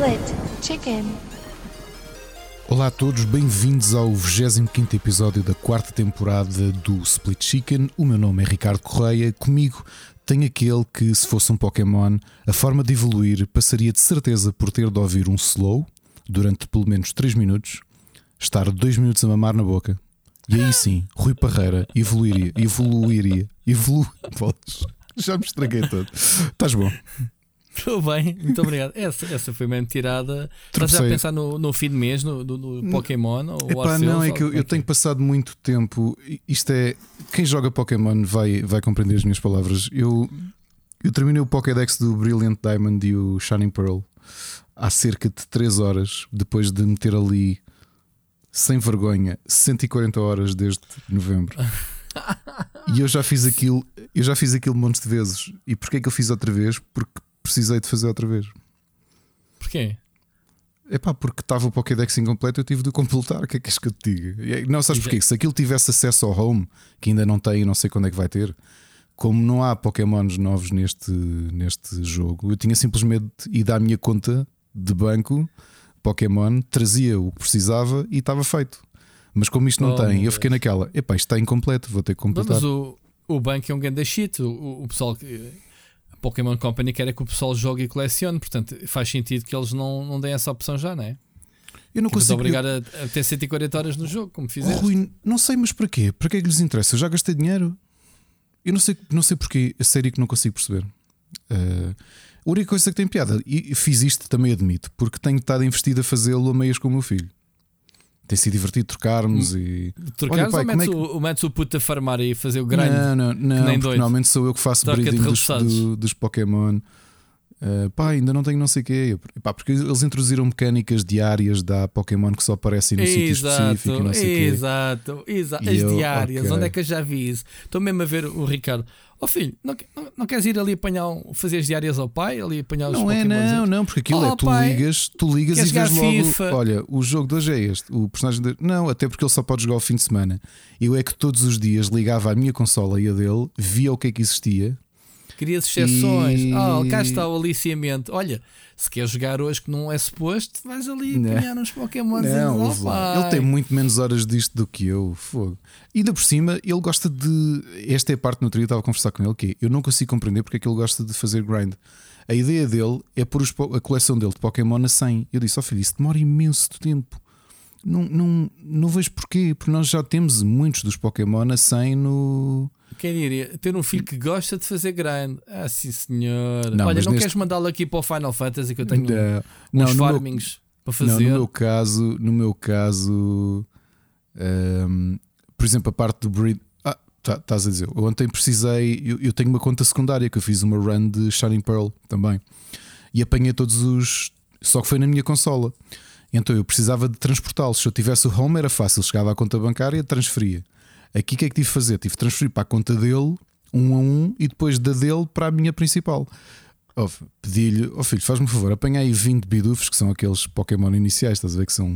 Split Chicken. Olá a todos, bem-vindos ao 25 episódio da quarta temporada do Split Chicken. O meu nome é Ricardo Correia. Comigo tem aquele que, se fosse um Pokémon, a forma de evoluir passaria de certeza por ter de ouvir um slow durante pelo menos 3 minutos, estar 2 minutos a mamar na boca. E aí sim, Rui Parreira evoluiria, evoluiria, evolu. Já me estraguei todo. Estás bom? Estou bem, muito obrigado. Essa, essa foi mesmo tirada. Estás já a pensar no, no fim de mês, no, no Pokémon? Ou Epá, Arceus, não, é que eu, eu tenho passado muito tempo. Isto é. Quem joga Pokémon vai, vai compreender as minhas palavras. Eu, eu terminei o Pokédex do Brilliant Diamond e o Shining Pearl há cerca de 3 horas, depois de meter ali, sem vergonha, 140 horas desde novembro. e eu já fiz aquilo, eu já fiz aquilo montes de vezes. E porquê é que eu fiz outra vez? Porque precisei de fazer outra vez. Porquê? Epá, porque estava o Pokédex incompleto, eu tive de completar. O que é que és que eu te diga? É- Não, sabes porquê? Se aquilo tivesse acesso ao home, que ainda não tem e não sei quando é que vai ter, como não há Pokémons novos neste, neste jogo, eu tinha simplesmente ido à minha conta de banco Pokémon, trazia o que precisava e estava feito. Mas como isto não Oh, tem, eu fiquei naquela, epá, isto está incompleto, vou ter que completar. Mas o, o banco é um grande shit. O, o pessoal. que- Pokémon Company quer é que o pessoal jogue e colecione, portanto faz sentido que eles não, não deem essa opção já, não é? eu não de consigo. obrigar a, a ter 140 horas no jogo, como fizeste. Rui, não sei, mas para quê? Para que é que lhes interessa? Eu já gastei dinheiro. Eu não sei, não sei porquê, a sério que não consigo perceber. Eh, a única coisa que tem piada, e fiz isto também admito, porque tenho estado investido a fazê-lo a meias com o meu filho. Tem sido divertido trocarmos e. Trocares pai, ou é metes, que- o, metes o puto a farmar e fazer o grind? Não, não, não. Normalmente sou eu que faço breeding dos, do- dos Pokémon. Eh, pá, ainda não tenho não sei o quê. Pá, porque eles introduziram mecânicas diárias da Pokémon que só aparecem no sítio específico e não sei o quê. exato, exato. E As eu, diárias, ok. onde é que eu já vi isso? Estou mesmo a ver o Ricardo. Ó filho, não, não, não queres ir ali apanhar, fazer as diárias ao pai? Ali apanhar os Não é, não, não, porque aquilo Oh, é tu pai, ligas, tu ligas e vês logo. FIFA? Olha, o jogo de hoje é este. O personagem de... Não, até porque ele só pode jogar ao fim de semana. Eu é que todos os dias ligava à minha consola e a dele, via o que é que existia. Querias exceções. E- Oh, cá está o aliciamento. Olha, se queres jogar hoje que não é suposto, vais ali Não. apanhar uns Pokémons. Não, oh, ele tem muito menos horas disto do que eu. Fogo. E ainda por cima, ele gosta de. Esta é a parte no dia, eu estava a conversar com ele, que é, eu não consigo compreender porque é que ele gosta de fazer grind. A ideia dele é pôr os a coleção dele de Pokémon a 100. Eu disse, ó filho, isso demora imenso tempo. Não, não, não vejo porquê, porque nós já temos muitos dos Pokémon a 100 no. Quem diria? Ter um filho que gosta de fazer grind. Ah, sim senhor. Não, Olha, não neste- queres mandá-lo aqui para o Final Fantasy que eu tenho Não, uns não, no meu- farmings para Não, fazer. no meu caso, no meu caso, hum, por exemplo, a parte do breed. Ah, tá- estás a dizer. Eu ontem precisei. Eu, eu tenho uma conta secundária que eu fiz uma run de Shining Pearl também. E apanhei todos os. Só que foi na minha consola. Então eu precisava de transportá-los. Se eu tivesse o home, era fácil. Chegava à conta bancária, transferia. Aqui o que é que tive de fazer? Tive de transferir para a conta dele, um a um, e depois da dele para a minha principal. Oh, Pedi-lhe, ó filho, faz-me um favor, apanha aí 20 bidufos que são aqueles Pokémon iniciais, estás a ver que são.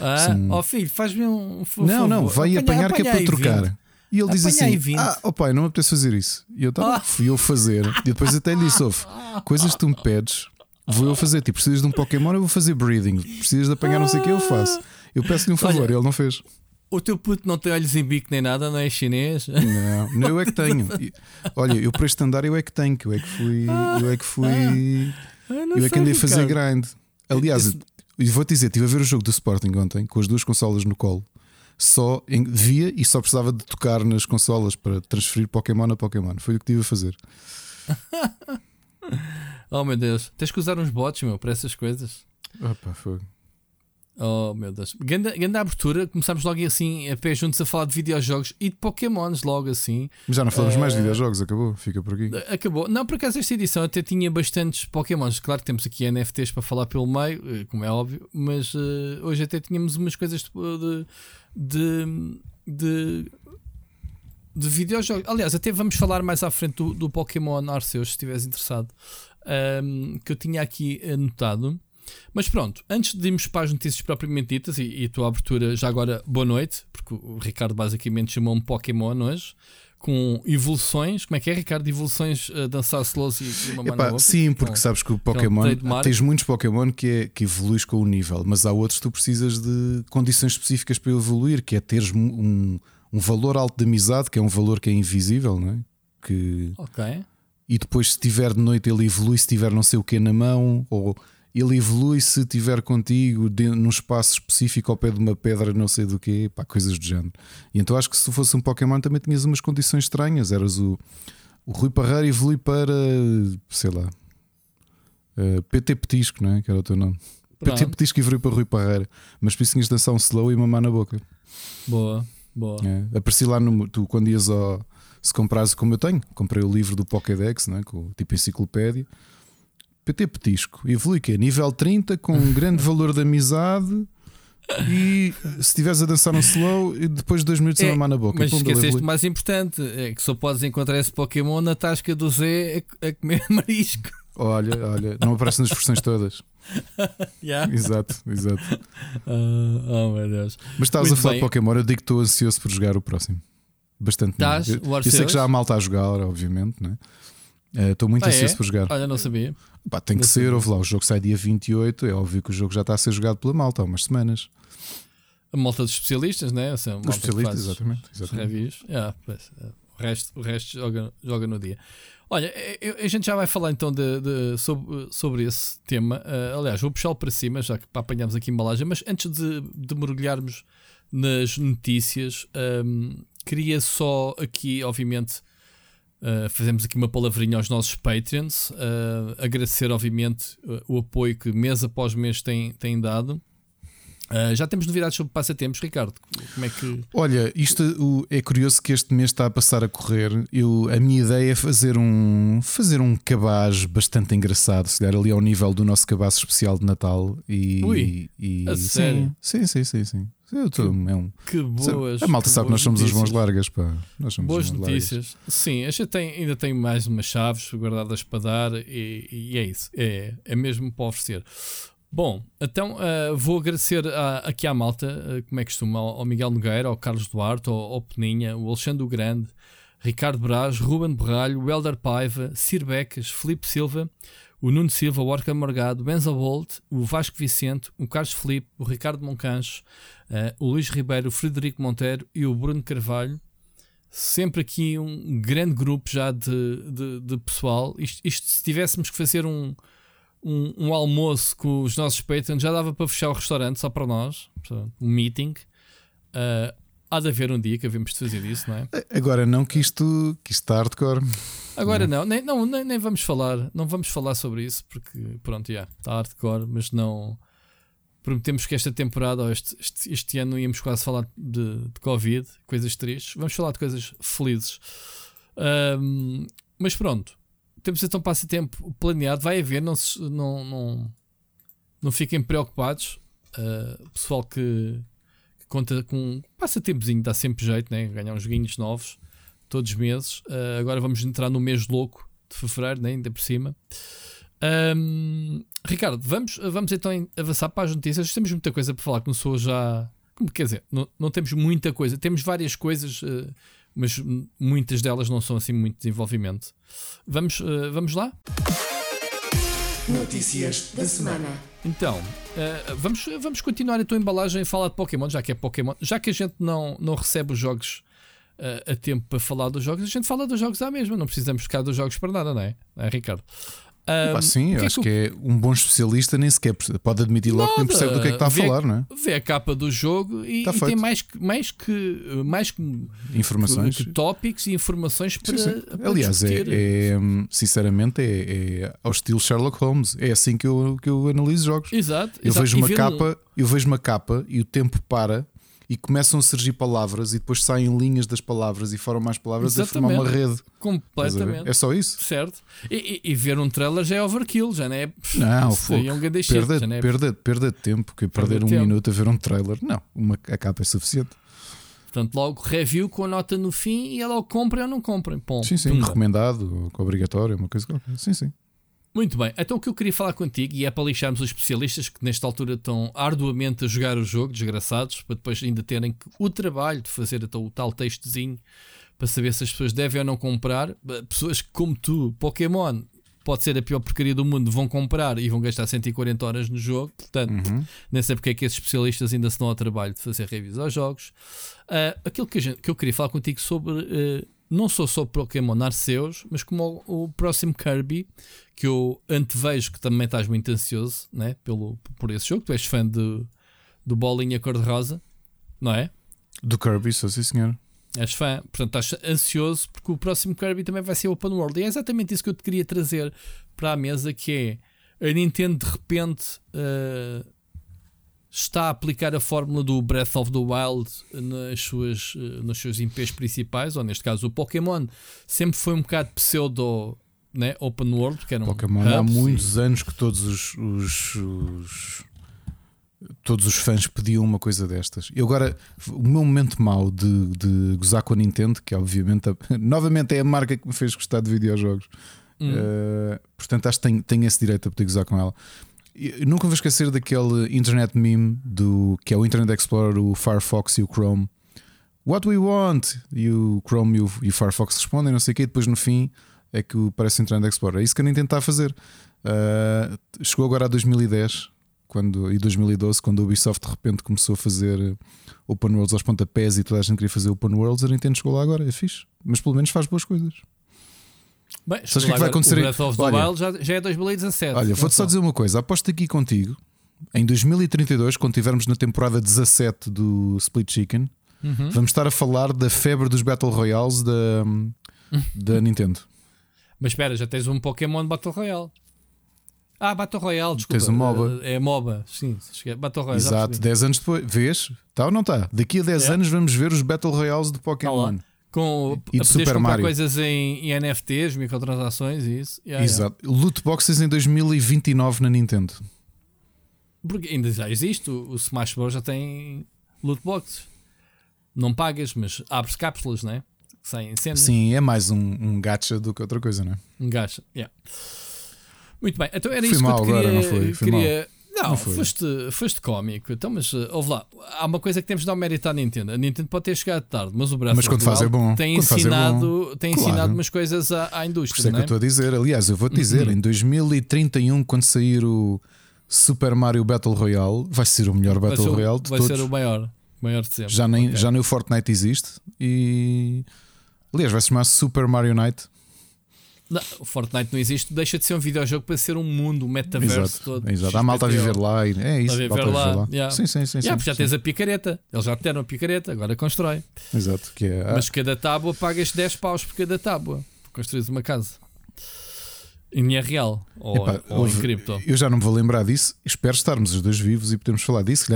Ah, São- ó filho, faz-me um fa- não, não, favor. vai Apanha- apanhar que é apanha para trocar. 20. E ele diz Apanha assim: 20. Ah, ó pai, não me apetece fazer isso. E eu tá, fui eu fazer. E depois até lhe disse: ouve, coisas que tu me pedes, vou eu fazer. Tipo, precisas de um Pokémon, eu vou fazer breeding. Precisas de apanhar não sei o que, eu faço. Eu peço-lhe um favor, Olha. ele não fez. O teu puto não tem olhos em bico nem nada, não é chinês? Não, não, eu é que tenho. Olha, eu para este andar eu é que tenho, que eu é que fui. Eu é que fui. Ah, não Eu é que andei a fazer grind. Aliás, vou-te dizer, estive a ver o jogo do Sporting ontem, com as duas consolas no colo. Só via e só precisava de tocar nas consolas para transferir Pokémon a Pokémon. Foi o que estive a fazer. Oh meu Deus, tens que usar uns bots, meu, para essas coisas. Opa, foi. Oh meu Deus, grande, grande abertura. Começámos logo assim a pé juntos a falar de videojogos e de Pokémons, logo assim. Mas já não falamos mais de Eh, videojogos, acabou, fica por aqui. Acabou. Não, por acaso esta edição até tinha bastantes Pokémons. Claro que temos aqui NFTs para falar pelo meio, eh, como é óbvio, mas eh, hoje até tínhamos umas coisas de, de, de, de videojogos. Aliás, até vamos falar mais à frente do, do Pokémon Arceus, se estiveres interessado, ahm, que eu tinha aqui anotado. Mas pronto, antes de irmos para as notícias propriamente ditas, e, e a tua abertura, já agora, boa noite, porque o Ricardo basicamente chamou-me Pokémon hoje, com evoluções. Como é que é, Ricardo? Evoluções a dançar slows e, e uma Epá, mano Sim, porque sabes que o Pokémon. tens muitos Pokémon que, é, que evoluís com o nível, mas há outros que tu precisas de condições específicas para evoluir, que é teres um, um valor alto de amizade, que é um valor que é invisível, não é? Que... Ok. E depois, se tiver de noite, ele evolui, se tiver não sei o que na mão, ou ele evolui se estiver contigo de, num espaço específico ao pé de uma pedra, não sei do que, pá, coisas do género. E então acho que se fosse um Pokémon também tinhas umas condições estranhas. Eras o, o Rui Parreira evolui para, sei lá, uh, eh, PT Petisco, não é? Que era o teu nome. Pronto. PT Petisco evolui para Rui Parreira, mas por isso tinhas de dançar um slow e mamar na boca. Boa, boa. É, apareci lá no, tu quando ias ao. Se comprares como eu tenho, comprei o livro do Pokédex, não é? com tipo enciclopédia. PT Petisco. Evolui que é nível 30 com um grande valor de amizade. E se estiveres a dançar um slow, e depois de dois minutos é, a mamar na boca. Mas esqueceste o mais importante: é que só podes encontrar esse Pokémon na tasca do Zé a, a comer marisco. Olha, olha, não aparece nas versões todas. yeah. Exato, exato. Uh, oh meu Deus. Mas estás a falar bem. de Pokémon, eu digo que estou ansioso por jogar o próximo. Bastante. Estás? Eu, eu sei que já há malta a jogar, obviamente, né? Eh, estou muito ah, ansioso é? por jogar. Olha, não sabia. Pá, tem não que sabia. ser, ouve lá, o jogo sai dia 28, é óbvio que o jogo já está a ser jogado pela malta há umas semanas. A malta dos especialistas, né? Assim, Os especialistas, exatamente. exatamente. Reviews. Yeah, pois, é, o resto, o resto joga, joga no dia. Olha, a gente já vai falar então de, de sobre, sobre esse tema. Uh, aliás, vou puxá-lo para cima, já que para apanharmos aqui a embalagem, mas antes de, de mergulharmos nas notícias, um, ehm, queria só aqui, obviamente, Uh, fazemos aqui uma palavrinha aos nossos Patreons, uh, agradecer, obviamente, uh, o apoio que mês após mês têm, têm dado. Já temos novidades sobre passatempos, Ricardo. Como é que. Olha, isto o, é curioso que este mês está a passar a correr. Eu, a minha ideia é fazer um, fazer um cabaz bastante engraçado, se der ali ao nível do nosso cabaz especial de Natal. E, Ui, e, a sim, sério? sim, sim, sim, sim. Eu tô, que, é um, que boas. A malta sabe que nós somos notícias. as mãos largas, pá. Nós somos boas notícias. Largas. Sim, a gente tem, ainda tem mais umas chaves guardadas para dar e, e é isso. É, é mesmo para oferecer. Bom, então uh, vou agradecer a, aqui à malta, uh, como é que costuma, ao, ao, Miguel Nogueira, ao Carlos Duarte, ao, ao Peninha, o Alexandre Grande, Ricardo Braz, Ruben Berralho, o Helder Paiva, Sir Becas, Felipe Silva, o Nuno Silva, o Orca Morgado, Benza Bolt, o Vasco Vicente, o Carlos Felipe, o Ricardo Moncancho, uh, o Luís Ribeiro, o Frederico Monteiro e o Bruno Carvalho. Sempre aqui um grande grupo já de, de, de pessoal. Isto, isto, se tivéssemos que fazer um, um, um, almoço com os nossos patrons, já dava para fechar o restaurante só para nós, um meeting. Uh, há de haver um dia que havemos de fazer isso, não é? Agora não que isto, que isto está hardcore. Agora não, nem, não nem, nem, vamos falar, não vamos falar sobre isso porque pronto, já está hardcore, mas não prometemos que esta temporada ou este, este, este ano íamos quase falar de, de, Covid, coisas tristes. Vamos falar de coisas felizes. Um, mas pronto, temos então passatempo planeado, vai haver, não, não, não, não fiquem preocupados. Uh, pessoal que, que, conta com passatempozinho dá sempre jeito, né? ganhar uns joguinhos novos todos os meses. Uh, agora vamos entrar no mês louco de fevereiro, né? ainda por cima. Um, Ricardo, vamos, vamos então avançar para as notícias. Temos muita coisa para falar, começou já. Como quer dizer, não, não temos muita coisa, temos várias coisas, uh, mas muitas delas não são assim muito desenvolvimento. Vamos, uh, vamos lá? Notícias da semana. Então, uh, vamos, vamos continuar a tua embalagem a falar de Pokémon, já que é Pokémon, já que a gente não, não recebe os jogos a tempo para falar dos jogos, a gente fala dos jogos à mesma, não precisamos ficar dos jogos para nada, não é? Não é Ricardo? Um, ah, sim, eu que acho é que, que, é um bom especialista, nem sequer pode admitir logo que nem percebe do que é que está a vê, falar, não é? Vê a capa do jogo e, e tem mais que, mais que, mais que informações, que, que tópicos e informações para. Sim, sim. para Aliás, é, é, sinceramente, é, é, ao estilo Sherlock Holmes. É assim que eu, que eu analiso jogos. Exato. Eu exato. vejo uma capa, eu vejo uma capa e o tempo para e começam a surgir palavras e depois saem linhas das palavras e formam mais palavras Exatamente. a formar uma rede. Completamente. É só isso. Certo. E, e, e, ver um trailer já é overkill, já não é. Não, fogo. É um perda, shit, é... perda, perda de tempo, que perder um tempo. minuto a ver um trailer. Não, uma, a capa é suficiente. Portanto, logo review com a nota no fim e é logo comprem ou não comprem. Pum, sim, sim, tumba. recomendado, obrigatório, uma coisa qualquer. Sim, sim. Muito bem, então o que eu queria falar contigo, e é para lixarmos os especialistas que nesta altura estão arduamente a jogar o jogo, desgraçados, para depois ainda terem o trabalho de fazer o tal textozinho para saber se as pessoas devem ou não comprar. Pessoas como tu, Pokémon, pode ser a pior porcaria do mundo, vão comprar e vão gastar 140 horas no jogo. Portanto, uhum. nem sei porque é que esses especialistas ainda se dão ao trabalho de fazer reviews aos jogos. Uh, aquilo que, gente, que, eu queria falar contigo sobre, uh, não só sobre Pokémon Arceus, mas como o, o, próximo Kirby, que eu antevejo que também estás muito ansioso né, pelo, por esse jogo. Tu és fã de, do Bolinha Cor-de-Rosa, não é? Do Kirby, sou sim, senhor. És fã, portanto estás ansioso porque o próximo Kirby também vai ser Open World. E é exatamente isso que eu te queria trazer para a mesa, que é a Nintendo de repente uh, está a aplicar a fórmula do Breath of the Wild nas suas, uh, nos seus IPs principais, ou neste caso o Pokémon sempre foi um bocado pseudo né, Open World, que era um Pokémon há muitos e... anos que todos os, os, os todos os fãs pediam uma coisa destas. E agora, o meu momento mau de, de gozar com a Nintendo, que obviamente novamente é a marca que me fez gostar de videojogos, hum. uh, portanto acho que tenho, tenho esse direito a poder gozar com ela. Eu nunca vou esquecer daquele internet meme do que é o Internet Explorer, o Firefox e o Chrome. What we want? E o Chrome e o, e o Firefox respondem, não sei o que, e depois no fim é que parece o Internet Explorer. É isso que a Nintendo está a fazer. Uh, chegou agora a 2010 quando, e 2012, quando a Ubisoft de repente começou a fazer open worlds aos pontapés e toda a gente queria fazer open worlds, a Nintendo chegou lá agora, é fixe, mas pelo menos faz boas coisas. Bem, Sabes o que, é que vai acontecer? O Breath of the Wild já, já é 2017. Olha, vou-te só dizer uma coisa: aposto aqui contigo, em 2032, quando estivermos na temporada 17 do Split Chicken, uhum. vamos estar a falar da febre dos Battle Royales da, da Nintendo. Mas espera, já tens um Pokémon Battle Royale. Ah, Battle Royale, desculpa. Tens um MOBA. É MOBA, sim. Battle Royale. Exato, 10 anos depois. Vês? Está ou não está? Daqui a 10 é. anos vamos ver os Battle Royales de Pokémon. Tá com, e de Super Mario. coisas em, em, NFTs, microtransações e isso. Yeah, Exato. Yeah. Loot boxes em 2029 na Nintendo. Porque ainda já existe. O Smash Bros. já tem loot boxes. Não pagas, mas abres cápsulas, não é? Sem cenas. Sim, é mais um, um gacha do que outra coisa, não é? Um gacha, yeah. Muito bem, então era isso que eu te queria. Agora, não foi? queria... Não, não foste, foste cómico. Então, mas uh, ouve lá, há uma coisa que temos de dar mérito à Nintendo. A Nintendo pode ter chegado tarde, mas o Breath mas quando faz é bom. tem quando ensinado, é bom. tem claro. ensinado umas coisas à, à indústria. Por isso é que eu é? estou a dizer. Aliás, eu vou-te dizer, uhum. em 2031, quando sair o Super Mario Battle Royale, vai ser o melhor Battle o, Royale de vai todos. Vai ser o maior, maior de sempre. Já nem, okay. já nem o Fortnite existe e. Aliás, vai se chamar Super Mario Night. Não, o Fortnite não existe, deixa de ser um videojogo para ser um mundo, um metaverso exato, todo. Exato, há malta a viver lá. E é isso, a viver lá. lá. Yeah. Sim, sim, sim. Yeah, sim, já sim. tens a picareta, eles já deram a picareta, agora constrói. Exato, que é. Mas cada tábua pagas 10 paus por cada tábua para construir uma casa. Em real ou, Epá, ou houve, em cripto. Eu já não me vou lembrar disso. Espero estarmos os dois vivos e podemos falar disso.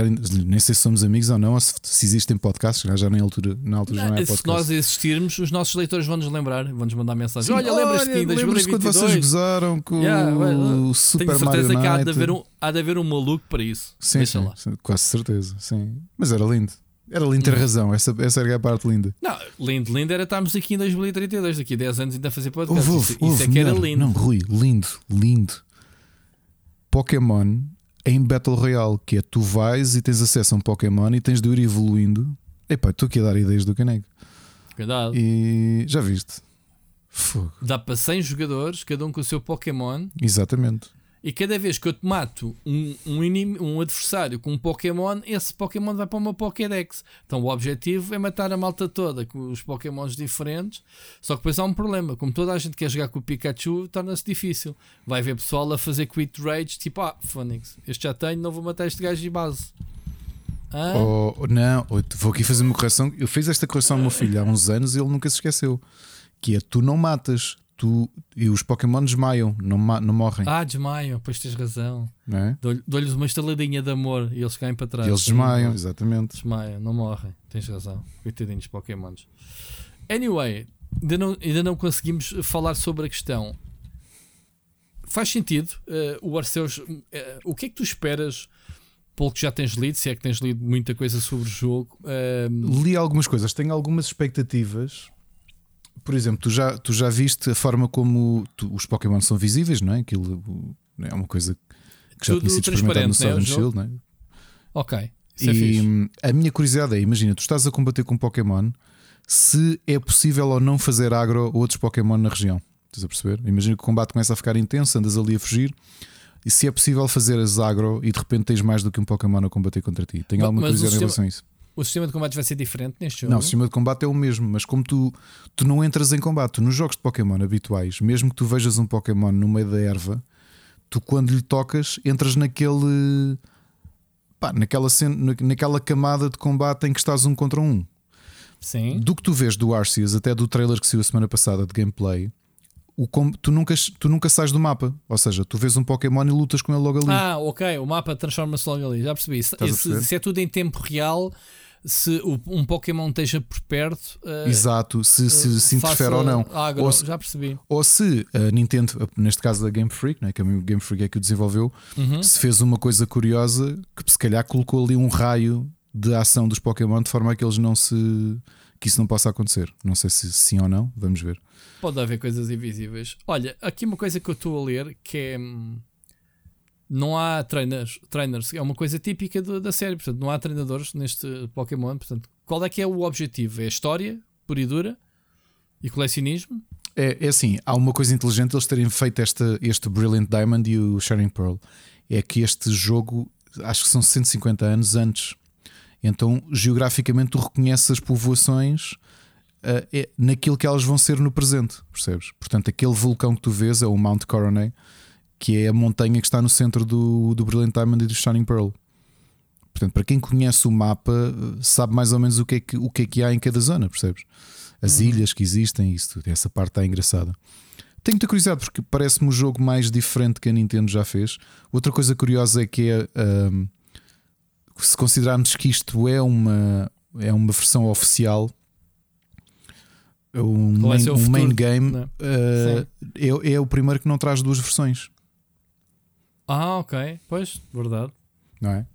Nem sei se somos amigos ou não, ou se, se existem podcasts. Já na altura, na altura não, já não é podcast. Se nós existirmos, os nossos leitores vão nos lembrar, vão nos mandar mensagem. Olha, lembras-te 2022? quando vocês gozaram com yeah, o Super Tenho certeza Mario que há de, haver um, há de haver um maluco para isso. Sim, sim, sim, quase certeza. Sim. Mas era lindo. Era lindo ter razão, essa, essa era a parte linda. Não, lindo, lindo era estarmos aqui em 2032, daqui a 10 anos ainda a fazer podcast. Ouve, isso, isso é que era lindo. Não, Rui, lindo, lindo. Pokémon em Battle Royale, que é tu vais e tens acesso a um Pokémon e tens de ir evoluindo. Epá, estou aqui a dar ideias do caneco. Cuidado. E já viste? Fogo. Dá para 100 jogadores, cada um com o seu Pokémon. Exatamente. E cada vez que eu te mato um, um, um adversário com um Pokémon, esse Pokémon vai para uma Pokédex. Então o objetivo é matar a malta toda com os Pokémons diferentes. Só que depois há um problema. Como toda a gente quer jogar com o Pikachu, torna-se difícil. Vai ver pessoal a fazer Quit Rage, tipo, ah, Phoenix, este já tenho, não vou matar este gajo de base. Ah? Oh, não, vou aqui fazer uma correção. Eu fiz esta correção ao meu filho há uns anos e ele nunca se esqueceu. Que é tu não matas, tu e os Pokémon desmaiam, não, não morrem. Ah, desmaiam, pois tens razão. É? Dou-lhes uma estaladinha de amor e eles caem para trás. E eles desmaiam, exatamente. Desmaiam, não morrem, tens razão. Coitadinhos Pokémons. Anyway, ainda não, ainda não conseguimos falar sobre a questão. Faz sentido uh, o Arceus. Uh, o que é que tu esperas? Pelo que já tens lido, se é que tens lido muita coisa sobre o jogo. Uh... Li algumas coisas, tenho algumas expectativas por exemplo, tu já, tu já viste a forma como tu, os Pokémon são visíveis, não é? Aquilo é uma coisa que já Tudo tinha sido experimentado no Sword né? Shield, não é? Ok. É e é a minha curiosidade é: imagina, tu estás a combater com um Pokémon, se é possível ou não fazer agro a outros Pokémon na região. Estás a perceber? Imagina que o combate começa a ficar intenso, andas ali a fugir. E se é possível fazer as agro e de repente tens mais do que um Pokémon a combater contra ti. Tem alguma Mas o coisa em sistema- relação a isso? O sistema de combate vai ser diferente neste jogo. Não, o sistema de combate é o mesmo, mas como tu, tu não entras em combate, nos jogos de Pokémon habituais, mesmo que tu vejas um Pokémon no meio da erva, tu quando lhe tocas entras naquele pá, naquela, cena- na- naquela camada de combate em que estás um contra um. Sim. Do que tu vês do Arceus, até do trailer que saiu a semana passada de gameplay, o tu, nunca, tu nunca sais do mapa. Ou seja, tu vês um Pokémon e lutas com ele logo ali. Ah, ok. O mapa transforma-se logo ali. Já percebi. A se- se é tudo em tempo real, se um Pokémon esteja por perto, eh, Exato, se, se, se faça interfere ou não. agro. Ou se- Já percebi. Ou se a Nintendo, neste caso da Game Freak, né, que a Game Freak é que o desenvolveu, Uhum. se fez uma coisa curiosa que se calhar colocou ali um raio de ação dos Pokémon de forma a que eles não se. que isso não possa acontecer. Não sei se sim ou não, vamos ver. Pode haver coisas invisíveis. Olha, aqui uma coisa que eu estou a ler que é. hum, Não há trainers, trainers, é uma coisa típica do- da série, portanto, não há treinadores neste Pokémon. Portanto, qual é que é o objetivo? É a história, pura e dura, e colecionismo? É, é assim, há uma coisa inteligente eles terem feito esta, este Brilliant Diamond e o Shining Pearl. É que este jogo, acho que são 150 anos antes. Então, geograficamente, tu reconheces as povoações ah, é, naquilo que elas vão ser no presente, percebes? Portanto, aquele vulcão que tu vês é o Mount Coronet, que é a montanha que está no centro do, do Brilliant Diamond e do Shining Pearl. Portanto, para quem conhece o mapa, sabe mais ou menos o que é que, o que, é que há em cada zona, percebes? As ilhas que existem, isso tudo. Essa parte está engraçada. Tenho muita curiosidade porque parece-me o jogo mais diferente que a Nintendo já fez. Outra coisa curiosa é que é. ahm, se considerarmos que isto é uma, é uma versão oficial, é um, vai main, um main game, ah, é, é o primeiro que não traz duas versões, Ah, ok. Pois, verdade. não é?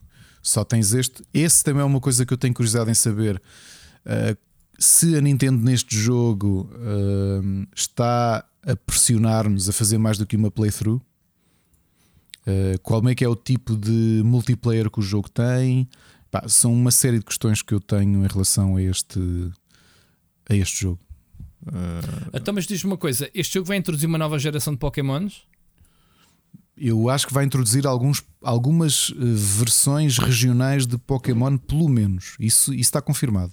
Só tens este. Esse também é uma coisa que eu tenho curiosidade em saber. ah, se a Nintendo neste jogo ah, está a pressionar-nos a fazer mais do que uma playthrough, ah, qual é que é o tipo de multiplayer que o jogo tem? Pá, são uma série de questões que eu tenho em relação a este, a este jogo. Então, mas diz-me uma coisa: este jogo vai introduzir uma nova geração de Pokémons? Eu acho que vai introduzir alguns, algumas eh, versões regionais de Pokémon, pelo menos. Isso, isso está confirmado.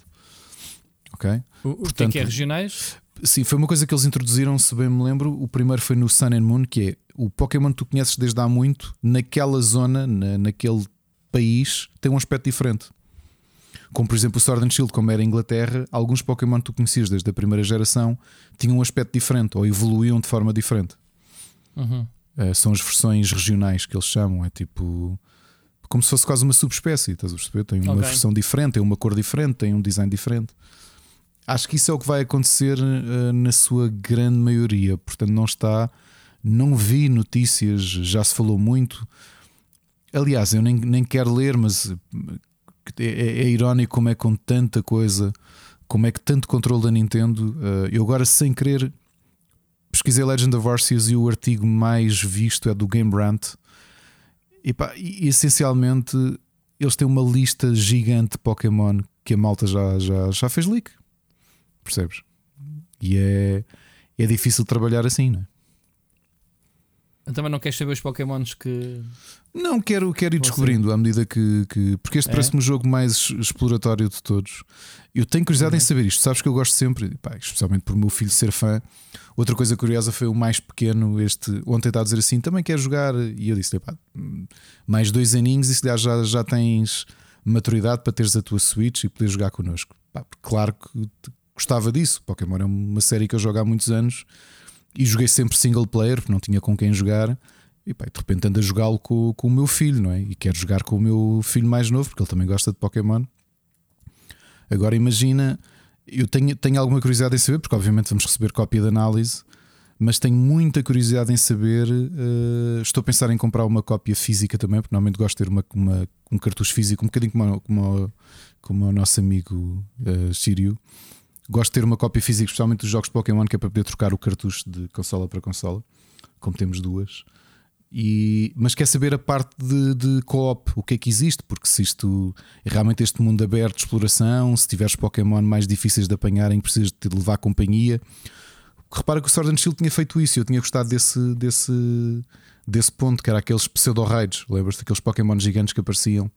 Ok? O, o que é Portanto, que é regionais? Sim, foi uma coisa que eles introduziram, se bem me lembro. O primeiro foi no Sun and Moon, que é o Pokémon que tu conheces desde há muito, naquela zona, na, naquele país, tem um aspecto diferente. Como por exemplo o Sword and Shield, como era a Inglaterra, alguns Pokémon que tu conhecias desde a primeira geração tinham um aspecto diferente ou evoluíam de forma diferente. Uhum. Uh, são as versões regionais que eles chamam. É tipo como se fosse quase uma subespécie. Estás a perceber? Tem uma Ok. versão diferente, tem uma cor diferente, tem um design diferente. Acho que isso é o que vai acontecer uh, na sua grande maioria. Portanto, não está. Não vi notícias, já se falou muito. Aliás, eu nem, nem quero ler, mas é, é- é irónico como é com tanta coisa, como é que tanto controle da Nintendo. uh, eu agora, sem querer, pesquisei Legend of Arceus e o artigo mais visto é do Game Rant. E, pá, e- essencialmente eles têm uma lista gigante de Pokémon que a malta já, já, já fez leak. Percebes? E é, é difícil trabalhar assim, não é? Também não queres saber os Pokémons que. Não, quero, quero ir descobrindo à medida que. que- porque este É? parece-me o jogo mais exploratório de todos. Eu tenho curiosidade em Uhum. saber isto. Sabes que eu gosto sempre, pá, especialmente por meu filho ser fã. Outra coisa curiosa foi o mais pequeno. Este ontem está a dizer assim: também quer jogar. E eu disse-lhe: pá, mais dois aninhos. E se já, já tens maturidade para teres a tua Switch e poder jogar connosco. Pá, claro que gostava disso. Pokémon é uma série que eu jogo há muitos anos e joguei sempre single player, porque não tinha com quem jogar. E pá, de repente ando a jogá-lo com, com o meu filho, não é? E quero jogar com o meu filho mais novo, porque ele também gosta de Pokémon. Agora imagina, eu tenho, tenho alguma curiosidade em saber, porque obviamente vamos receber cópia de análise, mas tenho muita curiosidade em saber. eh, estou a pensar em comprar uma cópia física também, porque normalmente gosto de ter uma, uma- um cartucho físico, um bocadinho como, como, como o nosso amigo uh. Gosto de ter uma cópia física, especialmente dos jogos de Pokémon, que é para poder trocar o cartucho de consola para consola, como temos duas. E, mas quer saber a parte de, de co-op, o que é que existe, porque se isto realmente este mundo aberto de exploração, se tiveres Pokémon mais difíceis de apanhar em que precisas de levar companhia. Repara que o Sword and Shield tinha feito isso eu tinha gostado desse, desse, desse ponto, que era aqueles pseudo-raids. Lembras-te daqueles Pokémon gigantes que apareciam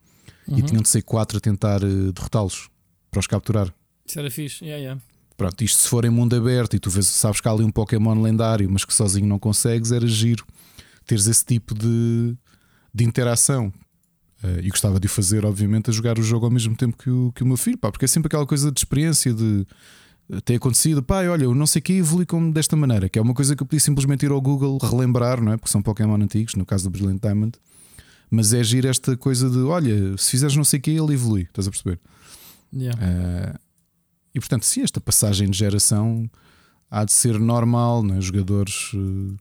uhum. e tinham de ser quatro a tentar uh, derrotá-los para os capturar. Isso era fixe, yeah, yeah. Pronto, isto se for em mundo aberto e tu vês, sabes que há ali um Pokémon lendário, mas que sozinho não consegues, era giro teres esse tipo de, de interação. Uh, e gostava de fazer, obviamente, a jogar o jogo ao mesmo tempo que o, que o meu filho, pá, porque é sempre aquela coisa de experiência de eh, ter acontecido, pai, olha, eu não sei que evolui como desta maneira, que é uma coisa que eu podia simplesmente ir ao Google relembrar, não é? Porque são Pokémon antigos, no caso do Brilliant Diamond, mas é agir esta coisa de olha, se fizeres não sei o que, ele evolui, estás a perceber? Yeah. Uh, e portanto, sim, esta passagem de geração há de ser normal, não é? jogadores. Uh,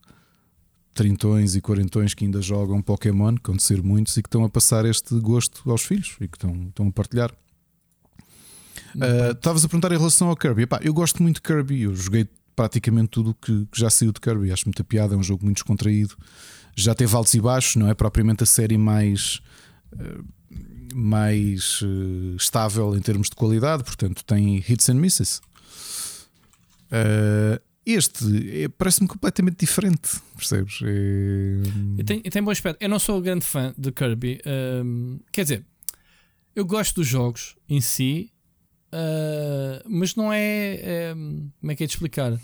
trintões e quarentões que ainda jogam Pokémon, que vão ser muitos, e que estão a passar este gosto aos filhos e que estão, estão a partilhar. Ah, estavas uh, a perguntar em relação ao Kirby. Epá, eu gosto muito de Kirby, eu joguei praticamente tudo que, que já saiu de Kirby. Acho muita piada, é um jogo muito descontraído. Já teve altos e baixos, não é propriamente a série mais. Uh, mais uh, estável em termos de qualidade, portanto tem hits and misses. Uh, este é, parece-me completamente diferente, percebes? É... E, tem, e tem bom aspecto. Eu não sou grande fã de Kirby, um, quer dizer, eu gosto dos jogos em si, uh, mas não é, é, Como é que é de explicar? Uh,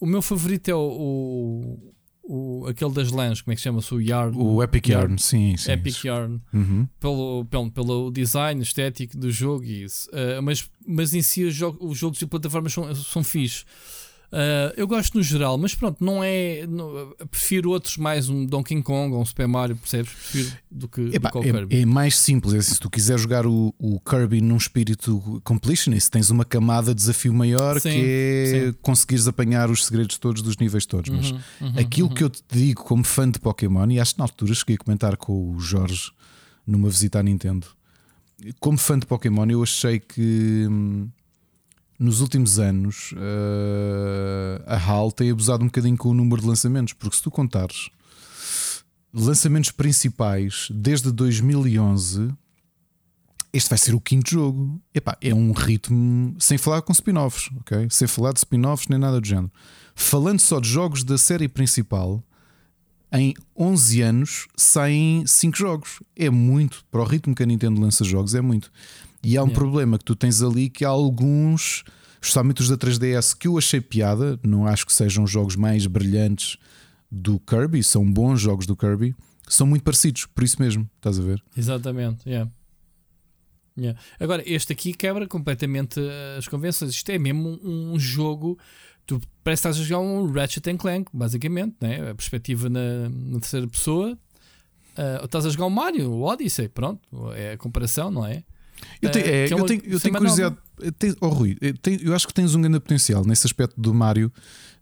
o meu favorito é o, o, o, aquele das lãs, como é que chama-se? O Yarn. O Epic Yarn, Yarn sim, sim. Epic isso. Yarn. Uhum. Pelo, pelo, pelo design estético do jogo e isso. Uh, mas, mas em si os, jogos, os jogos e plataformas são, são fixos. Uh, eu gosto no geral, mas pronto, não é. Não, prefiro outros mais um Donkey Kong ou um Super Mario, percebes? Prefiro do que, Epá, do que o é, Kirby. É mais simples. É assim, se tu quiser jogar o, o Kirby num espírito completionist, tens uma camada de desafio maior sim, que é sim. conseguires apanhar os segredos todos dos níveis todos. Mas uhum, uhum, aquilo uhum. que eu te digo como fã de Pokémon, e acho que na altura cheguei a comentar com o Jorge numa visita à Nintendo. Como fã de Pokémon, eu achei que. Hum, nos últimos anos uh, a HAL tem abusado um bocadinho com o número de lançamentos, porque se tu contares lançamentos principais desde 2011, este vai ser o quinto jogo. Epá, é um ritmo sem falar com spin-offs, ok? Sem falar de spin-offs nem nada do género. Falando só de jogos da série principal, em 11 anos saem 5 jogos. É muito. Para o ritmo que a Nintendo lança jogos, é muito. E há um yeah. problema que tu tens ali que há alguns, especialmente os da 3DS, que eu achei piada. Não acho que sejam os jogos mais brilhantes do Kirby, são bons jogos do Kirby, são muito parecidos, por isso mesmo, estás a ver? Exatamente, yeah. Yeah. Agora, este aqui quebra completamente as convenções. Isto é mesmo um, um jogo. Tu parece que estás a jogar um Ratchet Clank, basicamente, né? a perspectiva na, na terceira pessoa. Uh, estás a jogar um Mario, o Odyssey, pronto, é a comparação, não é? Eu tenho, é, é eu tenho, eu tenho curiosidade. Tem, oh, Rui, eu, acho que tens um grande potencial nesse aspecto do Mario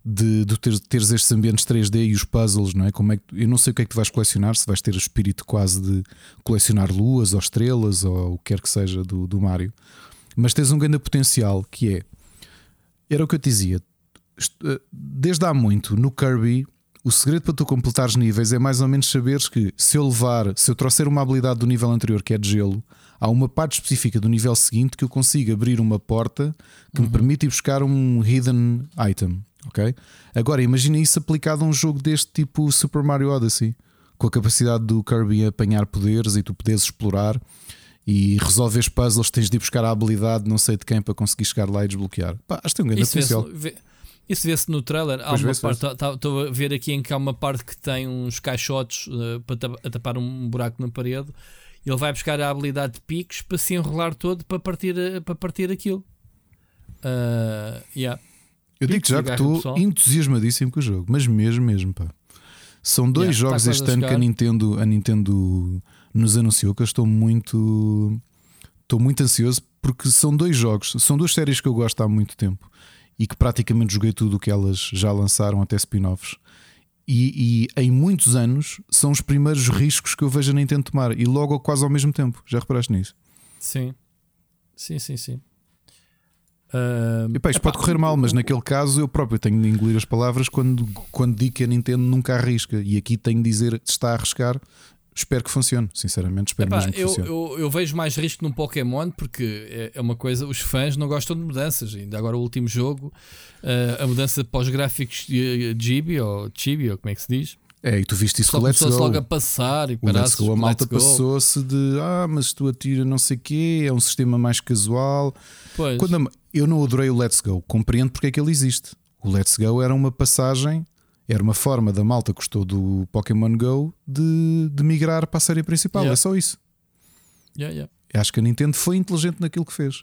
de, de ter, teres estes ambientes 3D e os puzzles, não é? Como é que, eu não sei o que é que tu vais colecionar, se vais ter o espírito quase de colecionar luas ou estrelas ou o que quer que seja do, do Mario, mas tens um grande potencial que é era o que eu te dizia. Eh, desde há muito no Kirby, o segredo para tu completares níveis é mais ou menos saberes que se eu levar, se eu trouxer uma habilidade do nível anterior que é de gelo, há uma parte específica do nível seguinte que eu consigo abrir uma porta que uhum. me permite ir buscar um hidden item. Ok? Agora imagina isso aplicado a um jogo deste tipo Super Mario Odyssey, com a capacidade do Kirby apanhar poderes e tu poderes explorar e resolves puzzles, tens de ir buscar a habilidade não sei de quem para conseguir chegar lá e desbloquear. Pá, acho que tem um grande potencial. Isso vê-se no trailer. Há uma parte, estou tá, a ver aqui em que há uma parte que tem uns caixotes uh, para tapar um buraco na parede ele vai buscar a habilidade de picos para se enrolar todo para partir, para partir aquilo. Uh, yeah. Eu digo já que estou entusiasmadíssimo com o jogo, mas mesmo, mesmo, pá. São dois yeah, jogos este ano que a Nintendo, a Nintendo nos anunciou que eu estou muito estou muito ansioso porque são dois jogos, são duas séries que eu gosto há muito tempo e que praticamente joguei tudo o que elas já lançaram até spin-offs. E, e, em muitos anos são os primeiros riscos que eu vejo a Nintendo tomar e logo quase ao mesmo tempo. Já reparaste nisso? Sim, sim, sim, sim. Uh, e pá, isto pode correr mal, mas naquele caso eu próprio tenho de engolir as palavras quando, quando digo que a Nintendo nunca arrisca. E aqui tenho de dizer está a arriscar. Espero que funcione, sinceramente. Espero Epá, mesmo que eu, funcione. Eu, eu, vejo mais risco num Pokémon porque é, é, uma coisa, os fãs não gostam de mudanças. Ainda agora o último jogo, uh, a mudança pós-gráficos de Chibi ou Chibi, ou como é que se diz? É, e tu viste isso Só com o Let's Go. logo a passar e o Let's Go, a malta passou-se de ah, mas tu atira não sei o quê, é um sistema mais casual. Pois. Quando eu não adorei o Let's Go, compreendo porque é que ele existe. O Let's Go era uma passagem, era uma forma da malta que gostou do Pokémon Go de, de migrar para a série principal. Yeah. É só isso. Yeah, yeah. Acho que a Nintendo foi inteligente naquilo que fez.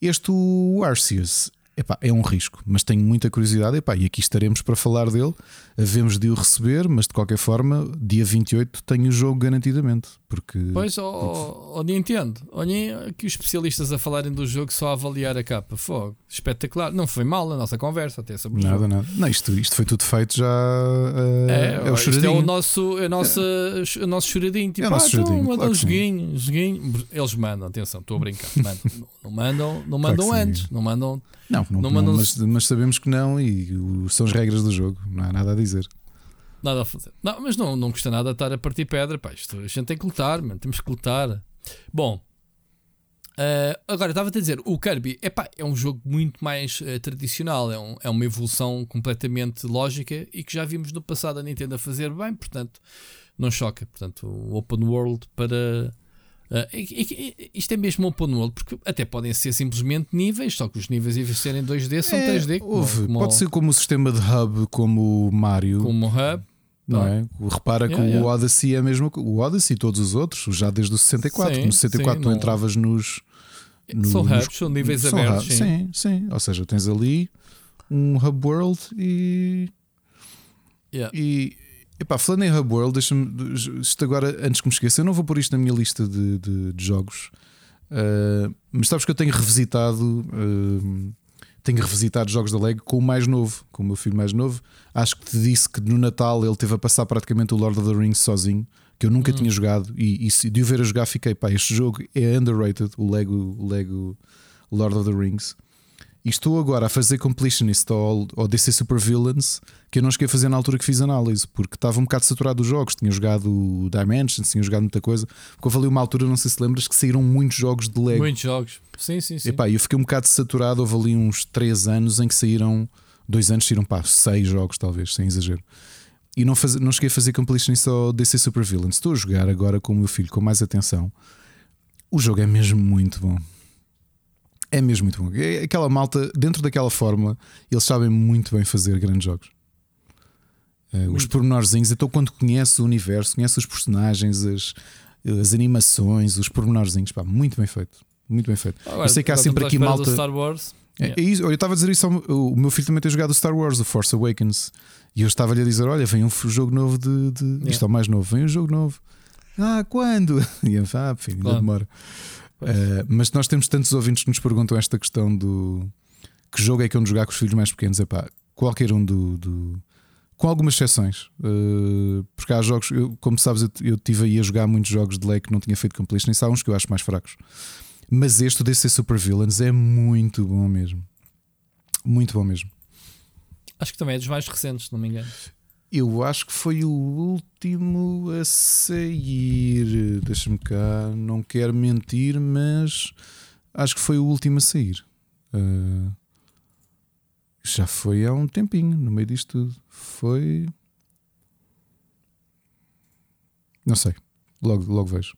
Este o Arceus Epá, é um risco, mas tenho muita curiosidade epá, e aqui estaremos para falar dele. Havemos de o receber, mas de qualquer forma, dia 28 tenho o jogo garantidamente. Porque, pois, oh, Nintendo, olhem aqui os especialistas a falarem do jogo só a avaliar a capa. Fogo, espetacular. Não foi mal a nossa conversa até sobre Nada, jogo. nada. Não, isto, isto foi tudo feito já. Uh, é, é o isto é o nosso, é a nossa, é. o nosso choradinho. Tipo, é o nosso ah, choradinho, então, claro um joguinho, joguinho. Eles mandam, atenção, estou a brincar. Mandam, não mandam, não mandam claro antes, não mandam. Não, não, não, não mas, mas, sabemos que não e são as regras do jogo, não há nada a dizer. Nada a fazer. Não, mas não, não custa nada estar a partir pedra. Pá, isto, a gente tem que lutar, mano, temos que lutar. Bom, uh, agora estava-te a dizer: o Kirby epá, é um jogo muito mais uh, tradicional, é, um, é uma evolução completamente lógica e que já vimos no passado a Nintendo a fazer bem, portanto, não choca. Portanto, o Open World para Uh, isto é mesmo open world, porque até podem ser simplesmente níveis, só que os níveis em vez de serem 2D são é, 3D. Houve, como pode ser como o sistema de hub, como o Mario. Como o hub. Não é? Repara que yeah, o yeah. Odyssey é mesmo o Odyssey e todos os outros, já desde o 64. Sim, no 64 sim, tu não... entravas nos. No, são hubs, nos, são níveis são abertos. Hub, sim, sim. Ou seja, tens ali um hub world e. Yeah. E Epá, falando em Hub World, deixa-me. Isto agora, antes que me esqueça, eu não vou pôr isto na minha lista de, de, de jogos. Uh, mas sabes que eu tenho revisitado. Uh, tenho revisitado jogos da Lego com o mais novo, com o meu filho mais novo. Acho que te disse que no Natal ele teve a passar praticamente o Lord of the Rings sozinho, que eu nunca hum. tinha jogado. E, e de o ver a jogar, fiquei, pá, este jogo é underrated, o Lego, o Lego Lord of the Rings. E estou agora a fazer completionist ao, ao DC Super Villains que eu não cheguei a fazer na altura que fiz análise, porque estava um bocado saturado dos jogos. Tinha jogado Dimensions, tinha jogado muita coisa. Porque houve ali uma altura, não sei se lembras, que saíram muitos jogos de Lego. Muitos jogos, sim, sim, sim. Epá, eu fiquei um bocado saturado. Houve ali uns 3 anos em que saíram, dois anos saíram pá, 6 jogos, talvez, sem exagero. E não, faz, não cheguei a fazer completionist ao DC Super Villains. Estou a jogar agora com o meu filho com mais atenção. O jogo é mesmo muito bom. É mesmo muito bom. É aquela malta, dentro daquela fórmula, eles sabem muito bem fazer grandes jogos. Uh, os pormenorzinhos, então quando conhece o universo, conhece os personagens, as, as animações, os pormenorzinhos, pá, muito bem feito. Muito bem feito. Agora, eu sei que há sempre aqui malta. Star Wars. É, é isso, eu estava a dizer isso ao, o meu filho também tem jogado o Star Wars, o Force Awakens, e eu estava-lhe a dizer: Olha, vem um jogo novo de. de... Yeah. Isto é o mais novo, vem um jogo novo. Ah, quando? E eu, ah, enfim, ainda demora. Uh, mas nós temos tantos ouvintes que nos perguntam esta questão do que jogo é que eu jogar com os filhos mais pequenos. É pá, qualquer um do, do. com algumas exceções, uh, porque há jogos, eu, como sabes, eu, eu tive aí a jogar muitos jogos de lei que não tinha feito completion, e há uns que eu acho mais fracos. Mas este, o DC Super Villains, é muito bom mesmo. Muito bom mesmo. Acho que também é dos mais recentes, se não me engano. Eu acho que foi o último a sair. Deixa-me cá, não quero mentir, mas acho que foi o último a sair. Uh, já foi há um tempinho, no meio disto tudo. Foi. Não sei. Logo, logo vejo.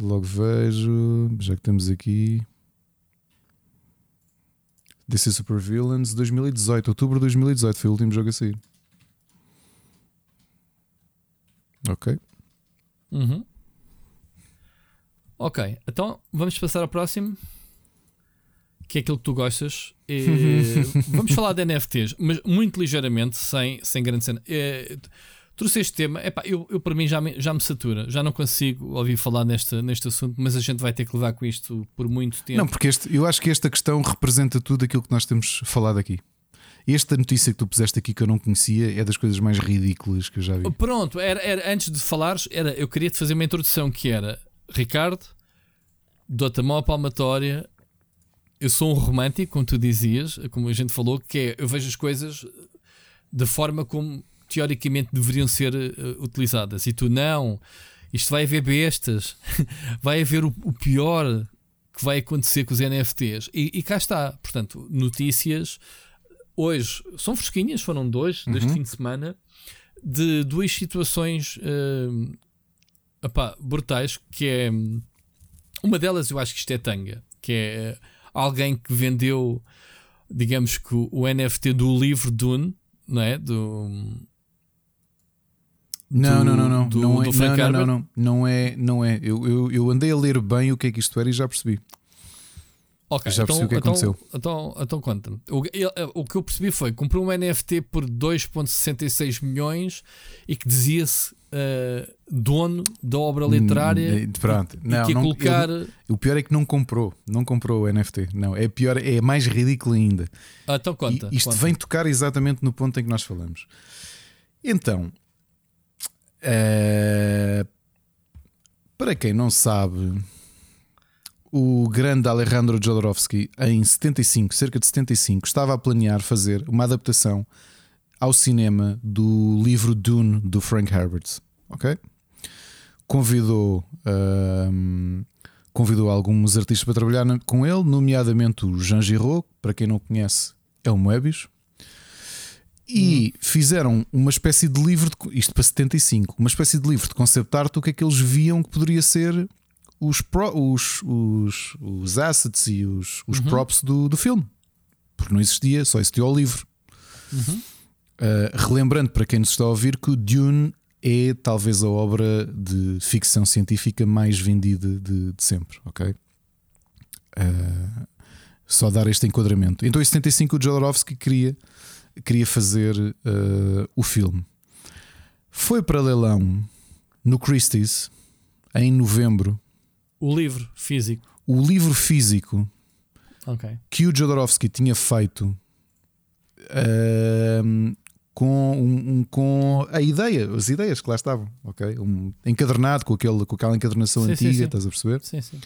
Logo vejo. Já que estamos aqui. DC Super Villains 2018, outubro de 2018 foi o último jogo a sair. Ok. Uhum. Ok, então vamos passar ao próximo. Que é aquilo que tu gostas. E vamos falar de NFTs, mas muito ligeiramente, sem, sem grande cena. É, trouxe este tema, epá, eu, eu para mim já me, já me satura, já não consigo ouvir falar neste, neste assunto, mas a gente vai ter que levar com isto por muito tempo. Não, porque este, eu acho que esta questão representa tudo aquilo que nós temos falado aqui. Esta notícia que tu puseste aqui que eu não conhecia é das coisas mais ridículas que eu já vi. Pronto, era, era antes de falares, era, eu queria te fazer uma introdução que era Ricardo, dou-te a mão palmatória. eu sou um romântico, como tu dizias, como a gente falou, que é eu vejo as coisas da forma como teoricamente deveriam ser uh, utilizadas. E tu não, isto vai haver bestas, vai haver o, o, pior que vai acontecer com os NFTs. E, e, cá está, portanto, notícias hoje são fresquinhas, foram dois uhum. deste fim de semana, de duas situações uh, epá, brutais, que é uma delas eu acho que isto é tanga, que é alguém que vendeu digamos que o NFT do livro Dune, não é? Do não, não, não, não. Do, não, é, do não, não, não, não, não é, não é. Eu, eu, eu andei a ler bem o que é que isto era e já percebi. Ok, já percebi então, o que então, aconteceu. Então, então conta-me. O, o que eu percebi foi: comprou um NFT por 2,66 milhões e que dizia-se uh, dono da obra literária. Pronto, e, não, e que não, colocar. Eu, o pior é que não comprou, não comprou o NFT. Não, é pior, é mais ridículo ainda. Ah, então conta. E isto conta. vem tocar exatamente no ponto em que nós falamos. Então, uh, para quem não sabe, o grande Alejandro Jodorowsky, em 75, cerca de 75, estava a planear fazer uma adaptação ao cinema do livro Dune do Frank Herbert. Ok? Convidou, um, convidou alguns artistas para trabalhar com ele, nomeadamente o Jean Giraud, para quem não conhece, é o Moebius. E uhum. fizeram uma espécie de livro, de, isto para 75, uma espécie de livro de concept art, o que é que eles viam que poderia ser os, pro, os, os, os assets e os, os uhum. props do, do filme. Porque não existia, só existia o livro. Uhum. Uh, relembrando para quem nos está a ouvir que o Dune é talvez a obra de ficção científica mais vendida de, de sempre, ok? Uh, só dar este enquadramento. Então, em 75, o Jodorowsky queria, queria fazer uh, o filme. Foi para leilão no Christie's em novembro. O livro físico. O livro físico okay. que o Jodorowsky tinha feito uh, com, um, com a ideia, as ideias que lá estavam, ok? Um encadernado com, aquele, com aquela encadernação sim, antiga, sim, sim. estás a perceber? Sim, sim.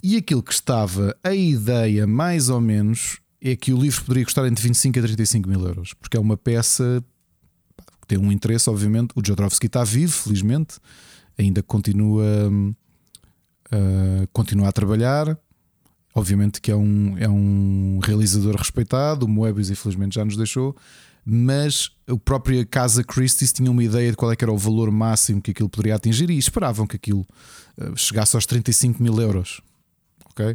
E aquilo que estava, a ideia mais ou menos, é que o livro poderia custar entre 25 a 35 mil euros, porque é uma peça que tem um interesse, obviamente. O Jodorowsky está vivo, felizmente, ainda continua, uh, continua a trabalhar. Obviamente que é um, é um realizador respeitado. O Moebius, infelizmente, já nos deixou mas a própria Casa Christie's tinha uma ideia de qual é era o valor máximo que aquilo poderia atingir e esperavam que aquilo eh, chegasse aos 35 mil euros. Ok?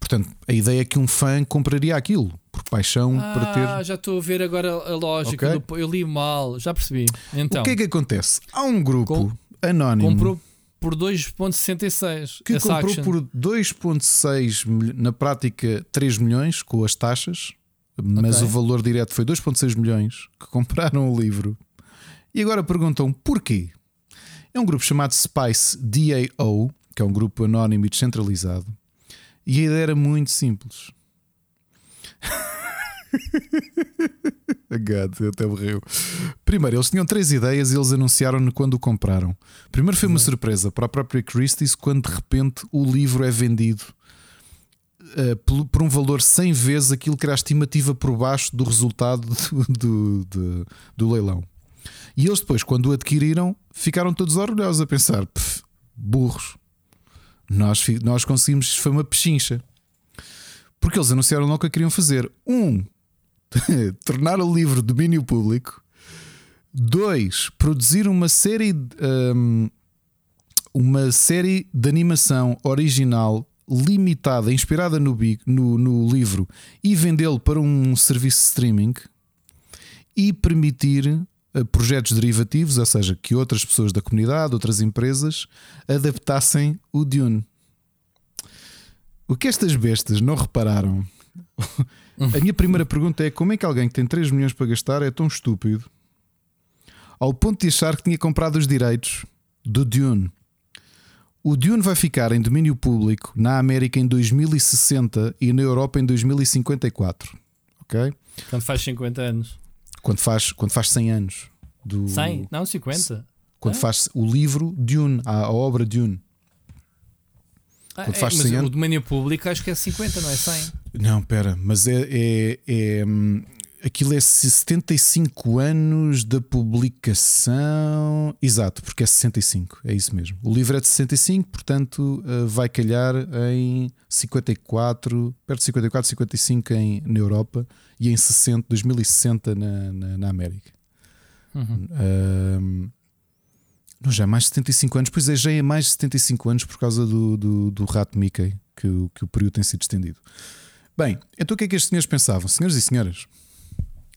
Portanto, a ideia é que um fã compraria aquilo por paixão ah, para ter. Ah, já estou a ver agora a lógica. Okay? Do... Eu li mal, já percebi. Então, o que é que acontece? Há um grupo Com... anónimo. Comprou por 2,66 que comprou action. por 2,6 na prática 3 milhões com as taxas mas okay. o valor direto foi 2,6 milhões que compraram o livro. E agora perguntam porquê? É um grupo chamado Spice DAO, que é um grupo anónimo e descentralizado. E a ideia era muito simples. Eu até morreu. Primeiro, eles tinham três ideias e eles anunciaram-no quando o compraram. Primeiro foi uma surpresa para a própria Christie's quando de repente o livro é vendido uh, por, por, um valor 100 vezes aquilo que era a estimativa por baixo do resultado do, do, do leilão. E eles depois, quando o adquiriram, ficaram todos orgulhosos a pensar: burros, nós, nós conseguimos, foi uma pechincha. Porque eles anunciaram logo o que queriam fazer: um, tornar o livro domínio público, dois, produzir uma série, um, uma série de animação original limitada, inspirada no, no, no livro, e vendê-lo para um serviço de streaming e permitir uh, projetos derivativos, ou seja, que outras pessoas da comunidade, outras empresas, adaptassem o Dune. O que estas bestas não repararam? A minha primeira pergunta é: como é que alguém que tem 3 milhões para gastar é tão estúpido ao ponto de achar que tinha comprado os direitos do Dune? O Dune vai ficar em domínio público na América em 2060 e na Europa em 2054. Ok? Quando faz 50 anos. Quando faz, quando faz 100 anos. Do, 100? Não, 50. Quando é? faz o livro Dune, a, a obra Dune. Ah, Quando é, faz mas 100 o anos. domínio público acho que é 50, não é 100. Não, pera, mas é. é, é, hum, aquilo é 75 anos da publicação. Exato, porque é 65, é isso mesmo. O livro é de 65, portanto uh, vai calhar em 54, perto de 54, 55 em, na Europa e em 60, 2060 na, na, na América. Uhum. Hum, não, já é mais de 75 anos, pois é, já é mais de 75 anos por causa do, do, do rato Mickey, que, o- que o período tem sido estendido. Bem, então o que é que estes senhores pensavam? Senhores e senhoras,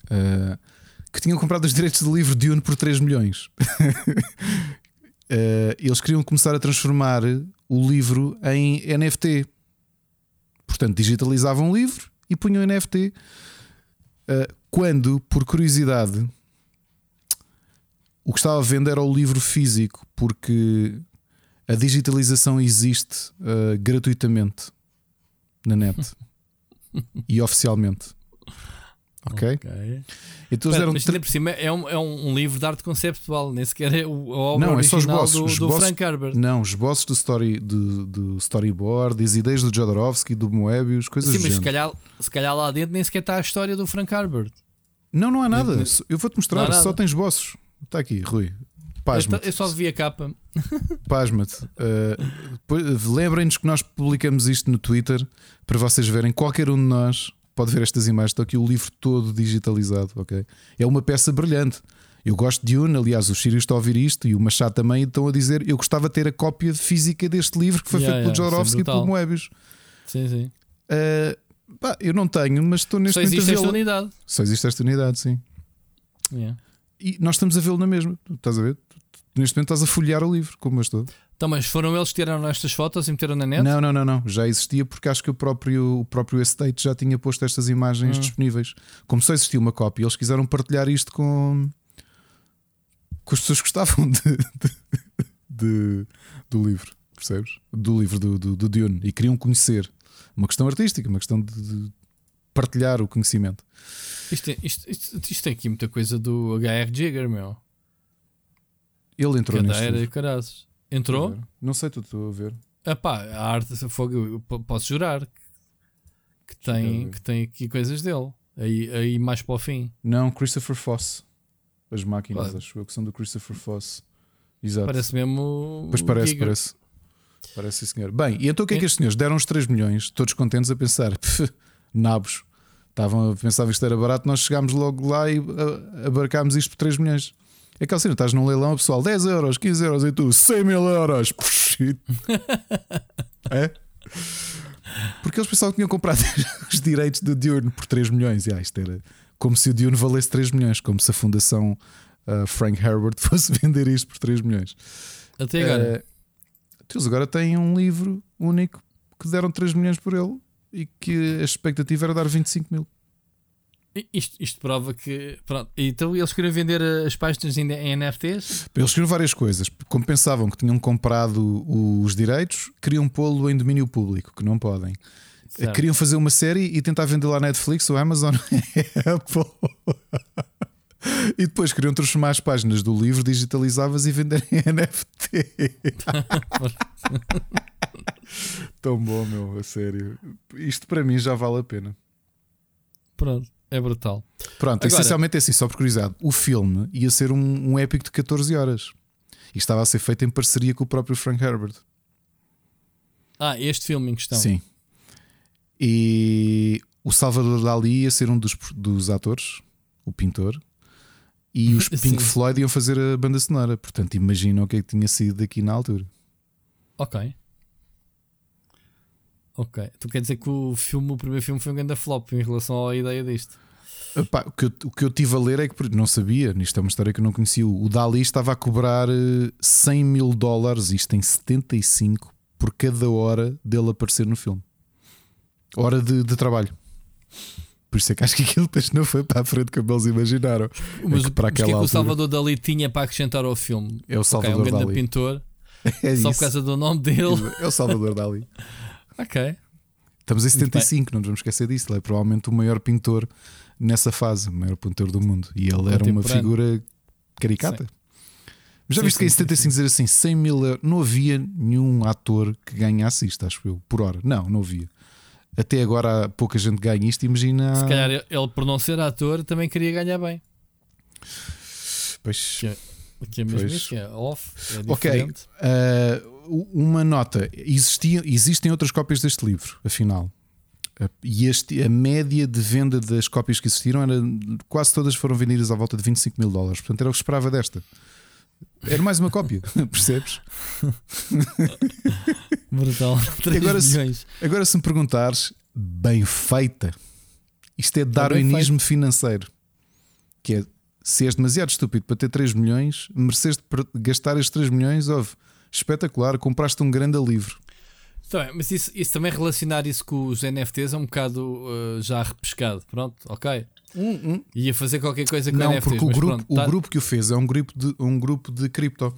uh, que tinham comprado os direitos do livro Dune por 3 milhões. Uh, eles queriam começar a transformar o livro em NFT. Portanto, digitalizavam o livro e punham NFT. Uh, quando, por curiosidade, o que estava a vender era o livro físico, porque a digitalização existe uh, gratuitamente na net e oficialmente. Ok? Ok. Então deram mas ainda por cima é um, é um, livro de arte conceptual, nem sequer é o- a obra Não, é só os bosses. do, Os do bosses- Frank Herbert. Não, os bosses do, story, do, do storyboard, as ideias do Jodorowsky, do Moebius, coisas Sim, do mas se calhar, se calhar lá dentro nem sequer está a história do Frank Herbert. Não, não há nada. Eu vou-te mostrar, só tens bosses. Está aqui, Rui. Eu, Pasma-te. eu só vi a capa. Pasma-te. Uh, Lembrem-nos que nós publicamos isto no Twitter para vocês verem. Qualquer um de nós pode ver estas imagens. Está aqui o livro todo digitalizado. ok? É uma peça brilhante. Eu gosto de Dune, aliás, o Sirius está a ouvir isto e o Machado também estão a dizer eu gostava de ter a cópia física deste livro que foi Yeah, feito yeah, pelo Jodorowsky é e pelo. Moebius. Sim, sim. Uh, pá, eu não tenho, mas estou neste Só momento existe a esta unidade. Só existe esta unidade, sim. Yeah. E nós estamos a vê-lo na mesma. Estás a ver? Neste momento estás a folhear o livro, como eu estou. Então, mas foram eles que tiraram estas fotos e meteram na net? Não, não, não, não. Já existia porque acho que o próprio, o próprio Estate já tinha posto estas imagens Hum. disponíveis. Como só existia uma cópia, eles quiseram partilhar isto com, com as pessoas que gostavam de, de- de- do livro, percebes? Do livro do, do, do Dune e queriam conhecer. Uma questão artística, uma questão de partilhar o conhecimento. Isto, é- isto, isto, isto tem aqui muita coisa do HR Jigger, meu. Ele entrou Cadeira livro. carazes. Entrou? Não sei, tu estou a ver. Epá, a arte essa fogo, posso jurar que tem, que tem aqui coisas dele. Aí, aí mais para o fim. Não, Christopher Foss. As máquinas, Claro. acho eu que são do Christopher Foss. Exato. Parece mesmo. Pois o parece, Giger. parece. Parece, sim, senhor. Bem, e então o que é que estes senhores deram os 3 milhões, todos contentes a pensar, "Pff, nabos. Estavam a pensar que isto era barato, nós chegámos logo lá e abarcámos isto por 3 milhões. É aquela cena, estás num leilão, pessoal, 10 euros, 15 euros e tu, 100 mil euros. É? Porque eles pensavam que tinham comprado os direitos do Dune por 3 milhões. E ah, isto era como se o Dune valesse 3 milhões, como se a fundação ah, Frank Herbert fosse vender isto por 3 milhões. Até agora. Eh, eles agora têm um livro único que deram 3 milhões por ele e que a expectativa era dar 25 mil. Isto, isto prova que. Pronto. Então eles queriam vender as páginas em em NFTs? Eles queriam várias coisas. Como pensavam que tinham comprado os direitos, queriam pô-lo em domínio público, que não podem. Certo. Queriam fazer uma série e tentar vender lá Netflix ou Amazon. E depois queriam transformar as páginas do livro digitalizavas e vender em NFT. Tão bom, meu, a sério. Isto para mim já vale a pena. Pronto. É brutal. Pronto, Agora- essencialmente é assim, só por curiosidade. O filme ia ser um, um épico de 14 horas e estava a ser feito em parceria com o próprio Frank Herbert. Ah, este filme em questão. Sim. E o Salvador Dali ia ser um dos, dos atores, o pintor, e os. Pink Floyd iam fazer a banda sonora. Portanto, imaginam o que é que tinha sido daqui na altura. Ok. Ok. Tu quer dizer que o filme, o primeiro filme foi um grande flop em relação à ideia disto. Epá, o, que eu, o que eu tive a ler é que por- não sabia, isto é uma história que eu não conhecia. O Dali estava a cobrar eh, 100 mil dólares, isto em 75, por cada hora dele aparecer no filme. Hora de, de trabalho. Por isso é que acho que aquilo depois não foi para a frente como eles imaginaram. Mas, que para mas o que é que o Salvador Dali tinha para acrescentar ao filme? É o é Salvador um grande Dali. pintor, É só por isso. causa do nome dele. É o Salvador Dali. ok. Estamos em Muito bem. 75, não nos vamos esquecer disso. Ele é provavelmente o maior pintor nessa fase, o maior pintor do mundo. E ele era uma figura caricata. Mas já Sim, viste que em sim, sim, 75 dizer assim 100 mil euros? Não havia nenhum ator que ganhasse isto, acho eu, por hora. Não, não havia. Até agora pouca gente ganha isto. Imagina. Se calhar ele, por não ser ator, também queria ganhar bem. Pois. Que é, que é mesmo Pois. isso, que é off, é Ok, diferente. uh, uma nota: existiam, existem outras cópias deste livro, afinal. E este, a média de venda das cópias que existiram era quase todas foram vendidas à volta de 25 mil dólares. Portanto, era o que esperava desta. Era mais uma cópia, percebes? Brutal. 3 agora se-. Agora, se me perguntares, bem feita, isto é darwinismo financeiro. Que é se és demasiado estúpido para ter 3 milhões, mereces gastar estes 3 milhões, ouve, espetacular, compraste um grande livro. Tá bem, mas isso, isso também relacionar isso com os NFTs é um bocado uh, já repescado. Pronto, ok. Ia fazer qualquer coisa com Não, NFTs. porque o grupo, pronto, o tá- grupo que o fez é um grupo de, um grupo de cripto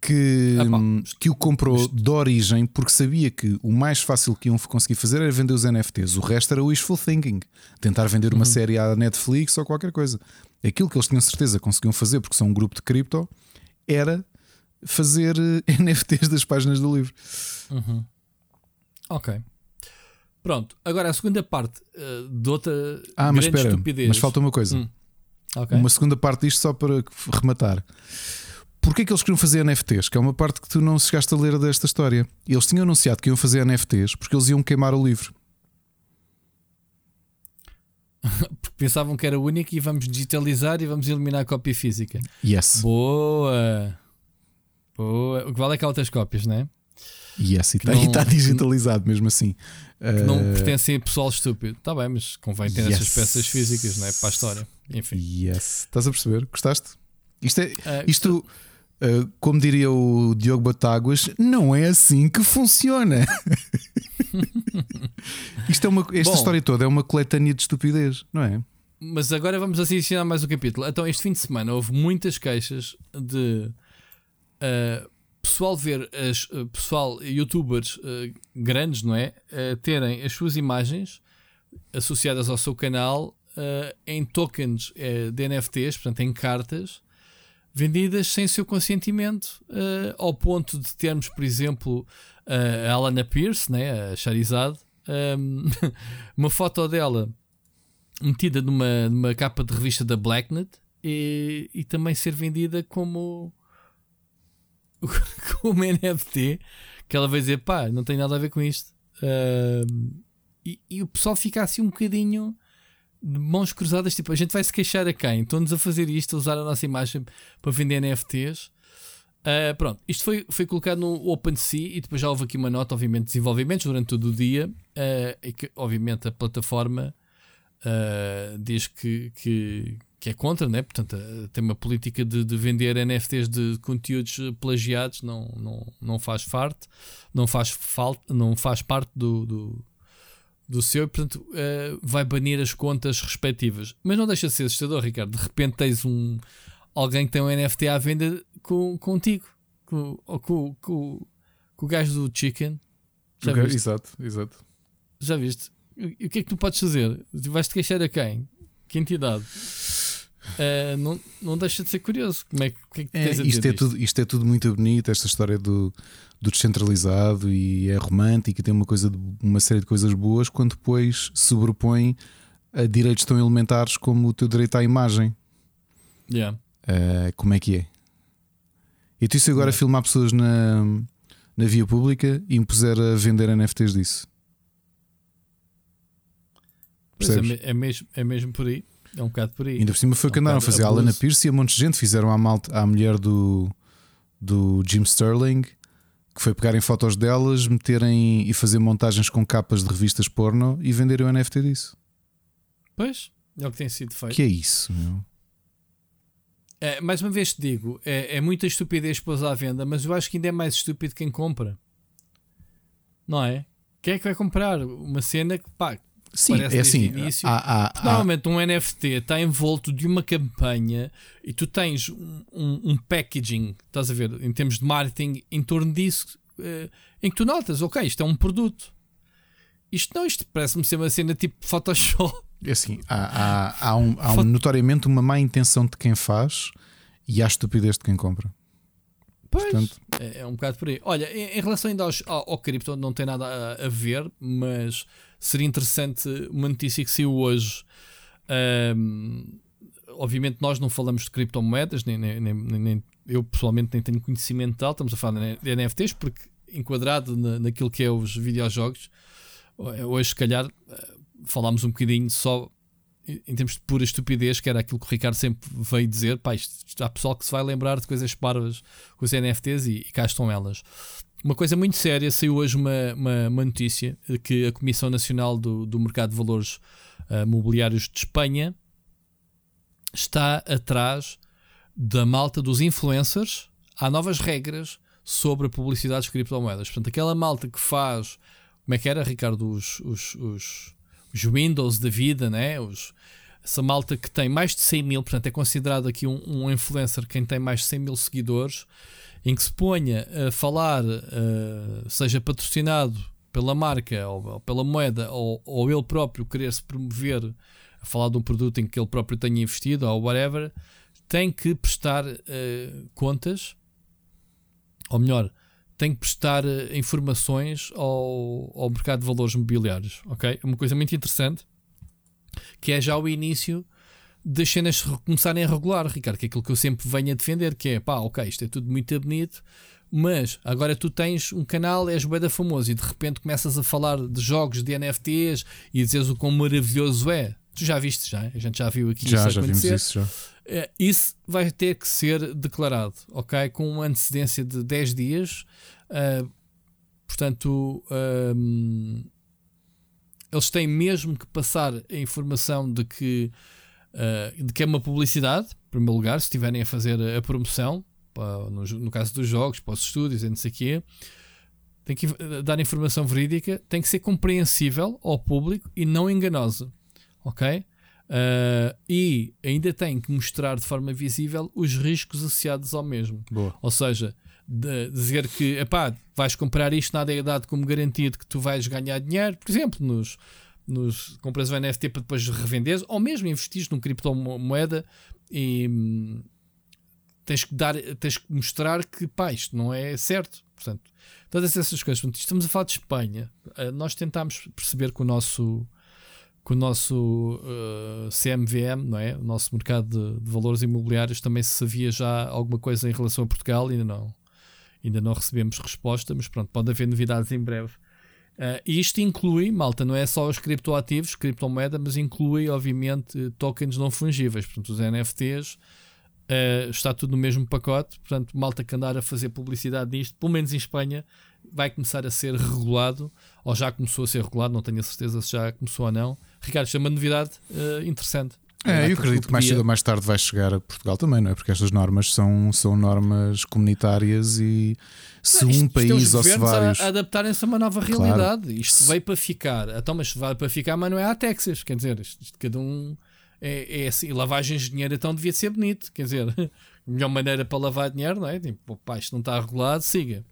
que, Ah, hum, que o comprou de origem porque sabia que o mais fácil que iam conseguir fazer era vender os NFTs. O resto era wishful thinking. Tentar vender Uhum. uma série à Netflix ou qualquer coisa. Aquilo que eles tinham certeza conseguiam fazer, porque são um grupo de cripto, era fazer eh, NFTs das páginas do livro. Uhum. Ok. Pronto, agora a segunda parte uh, de outra Ah, mas espera, estupidez. mas falta uma coisa. Hum. Ok. Uma segunda parte disto só para rematar. Porquê que eles queriam fazer NFTs? Que é uma parte que tu não chegaste a ler desta história. Eles tinham anunciado que iam fazer NFTs porque eles iam queimar o livro. Porque pensavam que era único e vamos digitalizar e vamos eliminar a cópia física. Yes. Boa! Boa! O que vale é que há outras cópias, não é? Yes. E Que está digitalizado mesmo assim. Que não Uh, pertencem a pessoal estúpido. Está bem, mas convém ter essas Yes. peças físicas, não é? Para a história. Enfim. Yes. Estás a perceber? Gostaste? Isto, é, Ah, isto uh, como diria o Diogo Batáguas, não é assim que funciona. isto é uma, esta Bom. história toda é uma coletânea de estupidez, não é? Mas agora vamos assassinar mais um capítulo. Então, este fim de semana houve muitas queixas de uh, pessoal ver as uh, pessoal, youtubers uh, grandes, não é? Terem as suas imagens associadas ao seu canal em tokens de NFTs, portanto, em cartas vendidas sem seu consentimento, ao ponto de termos, por exemplo, a Alana Pierce, né, a Charizard, um, uma foto dela metida numa, numa capa de revista da Blacknet e, e também ser vendida como como NFT que ela vai dizer pá, não tem nada a ver com isto Ahm, e, e o pessoal fica assim um bocadinho de mãos cruzadas tipo, a gente vai se queixar a quem? Estão-nos a fazer isto, a usar a nossa imagem para vender NFTs Ah, pronto, isto foi, foi colocado no OpenSea e depois já houve aqui uma nota, obviamente, de desenvolvimentos durante todo o dia ah, e que obviamente a plataforma Uh, diz que, que, que é contra, né? portanto, uh, tem uma política de, de vender NFTs de conteúdos uh, plagiados, não, não, não faz parte, não faz, falta, não faz parte do, do, do seu, e, portanto, uh, vai banir as contas respectivas. Mas não deixa de ser assustador, Ricardo. De repente tens um alguém que tem um NFT à venda com, contigo, com, com, com, com o gajo do Chicken. Já Ok, viste? Exato, exato. Já viste? E o que é que tu podes fazer? Vais-te queixar a quem? Que entidade? Eh, não, não deixa de ser curioso. Como é, que- que é que É, isto, é tudo, isto é tudo muito bonito, esta história do, do descentralizado e é romântico e tem uma, coisa de- uma série de coisas boas quando depois sobrepõe a direitos tão elementares como o teu direito à imagem. Yeah. Uh, como é que é? E tu se agora Yeah. filmar pessoas na, na via pública e me puser a vender NFTs disso. É, é, mesmo, é mesmo por aí. É um bocado por aí. Ainda por cima foi o que É um andaram a fazer. A Alana. Pierce e a monte de gente fizeram à, malta, à mulher do, do Jim Sterling, que foi pegarem fotos delas, meterem e fazer montagens com capas de revistas porno e venderem o NFT disso. Pois, é o que tem sido feito. Que é isso? meu? É, mais uma vez te digo, é, é muita estupidez pôs à venda, mas eu acho que ainda é mais estúpido quem compra. Não é? Quem é que vai comprar uma cena que pá, Sim, Parece é assim. início. há- há- há- Normalmente um NFT está envolto de uma campanha e tu tens um, um- um packaging, estás a ver, em termos de marketing, em torno disso, eh, em que tu notas, ok, isto é um produto. Isto não, isto parece-me ser uma cena tipo Photoshop. É assim, há, há, há, um, há um- notoriamente uma má intenção de quem faz e há estupidez de quem compra. Pois, Portanto... é, é, um bocado por aí. Olha, em, em relação ainda aos, ao, ao cripto, não tem nada a, a, ver, mas seria interessante uma notícia que saiu hoje. Um, obviamente, nós não falamos de criptomoedas, nem, nem, nem, nem, eu pessoalmente nem tenho conhecimento tal. Estamos a falar de NFTs, porque enquadrado na, naquilo que é os videojogos, hoje, se calhar, falámos um bocadinho só em termos de pura estupidez, que era aquilo que o Ricardo sempre veio dizer, pá, isto, há pessoal que se vai lembrar de coisas parvas com os NFTs e, e cá estão elas. Uma coisa muito séria, saiu hoje uma, uma, uma notícia que a Comissão Nacional do, do Mercado de Valores uh, Mobiliários de Espanha está atrás da malta dos influencers. Há novas regras sobre a publicidade de criptomoedas. Portanto, aquela malta que faz, como é que era, Ricardo, os, os, os os Windows da vida, né? Os, essa malta que tem mais de 100 mil, portanto é considerado aqui um, um influencer quem tem mais de 100 mil seguidores, em que se ponha a falar, uh, seja patrocinado pela marca ou, ou pela moeda, ou, ou, ele próprio querer se promover a falar de um produto em que ele próprio tenha investido ou whatever, tem que prestar uh, contas, ou melhor, tem que prestar uh, informações ao, ao mercado de valores mobiliários, ok? É uma coisa muito interessante, que é já o início das cenas começarem a regular, Ricardo, que é aquilo que eu sempre venho a defender, que é, pá, ok, isto é tudo muito bonito, mas agora tu tens um canal, és da famoso e de repente começas a falar de jogos de NFTs e dizes o quão maravilhoso é. Tu já viste, já? A gente já viu aqui já, isso já acontecer. Vimos isso já. É, isso vai ter que ser declarado, ok? Com uma antecedência de 10 dias. Uh, portanto, um, eles têm mesmo que passar a informação de que, uh, de que é uma publicidade, em primeiro lugar, se estiverem a fazer a promoção, para, no, no, caso dos jogos, para os estúdios e não sei o quê. Tem que dar informação verídica, tem que ser compreensível ao público e não enganosa. Ok? Uh, e ainda tem que mostrar de forma visível os riscos associados ao mesmo. Boa. Ou seja, de dizer que epá, vais comprar isto, nada é dado como garantido que tu vais ganhar dinheiro, por exemplo, nos, nos compras o NFT para depois revender, ou mesmo investir num criptomoeda e hum, tens que dar, tens que mostrar que pá, isto não é certo. Portanto, todas essas coisas. Portanto, estamos a falar de Espanha. Uh, nós tentámos perceber que o nosso que o nosso uh, CMVM, não é? o nosso mercado de, de, valores imobiliários, também se sabia já alguma coisa em relação a Portugal, ainda não, ainda não recebemos resposta, mas pronto, pode haver novidades em breve. Uh, isto inclui, malta, não é só os criptoativos, criptomoeda, mas inclui, obviamente, tokens não fungíveis, portanto, os NFTs, uh, eh, está tudo no mesmo pacote, portanto, malta que andar a fazer publicidade disto, pelo menos em Espanha, vai começar a ser regulado, ou já começou a ser regulado, não tenho a certeza se já começou ou não. Ricardo, isto é uma novidade uh, interessante. É, eu acredito que mais cedo ou mais tarde vai chegar a Portugal também, não é? Porque estas normas são, são normas comunitárias e se não, isto, um país ou se vários. Adaptarem-se a uma nova realidade. Claro. Isto veio para ficar. Então, mas vai para ficar, mas não é a Texas. Quer dizer, isto, isto cada um é, é assim. Lavagem de dinheiro então devia ser bonito. Quer dizer, a melhor maneira para lavar dinheiro, não é? Tipo, pá, isto não está regulado, siga.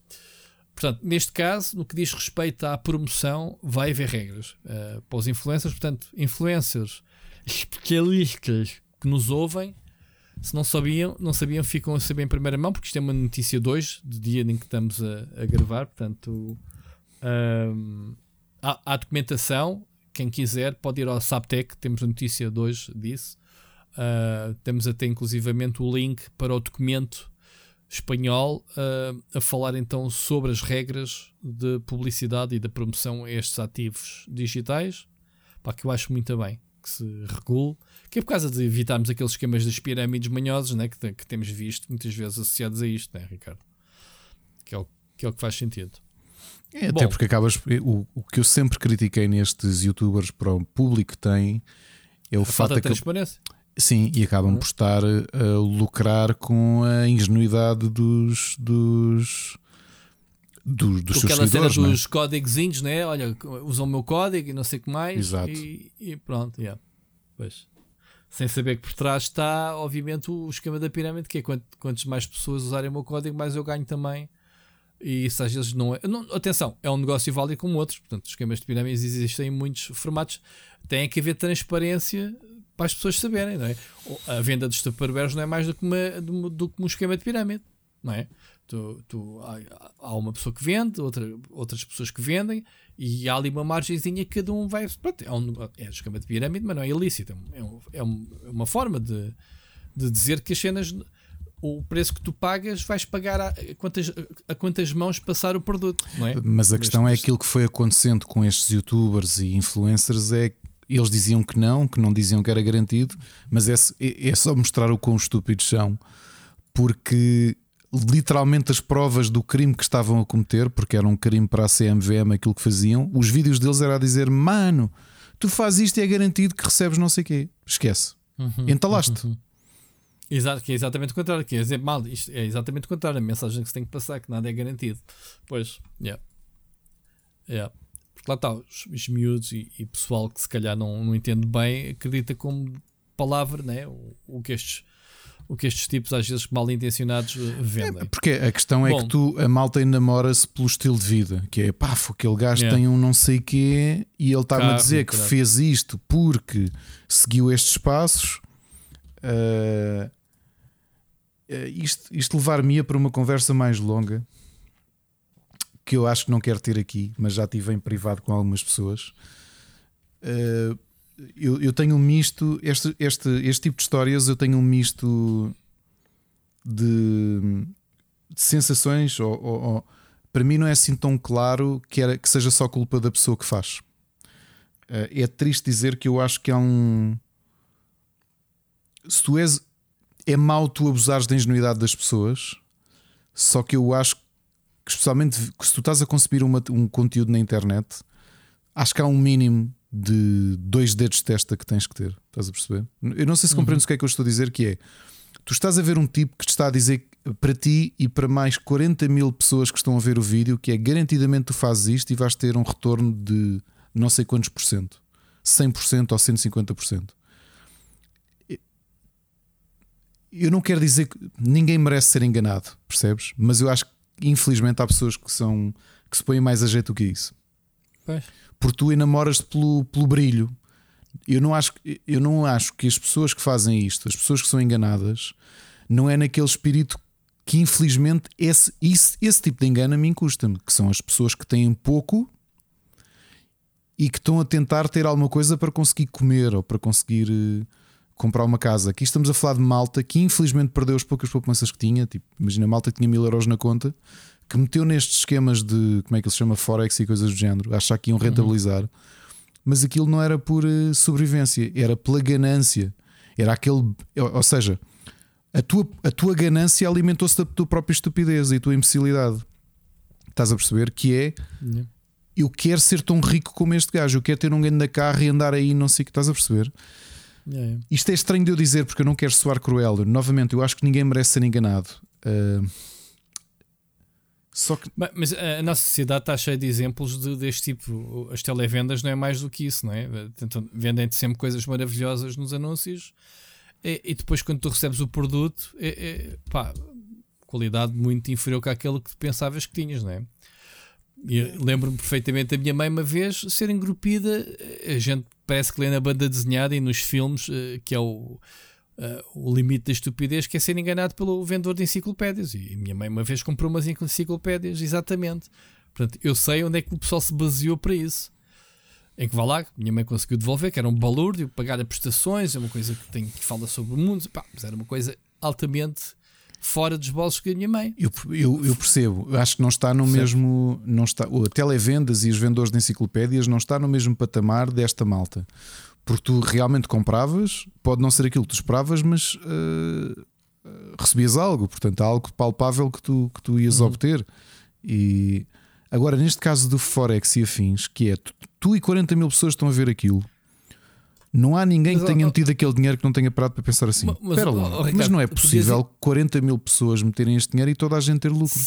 Portanto, neste caso, no que diz respeito à promoção, vai haver regras uh, para os influencers. Portanto, influencers especialistas que nos ouvem, se não sabiam, não sabiam, ficam a saber em primeira mão, porque isto é uma notícia 2 do dia em que estamos a, a gravar. Portanto, um, há, há, documentação. Quem quiser pode ir ao Saptec, temos a notícia 2 disso. Uh, temos até inclusivamente o link para o documento espanhol uh, a falar então sobre as regras de publicidade e da promoção a estes ativos digitais, pá, que eu acho muito bem que se regule, que é por causa de evitarmos aqueles esquemas das pirâmides manhosos né, que, que temos visto muitas vezes associados a isto, né, Ricardo? Que é o que, é o que faz sentido. É, até porque acabas. O, o que eu sempre critiquei nestes youtubers para o público que tem é o fato de transparência. Sim, e acabam uhum. por estar a lucrar com a ingenuidade dos. dos dos, seus Aquela cena dos é? códigozinhos, né? Olha, usam o meu código e não sei o que mais. Exato. E, e pronto, yeah. pois. Sem saber que por trás está, obviamente, o esquema da pirâmide, que é quanto, quantas mais pessoas usarem o meu código, mais eu ganho também. E isso às vezes não é. Não, atenção, é um negócio válido como outros. Portanto, os esquemas de pirâmides existem em muitos formatos. Tem que haver transparência para as pessoas saberem, não é? A venda dos tupperwares não é mais do que, uma, do, do que um esquema de pirâmide, não é? Tu, tu, há, há, uma pessoa que vende, outra, outras pessoas que vendem, e há ali uma margenzinha que cada um vai. Pronto, é, um, é esquema de pirâmide, mas não é ilícito. É, um, é, é uma forma de, de dizer que as cenas o preço que tu pagas vais pagar a quantas, a quantas mãos passar o produto, não é? Mas a questão é aquilo que foi acontecendo com estes youtubers e influencers é eles diziam que não, que não diziam que era garantido, mas é, é, é só mostrar o quão estúpidos são, porque literalmente as provas do crime que estavam a cometer, porque era um crime para a CMVM aquilo que faziam, os vídeos deles era a dizer: Mano, tu fazes isto e é garantido que recebes não sei o quê. Esquece. Uhum, Entalaste. Uhum. Exato, que é exatamente o contrário. Quer dizer, mal, isto é exatamente o contrário. A mensagem que se tem que passar, que nada é garantido. Pois, yeah. Yeah. Porque lá está, os, os miúdos e, e, pessoal que se calhar não, não entende bem, acredita como palavra né? o, o que estes o que estes tipos, às vezes mal intencionados, eh, vendem. É, porque a questão é Bom, que tu, a malta enamora-se pelo estilo de vida, que é pá, aquele gajo yeah. tem um não sei quê e ele está-me a dizer que claro. fez isto porque seguiu estes passos. Uh, isto, isto levar-me-ia para uma conversa mais longa que eu acho que não quero ter aqui, mas já tive em privado com algumas pessoas. Uh, eu, eu, tenho um misto, este, este, este tipo de histórias, eu tenho um misto de, de sensações. Ou, ou, ou, para mim, não é assim tão claro que, era, que seja só culpa da pessoa que faz. Uh, é triste dizer que eu acho que há um. Se tu és. É mau tu abusares da ingenuidade das pessoas, só que eu acho que, especialmente se tu estás a consumir uma, um conteúdo na internet, acho que há um mínimo de dois dedos de testa que tens que ter. Estás a perceber? Eu não sei se uhum. compreendes uhum. o que é que eu estou a dizer, que é tu estás a ver um tipo que te está a dizer para ti e para mais 40 mil pessoas que estão a ver o vídeo que é garantidamente tu fazes isto e vais ter um retorno de não sei quantos por cento, 100% ou 150%. Eu não quero dizer que ninguém merece ser enganado, percebes? Mas eu acho que infelizmente há pessoas que são que se põem mais a jeito do que isso. Pois. Porque tu enamoras-te pelo, pelo brilho. Eu não, acho, eu não acho que as pessoas que fazem isto, as pessoas que são enganadas, não é naquele espírito que infelizmente esse, esse, esse tipo de engano a mim custa-me, que são as pessoas que têm pouco e que estão a tentar ter alguma coisa para conseguir comer ou para conseguir uh, comprar uma casa. Aqui estamos a falar de malta que infelizmente perdeu as poucas poupanças que tinha. Tipo, imagina malta que tinha mil euros na conta, que meteu nestes esquemas de como é que ele se chama, Forex e coisas do género, achar que iam rentabilizar. Uhum. Mas aquilo não era por uh, sobrevivência, era pela ganância. Era aquele. Ou seja, a tua, a tua ganância alimentou-se da tua própria estupidez e tua imbecilidade. Estás a perceber? Que é. Uhum. Eu quero ser tão rico como este gajo, eu quero ter um ganho da carro e andar aí, não sei o que estás a perceber. Yeah. Isto é estranho de eu dizer porque eu não quero soar cruel. Novamente, eu acho que ninguém merece ser enganado. Uh... Só que... Mas a nossa sociedade está cheia de exemplos de, deste tipo. As televendas não é mais do que isso, não é? Vendem-te sempre coisas maravilhosas nos anúncios e, e, depois, quando tu recebes o produto, é, é pá, qualidade muito inferior que aquela que pensavas que tinhas, não é? lembro-me perfeitamente da minha mãe uma vez ser engrupida. A gente parece que lê na banda desenhada e nos filmes, eh, que é o, uh, o limite da estupidez, que é ser enganado pelo vendedor de enciclopédias. E a minha mãe uma vez comprou umas enciclopédias, exatamente. Portanto, eu sei onde é que o pessoal se baseou para isso. Em que vá lá, minha mãe conseguiu devolver, que era um balúrdio, pagar a prestações, é uma coisa que, tem, que fala sobre o mundo, pá, mas era uma coisa altamente fora dos bolsos que a minha mãe. Eu, eu, eu percebo, eu acho que não está no mesmo. Não está, a televendas e os vendedores de enciclopédias não está no mesmo patamar desta malta. Porque tu realmente compravas, pode não ser aquilo que tu esperavas, mas uh, recebias algo, portanto, há algo palpável que tu, que tu ias uhum. obter. E agora, neste caso do Forex e afins, que é tu, tu e 40 mil pessoas estão a ver aquilo não há ninguém mas, que tenha metido aquele dinheiro que não tenha parado para pensar assim. Mas, Espera lá, Ricardo, mas não é possível dizer... 40 mil pessoas meterem este dinheiro e toda a gente ter lucro.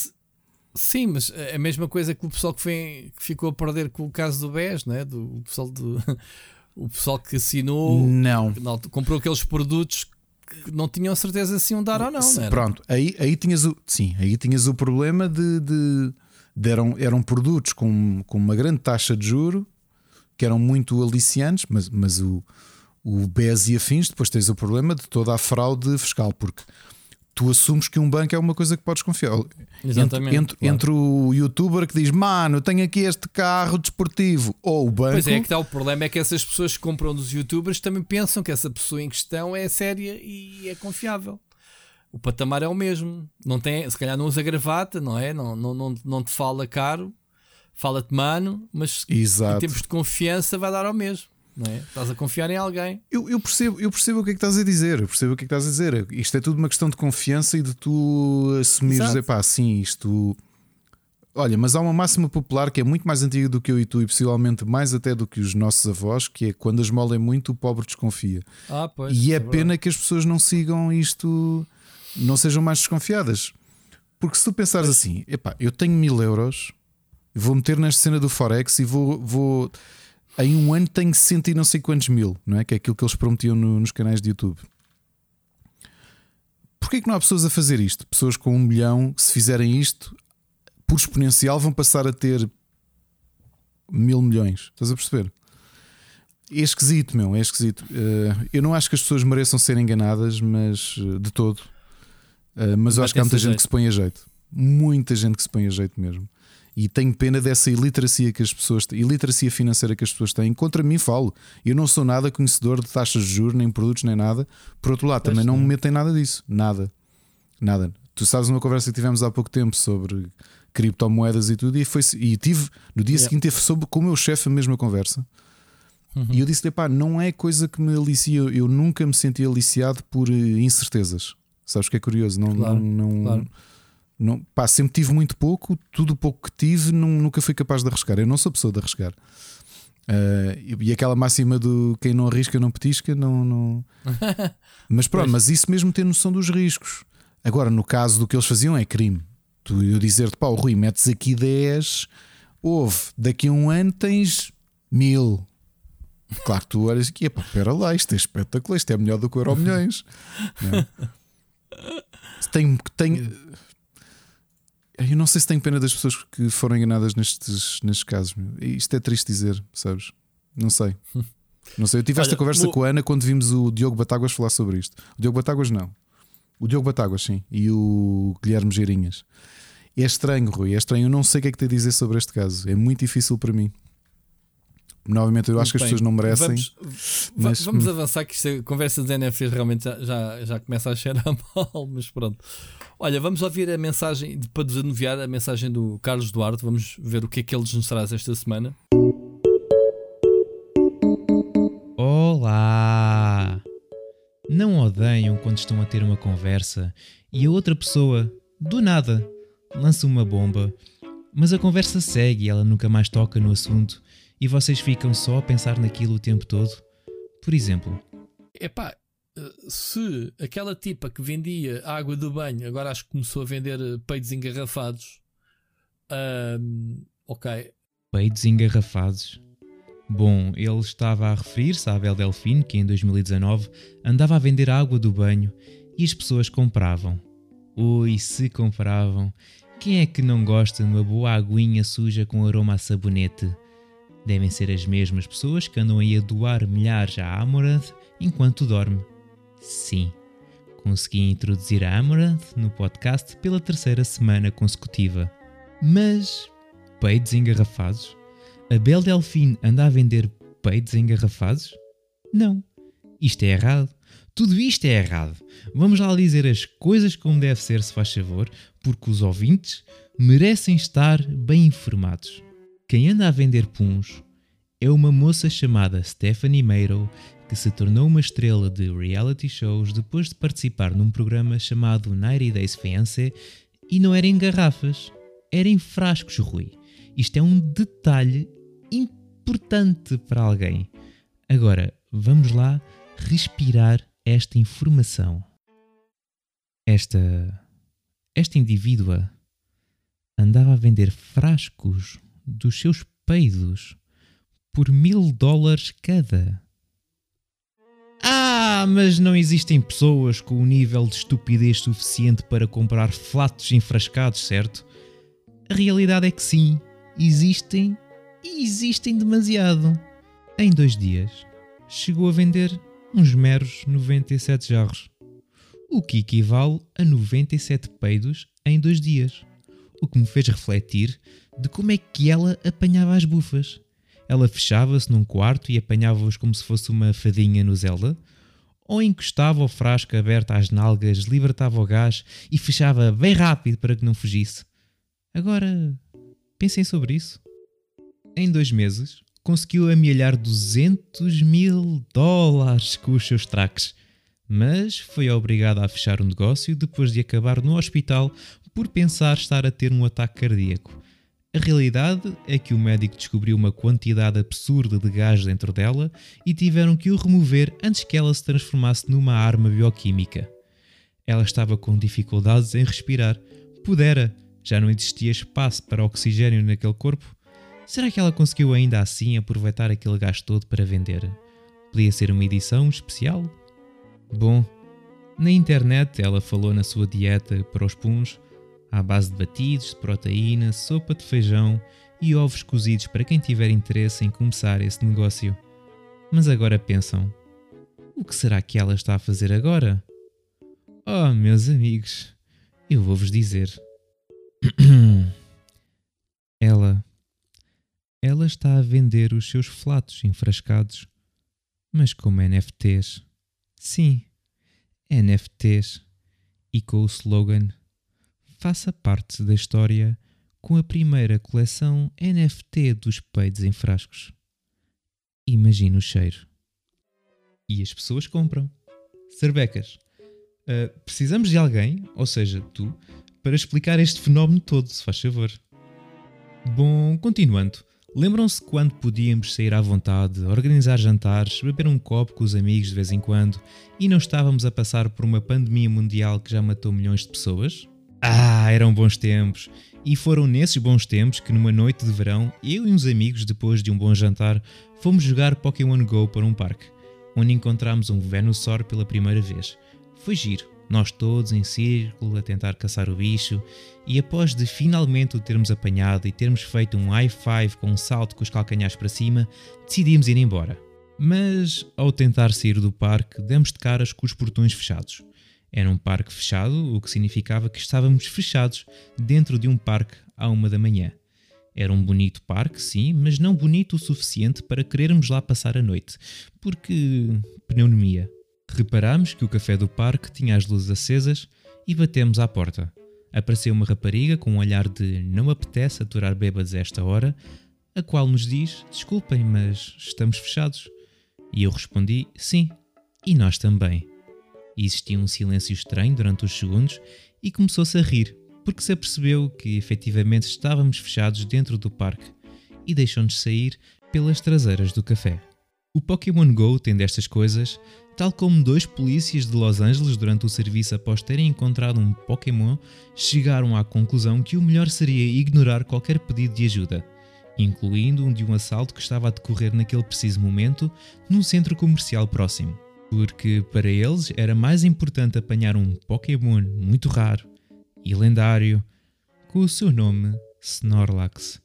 Sim, mas é a mesma coisa que o pessoal que, vem, que ficou a perder com o caso do BES, né? do o pessoal, do, o pessoal que assinou, não. não. comprou aqueles produtos que não tinham certeza se iam dar ou não. não Pronto, aí, aí tinhas o, sim, aí tinhas o problema de, de, de eram, eram produtos com, com uma grande taxa de juro que eram muito aliciantes, mas, mas o, o BES e afins, depois tens o problema de toda a fraude fiscal, porque tu assumes que um banco é uma coisa que podes confiar. Exatamente. Entre, claro. entre, o youtuber que diz, mano, tenho aqui este carro desportivo, ou o banco. Pois é, que está o problema é que essas pessoas que compram dos youtubers também pensam que essa pessoa em questão é séria e é confiável. O patamar é o mesmo. Não tem, se calhar não usa gravata, não é? Não, não, não, não te fala caro, fala-te mano, mas Exato. em termos de confiança vai dar ao mesmo. Não é? Estás a confiar em alguém. Eu, eu, percebo, eu percebo o que é que estás a dizer. Eu percebo o que é que estás a dizer. Isto é tudo uma questão de confiança e de tu assumires, epá, sim, isto. Olha, mas há uma máxima popular que é muito mais antiga do que eu e tu, e possivelmente mais até do que os nossos avós, que é quando as molem muito, o pobre desconfia. Ah, pois, e é, é pena que as pessoas não sigam isto, não sejam mais desconfiadas. Porque se tu pensares pois. assim, epá, eu tenho mil euros, vou meter nesta cena do Forex e vou, vou em um ano tenho cento e não sei quantos mil, não é? Que é aquilo que eles prometiam no, nos canais de YouTube. Porquê que não há pessoas a fazer isto? Pessoas com um milhão, se fizerem isto, por exponencial, vão passar a ter mil milhões. Estás a perceber? É esquisito, meu, é esquisito. Eh, eu não acho que as pessoas mereçam ser enganadas, mas eh, de todo. Eh, mas eu acho que há muita gente jeito. que se põe a jeito. Muita gente que se põe a jeito mesmo. E tenho pena dessa iliteracia que as pessoas têm, iliteracia financeira que as pessoas têm. Contra mim falo. Eu não sou nada conhecedor de taxas de juros, nem produtos, nem nada. Por outro lado, pois também não me metem nada disso. Nada. Nada. Tu sabes uma conversa que tivemos há pouco tempo sobre criptomoedas e tudo, e, foi, e tive no dia yeah. seguinte teve sobre com o meu chefe a mesma conversa. Uhum. E eu disse-lhe: pá, não é coisa que me alicia. Eu nunca me senti aliciado por eh, incertezas. Sabes que é curioso? Não, claro, não, não, claro. Não, pá, sempre tive muito pouco, tudo o pouco que tive nunca fui capaz de arriscar. Eu não sou pessoa de arriscar. Uh, e aquela máxima do quem não arrisca não petisca, não. não... mas pronto, mas isso mesmo ter noção dos riscos. Agora, no caso do que eles faziam, é crime. Tu eu dizer-te, pá, o Rui, metes aqui 10, houve, daqui a um ano tens mil. Claro que tu olhas aqui, pá, espera lá, isto é espetacular, isto é melhor do que o Euro Milhões. Tenho, tenho, eu não sei se tenho pena das pessoas que foram enganadas nestes, nestes casos. Isto é triste dizer, sabes? Não sei. Não sei. Eu tive Olha, esta conversa com a Ana quando vimos o Diogo Batáguas falar sobre isto. O Diogo Batáguas não. O Diogo Batáguas, sim. E o Guilherme Geirinhas. É estranho, Rui. É estranho. Eu não sei o que é que te a dizer sobre este caso. É muito difícil para mim. Novamente, eu acho que as pessoas não merecem. Vamos, mas... vamos avançar, que a conversa dos NFTs realmente já, já, já começa a cheirar mal, mas pronto. Olha, vamos ouvir a mensagem, para desanuviar a mensagem do Carlos Duarte. Vamos ver o que é que ele nos traz esta semana. Olá! Não odeiam quando estão a ter uma conversa e a outra pessoa, do nada, lança uma bomba, mas a conversa segue e ela nunca mais toca no assunto e vocês ficam só a pensar naquilo o tempo todo? Por exemplo. Epá, se aquela tipa que vendia água do banho agora acho que começou a vender eh, peitos engarrafados. Um, ok. Peitos engarrafados? Bom, ele estava a referir-se à Abel Delfino, que em 2019 andava a vender água do banho e as pessoas compravam. Oi, se compravam. Quem é que não gosta de uma boa aguinha suja com aroma a sabonete? Devem ser as mesmas pessoas que andam aí a doar milhares à Amorad enquanto dorme. Sim, consegui introduzir a Amorad no podcast pela terceira semana consecutiva. Mas, peidos engarrafados? A Bel Delfim anda a vender peidos engarrafados? Não, isto é errado. Tudo isto é errado. Vamos lá dizer as coisas como deve ser, se faz favor, porque os ouvintes merecem estar bem informados. Quem anda a vender puns é uma moça chamada Stephanie Meiro que se tornou uma estrela de reality shows depois de participar num programa chamado 90 Days Fiancé e não era em garrafas, era em frascos, Rui. Isto é um detalhe importante para alguém. Agora, vamos lá respirar esta informação. Esta. Esta indivídua andava a vender frascos dos seus peidos por mil dólares cada. Ah, mas não existem pessoas com o nível de estupidez suficiente para comprar flatos enfrascados, certo? A realidade é que sim, existem e existem demasiado. Em dois dias, chegou a vender uns meros 97 jarros. o que equivale a 97 peidos em dois dias. O que me fez refletir de como é que ela apanhava as bufas. Ela fechava-se num quarto e apanhava-os como se fosse uma fadinha no Zelda, ou encostava o frasco aberto às nalgas, libertava o gás e fechava bem rápido para que não fugisse. Agora, pensem sobre isso. Em dois meses, conseguiu amealhar 200 mil dólares com os seus traques, mas foi obrigada a fechar o negócio depois de acabar no hospital por pensar estar a ter um ataque cardíaco. A realidade é que o médico descobriu uma quantidade absurda de gás dentro dela e tiveram que o remover antes que ela se transformasse numa arma bioquímica. Ela estava com dificuldades em respirar. Pudera, já não existia espaço para oxigênio naquele corpo. Será que ela conseguiu ainda assim aproveitar aquele gás todo para vender? Podia ser uma edição especial? Bom, na internet ela falou na sua dieta para os puns à base de batidos, de proteína, sopa de feijão e ovos cozidos para quem tiver interesse em começar esse negócio. Mas agora pensam: o que será que ela está a fazer agora? Oh, meus amigos, eu vou-vos dizer. ela. Ela está a vender os seus flatos enfrascados, mas como NFTs. Sim, NFTs. E com o slogan faça parte da história com a primeira coleção NFT dos peidos em frascos. Imagina o cheiro. E as pessoas compram. Cerbecas, uh, precisamos de alguém, ou seja, tu, para explicar este fenómeno todo, se faz favor. Bom, continuando. Lembram-se quando podíamos sair à vontade, organizar jantares, beber um copo com os amigos de vez em quando e não estávamos a passar por uma pandemia mundial que já matou milhões de pessoas? Ah, eram bons tempos. E foram nesses bons tempos que, numa noite de verão, eu e uns amigos, depois de um bom jantar, fomos jogar Pokémon Go para um parque, onde encontramos um Venusaur pela primeira vez. Foi giro, nós todos em círculo a tentar caçar o bicho, e após de finalmente o termos apanhado e termos feito um high five com um salto com os calcanhares para cima, decidimos ir embora. Mas, ao tentar sair do parque, demos de caras com os portões fechados. Era um parque fechado, o que significava que estávamos fechados dentro de um parque à uma da manhã. Era um bonito parque, sim, mas não bonito o suficiente para querermos lá passar a noite, porque. pneumonia. Reparámos que o café do parque tinha as luzes acesas e batemos à porta. Apareceu uma rapariga com um olhar de não apetece aturar bêbados a esta hora, a qual nos diz: Desculpem, mas estamos fechados. E eu respondi: Sim, e nós também. Existia um silêncio estranho durante os segundos e começou-se a rir, porque se apercebeu que efetivamente estávamos fechados dentro do parque e deixou-nos sair pelas traseiras do café. O Pokémon Go tem destas coisas, tal como dois polícias de Los Angeles durante o serviço após terem encontrado um Pokémon, chegaram à conclusão que o melhor seria ignorar qualquer pedido de ajuda, incluindo um de um assalto que estava a decorrer naquele preciso momento num centro comercial próximo porque para eles era mais importante apanhar um Pokémon muito raro e lendário com o seu nome Snorlax.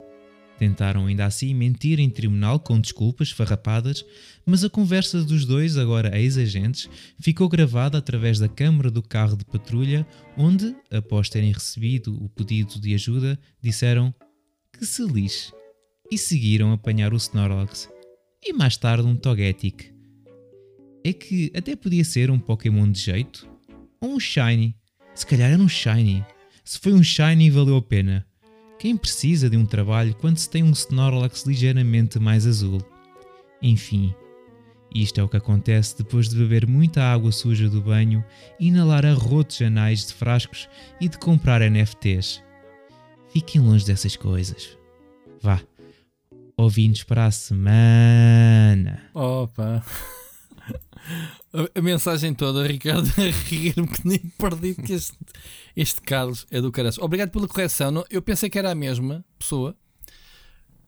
Tentaram ainda assim mentir em tribunal com desculpas farrapadas, mas a conversa dos dois, agora ex-agentes, ficou gravada através da câmara do carro de patrulha, onde, após terem recebido o pedido de ajuda, disseram que se lixe e seguiram a apanhar o Snorlax e mais tarde um Togetic é que até podia ser um Pokémon de jeito ou um Shiny. Se calhar era um Shiny. Se foi um Shiny, valeu a pena. Quem precisa de um trabalho quando se tem um Snorlax ligeiramente mais azul? Enfim, isto é o que acontece depois de beber muita água suja do banho, inalar arrotos anais de frascos e de comprar NFTs. Fiquem longe dessas coisas. Vá. Ouvintes para a semana. Opa! A, a, mensagem toda, Ricardo, a rir-me que nem perdido que este, este Carlos é do caralho. Obrigado pela correção. Eu pensei que era a mesma pessoa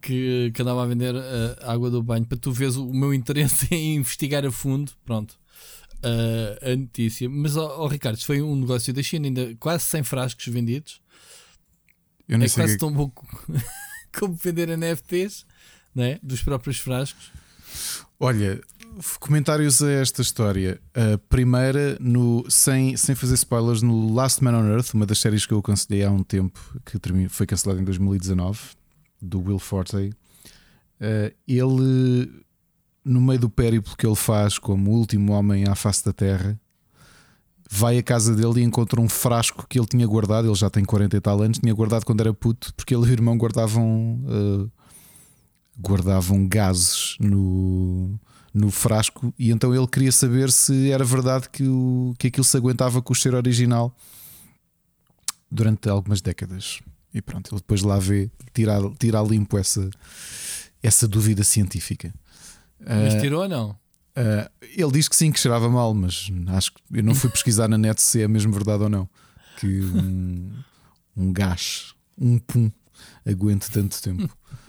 que, que andava a vender a água do banho para tu veres o meu interesse em investigar a fundo. Pronto. Uh, a notícia, mas oh, oh, Ricardo, isto foi um negócio da China, ainda quase 100 frascos vendidos. Eu é quase que... tão bom como vender NFTs né? dos próprios frascos. Olha, comentários a esta história. A primeira, no, sem, sem fazer spoilers, no Last Man on Earth, uma das séries que eu aconselhei há um tempo, que foi cancelada em 2019, do Will Forte. Uh, ele, no meio do périplo que ele faz como último homem à face da Terra, vai à casa dele e encontra um frasco que ele tinha guardado. Ele já tem 40 e tal anos, tinha guardado quando era puto, porque ele e o irmão guardavam. Uh, guardavam gases no, no frasco e então ele queria saber se era verdade que, o, que aquilo se aguentava com o cheiro original durante algumas décadas. E pronto, ele depois lá vê, tira, tira a limpo essa, essa dúvida científica. Mas uh, tirou ou não? Uh, ele diz que sim, que cheirava mal, mas acho que eu não fui pesquisar na net se é mesmo verdade ou não. Que um, um gás, um pum, aguente tanto tempo.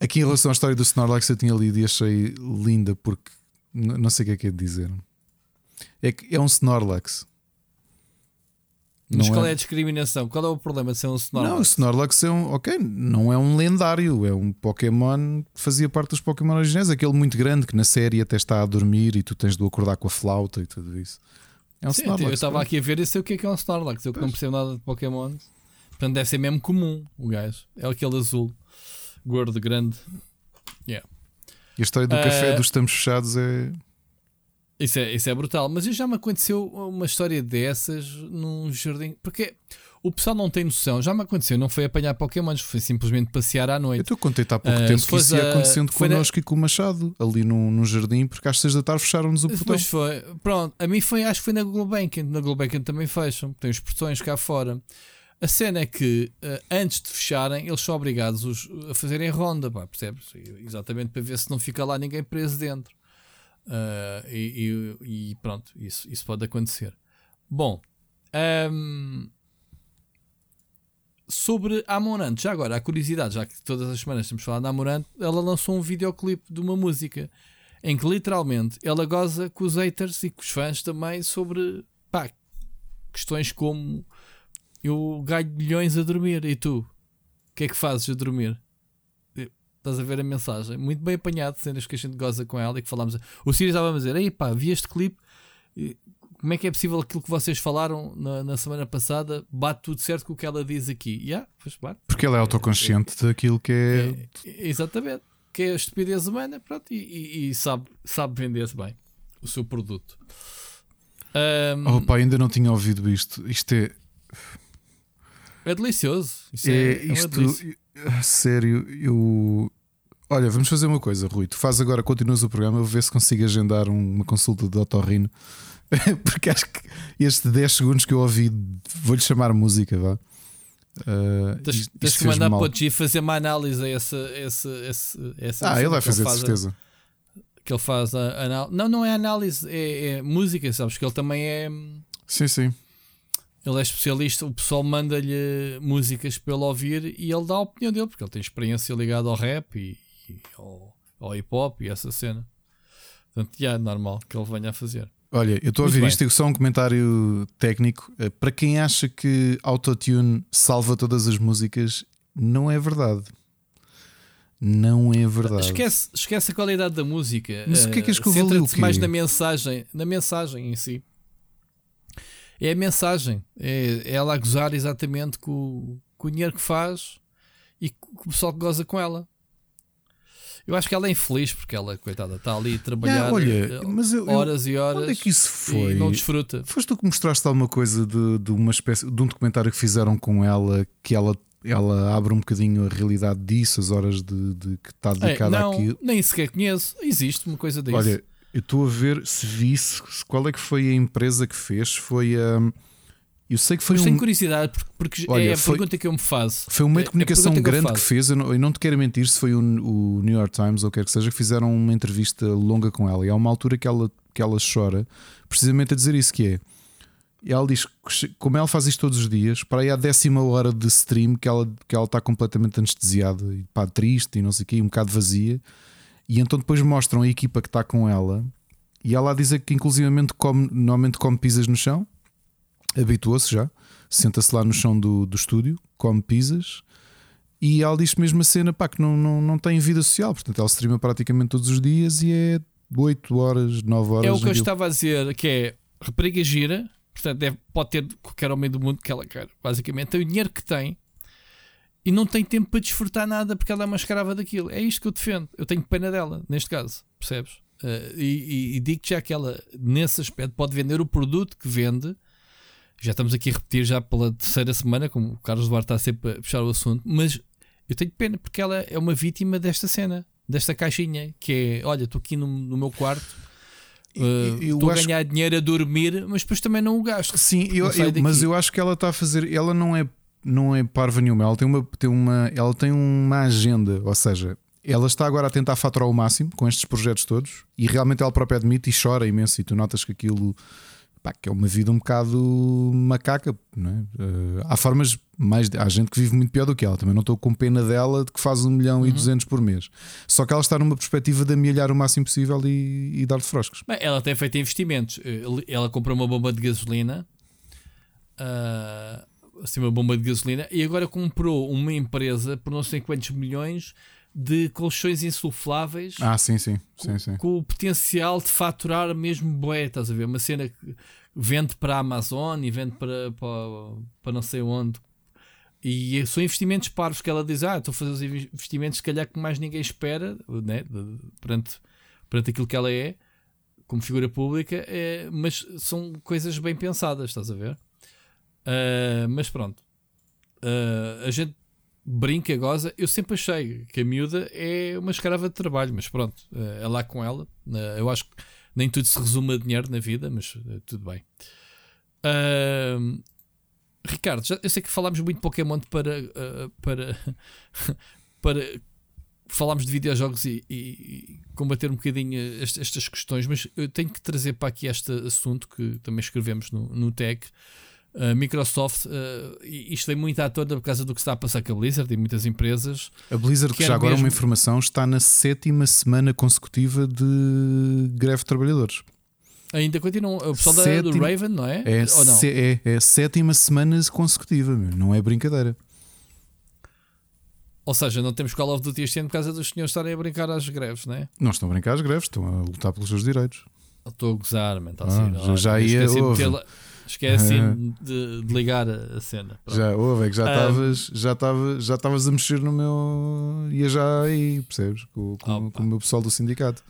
Aqui em relação à história do Snorlax, eu tinha lido e achei linda porque não sei o que é que é de dizer. É que é um Snorlax. Mas não qual é... é a discriminação? Qual é o problema de ser um Snorlax? Não, o Snorlax é um. Ok, não é um lendário, é um Pokémon que fazia parte dos Pokémon originais, aquele muito grande que na série até está a dormir e tu tens de o acordar com a flauta e tudo isso. É um Sim, Snorlax. Eu estava aqui a ver e sei o que é que é um Snorlax. Eu que não percebo nada de Pokémon. Portanto, deve ser mesmo comum o gajo. É aquele azul gordo, grande. Yeah. E a história do uh, café dos estamos fechados é. Isso é, isso é brutal. Mas já me aconteceu uma história dessas num jardim. Porque o pessoal não tem noção. Já me aconteceu. Não foi apanhar Pokémons, foi simplesmente passear à noite. Eu estou contente há pouco uh, tempo que isso ia acontecendo connosco na... e com o Machado, ali num, num jardim, porque às seis da tarde fecharam-nos o portão. Pois foi. Pronto, a mim foi, acho que foi na Gulbenkian. Na Gulbenkian também fecham. Tem os portões cá fora. A cena é que uh, antes de fecharem, eles são obrigados os, a fazerem ronda, pá, percebes? Exatamente para ver se não fica lá ninguém preso dentro. Uh, e, e, e, pronto, isso, isso pode acontecer. Bom, um, ehm, sobre a Amorante, já agora, a curiosidade, já que todas as semanas estamos falando da Amorante, ela lançou um videoclipe de uma música em que literalmente ela goza com os haters e com os fãs também sobre pá, questões como eu ganho milhões a dormir. E tu? O que é que fazes a dormir? Estás a ver a mensagem? Muito bem apanhado, cenas que a gente goza com ela e que falamos. O Sirius estava a dizer: Ei pá, vi este clipe. Como é que é possível aquilo que vocês falaram na, na semana passada bate tudo certo com o que ela diz aqui? Yeah, pois bate. Porque ela é autoconsciente é, daquilo que é... é... Exatamente. Que é a estupidez humana pronto, e, e, e sabe, sabe vender bem o seu produto. Um... Oh, pá, ainda não tinha ouvido isto. Isto é. É delicioso. Isso é, é, é isto, sério, eu. Olha, vamos fazer uma coisa, Rui. Tu faz agora, continuas o programa, eu vou ver se consigo agendar uma consulta de otorrino. Porque acho que estes 10 segundos que eu ouvi, vou-lhe chamar música, vá. Uh, tens, que mandar para o G fazer uma análise a essa, essa, essa, essa Ah, ele vai fazer, de certeza. A, que ele faz a análise. Não, não é análise, é, é música, sabes? Que ele também é. Sim, sim. Ele é especialista, o pessoal manda-lhe músicas para ele ouvir e ele dá a opinião dele, porque ele tem experiência ligada ao rap e, e ao, ao, hip hop e essa cena. Portanto, já é normal que ele venha a fazer. Olha, eu estou a ouvir isto e só um comentário técnico. Eh, para quem acha que Autotune salva todas as músicas, não é verdade. Não é verdade. Esquece, esquece a qualidade da música. Mas o que é que és que eu mais na mensagem, na mensagem em si é a mensagem. É, é ela a gozar exatamente com, com o dinheiro que faz e com o pessoal que goza com ela. Eu acho que ela é infeliz porque ela, coitada, está ali a trabalhar olha, eh, eu, horas eu, e horas. Onde é que isso foi? E não desfruta. Foste tu que mostraste alguma coisa de, de uma espécie de um documentário que fizeram com ela que ela ela abre um bocadinho a realidade disso, as horas de, de que está dedicada é, não, àquilo. Nem sequer conheço. Existe uma coisa disso. Olha, eu estou a ver se vi qual é que foi a empresa que fez. Foi a. Um, eu sei que foi Mas um. tenho curiosidade, porque Olha, é a foi, pergunta que eu me faço. Foi um meio de é comunicação é grande que, que, fez. Eu não, eu não, te quero mentir se foi o, o, New York Times ou quer que seja, que fizeram uma entrevista longa com ela. E há uma altura que ela, que ela chora, precisamente a dizer isso: que é. E ela diz que, como ela faz isto todos os dias, para aí à décima hora de stream, que ela, que ela está completamente anestesiada e pá, triste e não sei o quê, um bocado vazia. E então depois mostram a equipa que está com ela e ela a dizer que inclusivamente come, normalmente come pizzas no chão, habituou-se já, senta-se lá no chão do, do estúdio, come pizzas. E ela diz mesmo a cena pá, que não, não, não tem vida social, portanto ela streama praticamente todos os dias e é 8 horas, 9 horas. É o que eu estava a dizer, que é rapariga gira, portanto deve, pode ter qualquer homem do mundo que ela quer, basicamente. Tem o dinheiro que tem e não tem tempo para desfrutar nada porque ela é uma escrava daquilo. É isto que eu defendo. Eu tenho pena dela, neste caso, percebes? Uh, e, e, e digo já que ela, nesse aspecto, pode vender o produto que vende. Já estamos aqui a repetir já pela terceira semana, como o Carlos Duarte está sempre a puxar o assunto, mas eu tenho pena porque ela é uma vítima desta cena, desta caixinha, que é: olha, estou aqui no, no meu quarto. Uh, estou a ganhar dinheiro a dormir, mas depois também não o gasto. Sim, eu, eu, mas eu acho que ela está a fazer. Ela não é, não é parva nenhuma. Ela tem uma, tem uma, ela tem uma agenda, ou seja, ela está agora a tentar faturar o máximo com estes projetos todos e realmente ela própria admite e chora imenso. E tu notas que aquilo pá, que é uma vida um bocado macaca. Não é? Uh, há formas mais. Há gente que vive muito pior do que ela. Também não estou com pena dela de que faz um milhão uhum. e duzentos por mês. Só que ela está numa perspectiva de amelhar o máximo possível e, e dar-lhe froscos. Bem, ela tem feito investimentos. Eh, ela comprou uma bomba de gasolina. Uh, assim, uma bomba de gasolina. E agora comprou uma empresa por não sei quantos milhões de colchões insufláveis. Ah, sim, sim. sim, com, sim. com o potencial de faturar mesmo bué, estás a ver? Uma cena que vende para a Amazon e vende para, para, para não sei onde. E são investimentos parvos que ela diz: Ah, estou a fazer os investimentos, se calhar que mais ninguém espera, né? perante, perante aquilo que ela é, como figura pública, é, mas são coisas bem pensadas, estás a ver? Uh, mas pronto, uh, a gente brinca, goza. Eu sempre achei que a miúda é uma escrava de trabalho, mas pronto, eh, é lá com ela. Eu acho que nem tudo se resume a dinheiro na vida, mas tudo bem. Uh, Ricardo, já, eu sei que falámos muito Pokémon para, uh, para, para falarmos de videojogos e, e, combater um bocadinho estas, estas questões, mas eu tenho que trazer para aqui este assunto que também escrevemos no, no tag a Microsoft, uh, isto vem muito à tona por causa do que está a passar com a Blizzard e muitas empresas. A Blizzard, que já agora mesmo... uma informação, está na sétima semana consecutiva de greve de trabalhadores. Ainda continuam. O pessoal Sétima... do Raven, não é? É, Ou não? é, é a sétima semana consecutiva, não é brincadeira. Ou seja, não temos Call of Duty este ano por causa dos senhores estarem a brincar às greves, não é? Não estão a brincar às greves, estão a lutar pelos seus direitos. Estou a gozar, man, tá ah, assim, já, já ia. Esqueci de, de, ligar a cena. Pronto. Já, ouve, é que já estavas um, já tava, já a mexer no meu. ia já aí, percebes? Com, com, com o meu pessoal do sindicato.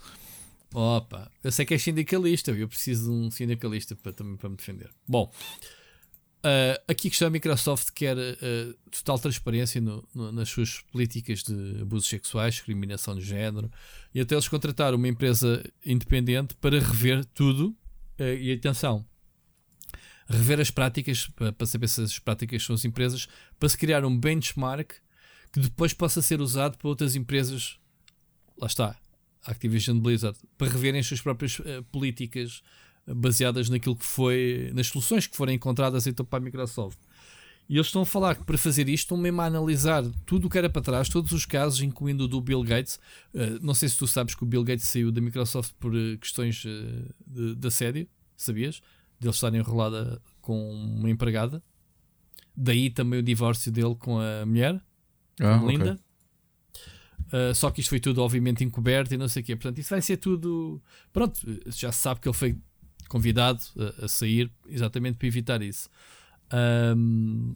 Opa, eu sei que és sindicalista, eu preciso de um sindicalista para, também para me defender. Bom, uh, aqui que está a Microsoft quer uh, total transparência no, no, nas suas políticas de abusos sexuais, discriminação de género, e até eles contratar uma empresa independente para rever tudo. Uh, e atenção, rever as práticas, para saber se as práticas são as empresas, para se criar um benchmark que depois possa ser usado para outras empresas. Lá está, Activision Blizzard, para reverem as suas próprias uh, políticas eh, baseadas naquilo que foi, nas soluções que forem encontradas então para a Microsoft. E eles estão a falar que para fazer isto estão mesmo a analisar tudo o que era para trás, todos os casos, incluindo o do Bill Gates. Uh, não sei se tu sabes que o Bill Gates saiu da Microsoft por uh, questões uh, de, de assédio, sabias? Dele estar enrolada com uma empregada. Daí também o divórcio dele com a mulher, ah, Linda. Okay. Uh, só que isto foi tudo, obviamente, encoberto e não sei o quê. Portanto, isso vai ser tudo. Pronto, já se sabe que ele foi convidado a, a sair exatamente para evitar isso. Um,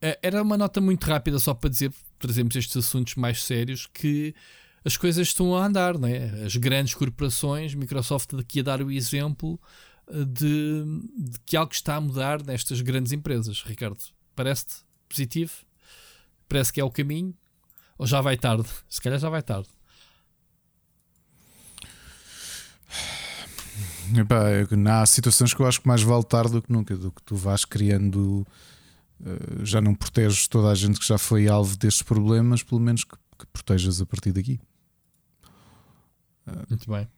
é, era uma nota muito rápida, só para dizer, trazemos estes assuntos mais sérios, que as coisas estão a andar, não é? As grandes corporações, Microsoft daqui a dar o exemplo, de, de, que algo está a mudar nestas grandes empresas, Ricardo. Parece-te positivo? Parece que é o caminho? Ou já vai tarde? Se calhar já vai tarde. Epá, há situações que eu acho que mais vale tarde do que nunca, do que tu vais criando. Uh, já não proteges toda a gente que já foi alvo destes problemas, pelo menos que, que protejas a partir daqui. Muito bem.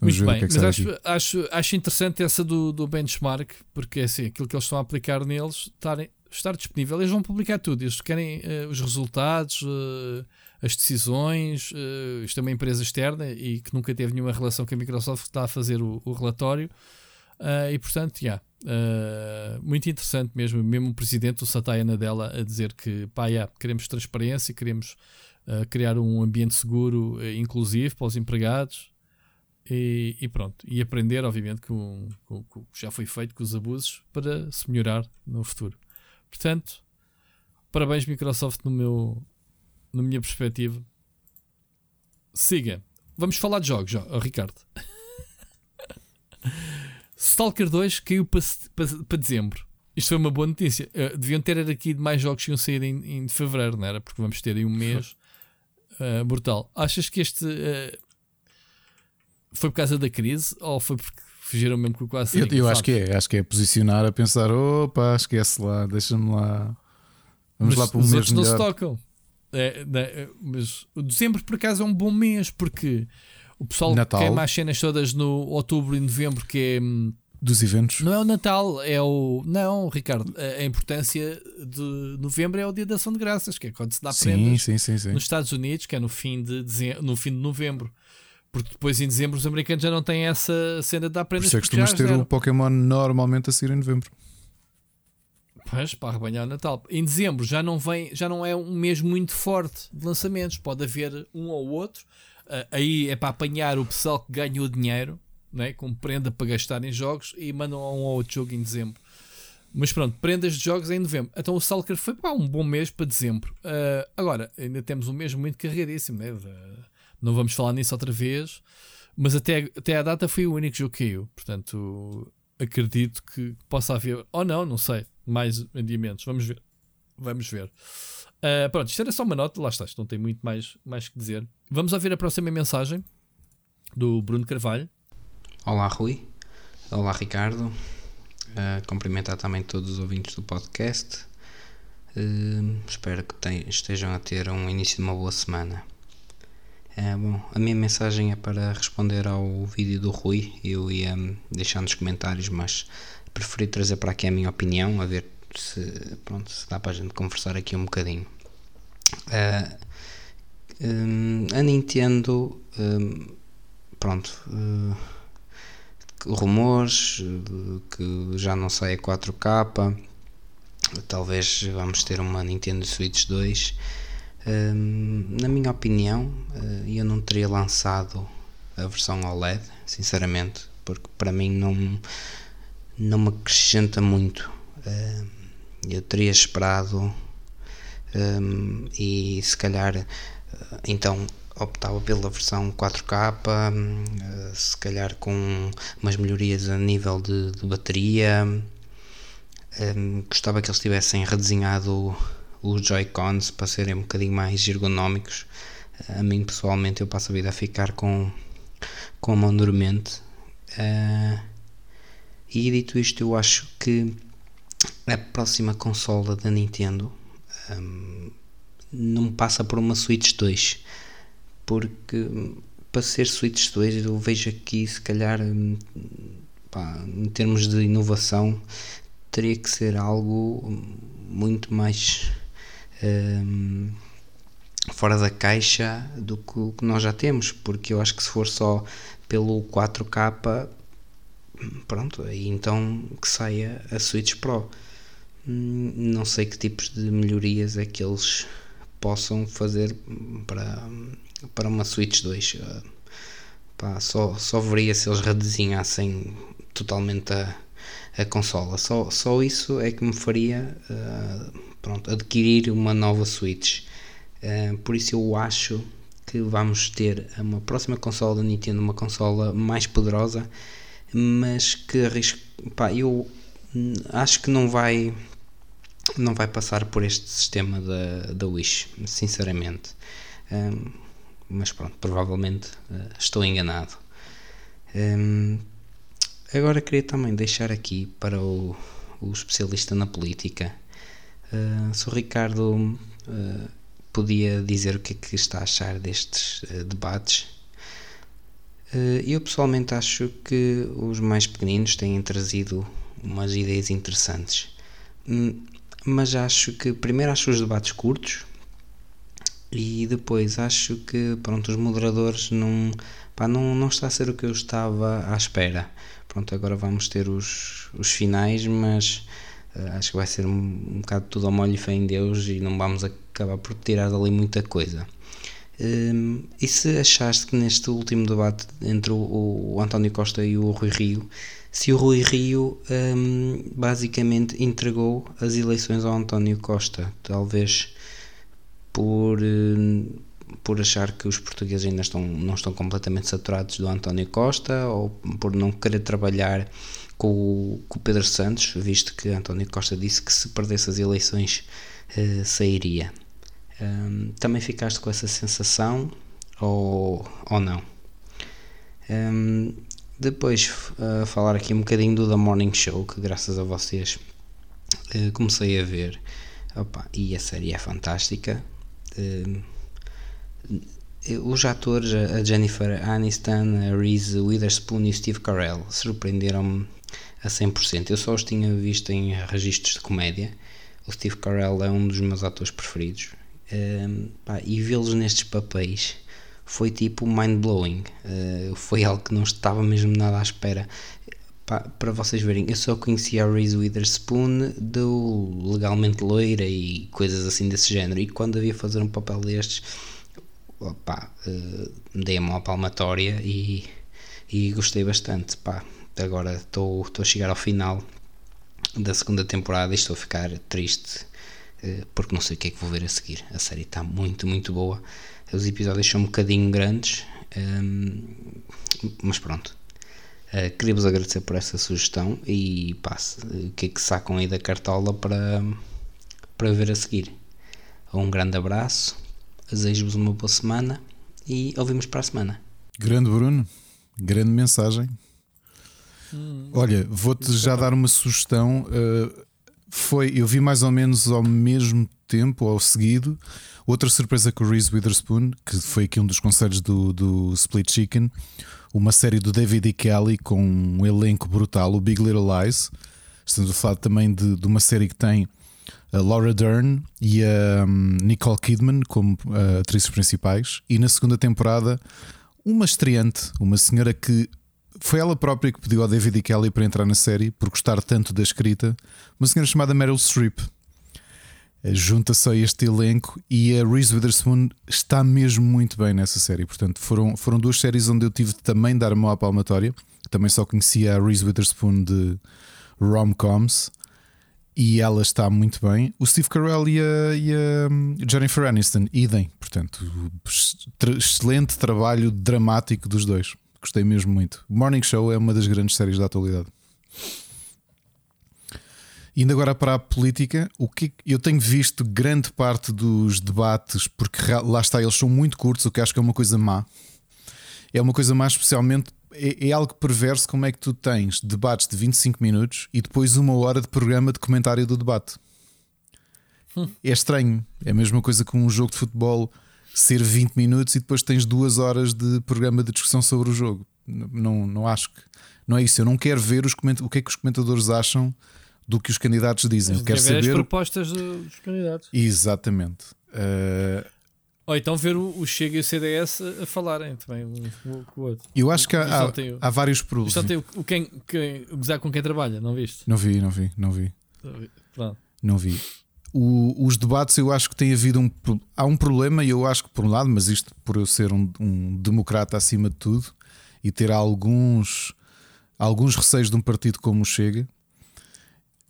Vamos Muito bem, é mas acho, acho, acho interessante essa do, do benchmark, porque é assim, aquilo que eles estão a aplicar neles estarem, estar disponível, eles vão publicar tudo, eles querem uh, os resultados, uh, as decisões. Uh, isto é uma empresa externa e que nunca teve nenhuma relação com a Microsoft, que está a fazer o, o relatório. Uh, e portanto, yeah, uh, muito interessante mesmo. Mesmo o presidente, o Satya Nadella, a dizer que pá, yeah, queremos transparência, queremos criar um ambiente seguro, inclusivo para os empregados. E, e, pronto, e aprender, obviamente, com, o que já foi feito com os abusos para se melhorar no futuro. Portanto, parabéns, Microsoft, no meu, na minha perspectiva. Siga. Vamos falar de jogos, oh, Ricardo. Stalker 2 caiu para, para, para dezembro. Isto foi uma boa notícia. Uh, deviam ter aqui mais jogos que iam sair em, em fevereiro, não era? Porque vamos ter aí um mês uh, brutal. Achas que este uh, foi por causa da crise ou foi porque fugiram mesmo com o quase? Eu, eu acho que é, acho que é posicionar a pensar: opa, esquece lá, deixa-me lá. Vamos mas lá para um mês não se tocam. É, é, mas o dezembro por acaso é um bom mês porque o pessoal Natal. queima as cenas todas no outubro e novembro, que é. Hum, Dos eventos? Não é o Natal, é o. Não, Ricardo, a, importância de novembro é o dia da ação de graças, que é quando se dá prendas sim, sim, sim. nos Estados Unidos, que é no fim de, no fim de novembro. Porque depois em dezembro os americanos já não têm essa cena de dar prendas. Por isso é que costumas ter o Pokémon normalmente a sair em novembro. Pois, para arrebanhar o Natal. Em dezembro já não vem, já não é um mês muito forte de lançamentos. Pode haver um ou outro, Uh, aí é para apanhar o pessoal que ganhou dinheiro, né, com prenda para gastar em jogos e mandam um ou outro jogo em dezembro. Mas pronto, prendas de jogos em novembro. Então o Stalker foi pá, um bom mês para dezembro. Uh, agora, ainda temos um mês muito carregadíssimo, né? Não vamos falar nisso outra vez. Mas até, até a data foi o único jogo que caiu. Portanto, acredito que possa haver, ou não, não sei, mais adiamentos. Vamos ver. Vamos ver. Uh, pronto, isto era só uma nota, lá está, não tem muito mais, mais que dizer. Vamos ouvir a próxima mensagem do Bruno Carvalho. Olá, Rui. Olá, Ricardo. Uh, cumprimentar também todos os ouvintes do podcast. Uh, espero que estejam a ter um início de uma boa semana. Uh, bom, a minha mensagem é para responder ao vídeo do Rui. Eu ia deixar nos comentários, mas preferi trazer para aqui a minha opinião, a ver se, pronto, se dá para a gente conversar aqui um bocadinho. Uh, um, a Nintendo, um, pronto, rumores que já não sai a 4K, talvez vamos ter uma Nintendo Switch 2. Na minha opinião, uh, eu não teria lançado a versão OLED, sinceramente, porque para mim não, não me acrescenta muito. Eu teria esperado e se calhar então optava pela versão 4K, eh, se calhar com umas melhorias a nível de, de bateria. Gostava que eles tivessem redesenhado os Joy-Cons para serem um bocadinho mais ergonómicos. A mim pessoalmente eu passo a vida a ficar com, com a mão dormente. Uh, e dito isto, eu acho que a próxima consola da Nintendo um, não passa por uma Switch 2 porque para ser Switch 2 eu vejo aqui se calhar pá, em termos de inovação teria que ser algo muito mais um, fora da caixa do que que nós já temos porque eu acho que se for só pelo 4K pronto, aí então que saia a Switch Pro hum, não sei que tipos de melhorias é que eles possam fazer para, para uma Switch 2. Uh, pá, só, só veria se eles redesenhassem totalmente a, a consola. Só, só isso é que me faria uh, pronto, adquirir uma nova Switch. Uh, por isso eu acho que vamos ter uma próxima consola da Nintendo, uma consola mais poderosa, mas que arrisco, pá, eu acho que não vai não vai passar por este sistema da, da Wish, sinceramente. Um, mas pronto, provavelmente uh, estou enganado. Um, agora queria também deixar aqui para o, o especialista na política. Uh, se o Ricardo uh, podia dizer o que é que está a achar destes debates. eu pessoalmente acho que os mais pequeninos têm trazido umas ideias interessantes. Hum, mas acho que primeiro acho os debates curtos e depois acho que pronto, os moderadores não, pá, não, não está a ser o que eu estava à espera. Pronto, agora vamos ter os, os finais, mas uh, acho que vai ser um, um bocado tudo ao molho e fé em Deus e não vamos acabar por tirar dali muita coisa. Um, e se achaste que neste último debate entre o, o, António Costa e o Rui Rio, se o Rui Rio um, basicamente entregou as eleições ao António Costa, talvez por, um, por achar que os portugueses ainda estão, não estão completamente saturados do António Costa ou por não querer trabalhar com o, com o Pedro Santos, visto que António Costa disse que se perdesse as eleições uh, sairia. Um, também ficaste com essa sensação ou, ou não? Um, depois uh, falar aqui um bocadinho do The Morning Show, que graças a vocês uh, comecei a ver. Opa, e a série é fantástica. Uh, os atores, a Jennifer Aniston, a Reese Witherspoon e o Steve Carell, surpreenderam-me a 100%. Eu só os tinha visto em registros de comédia. O Steve Carell é um dos meus atores preferidos um, pá, e vê-los nestes papéis foi tipo mind blowing. Uh, foi algo que não estava mesmo nada à espera. Pá, para vocês verem, eu só conhecia a Reese Witherspoon do Legalmente Loira e coisas assim desse género. E quando havia fazer um papel destes, pá, uh, dei a mão à palmatória e, e gostei bastante. Pá, agora estou a chegar ao final da segunda temporada e estou a ficar triste eh, porque não sei o que é que vou ver a seguir. A série está muito, muito boa. Os episódios são um bocadinho grandes, ehm, mas pronto. Uh, Queria-vos agradecer por essa sugestão e passe o que é que sacam aí da cartola para, para ver a seguir. Um grande abraço, desejo-vos uma boa semana e ouvimos para a semana. Grande Bruno, grande mensagem. Hum, Olha, vou-te já dar uma sugestão. Uh, foi, eu vi mais ou menos ao mesmo tempo, ao seguido, outra surpresa com o Reese Witherspoon, que foi aqui um dos conselhos do, do Split Chicken, uma série do David E. Kelly com um elenco brutal, o Big Little Lies. Estamos a falar também de, de uma série que tem a Laura Dern e a um, Nicole Kidman como uh, atrizes principais. E na segunda temporada, uma estreante, uma senhora que foi ela própria que pediu ao David e Kelly para entrar na série por gostar tanto da escrita. Uma senhora chamada Meryl Streep. Eh, junta-se a este elenco e a Reese Witherspoon está mesmo muito bem nessa série. Portanto, foram, foram duas séries onde eu tive também de dar a mão à palmatória. Também só conhecia a Reese Witherspoon de rom-coms e ela está muito bem. O Steve Carell e a, e a hum, Jennifer Aniston, idem. Portanto, excelente trabalho dramático dos dois. Gostei mesmo muito. Morning Show é uma das grandes séries da atualidade. Indo agora para a política, o que eu tenho visto grande parte dos debates, porque lá está, eles são muito curtos, o que acho que é uma coisa má. É uma coisa má, especialmente é, é, algo perverso como é que tu tens debates de 25 minutos e depois uma hora de programa de comentário do debate. Hum. É estranho. É a mesma coisa com um jogo de futebol ser 20 minutos e depois tens duas horas de programa de discussão sobre o jogo. Não, não acho que. Não é isso. Eu não quero ver os coment... o que é que os comentadores acham do que os candidatos dizem. Mas eu quero saber. as propostas dos candidatos. Exatamente. Uh... Ou então ver o, Chega e o CDS a falarem também um com o outro. Eu acho que há, há, há vários problemas. Só tem o, quem, quem, gozar com quem trabalha, não viste? Não vi, não vi, não vi. Pronto. Não vi o, os debates eu acho que tem havido um há um problema e eu acho que por um lado, mas isto por eu ser um, um democrata acima de tudo e ter alguns alguns receios de um partido como o Chega,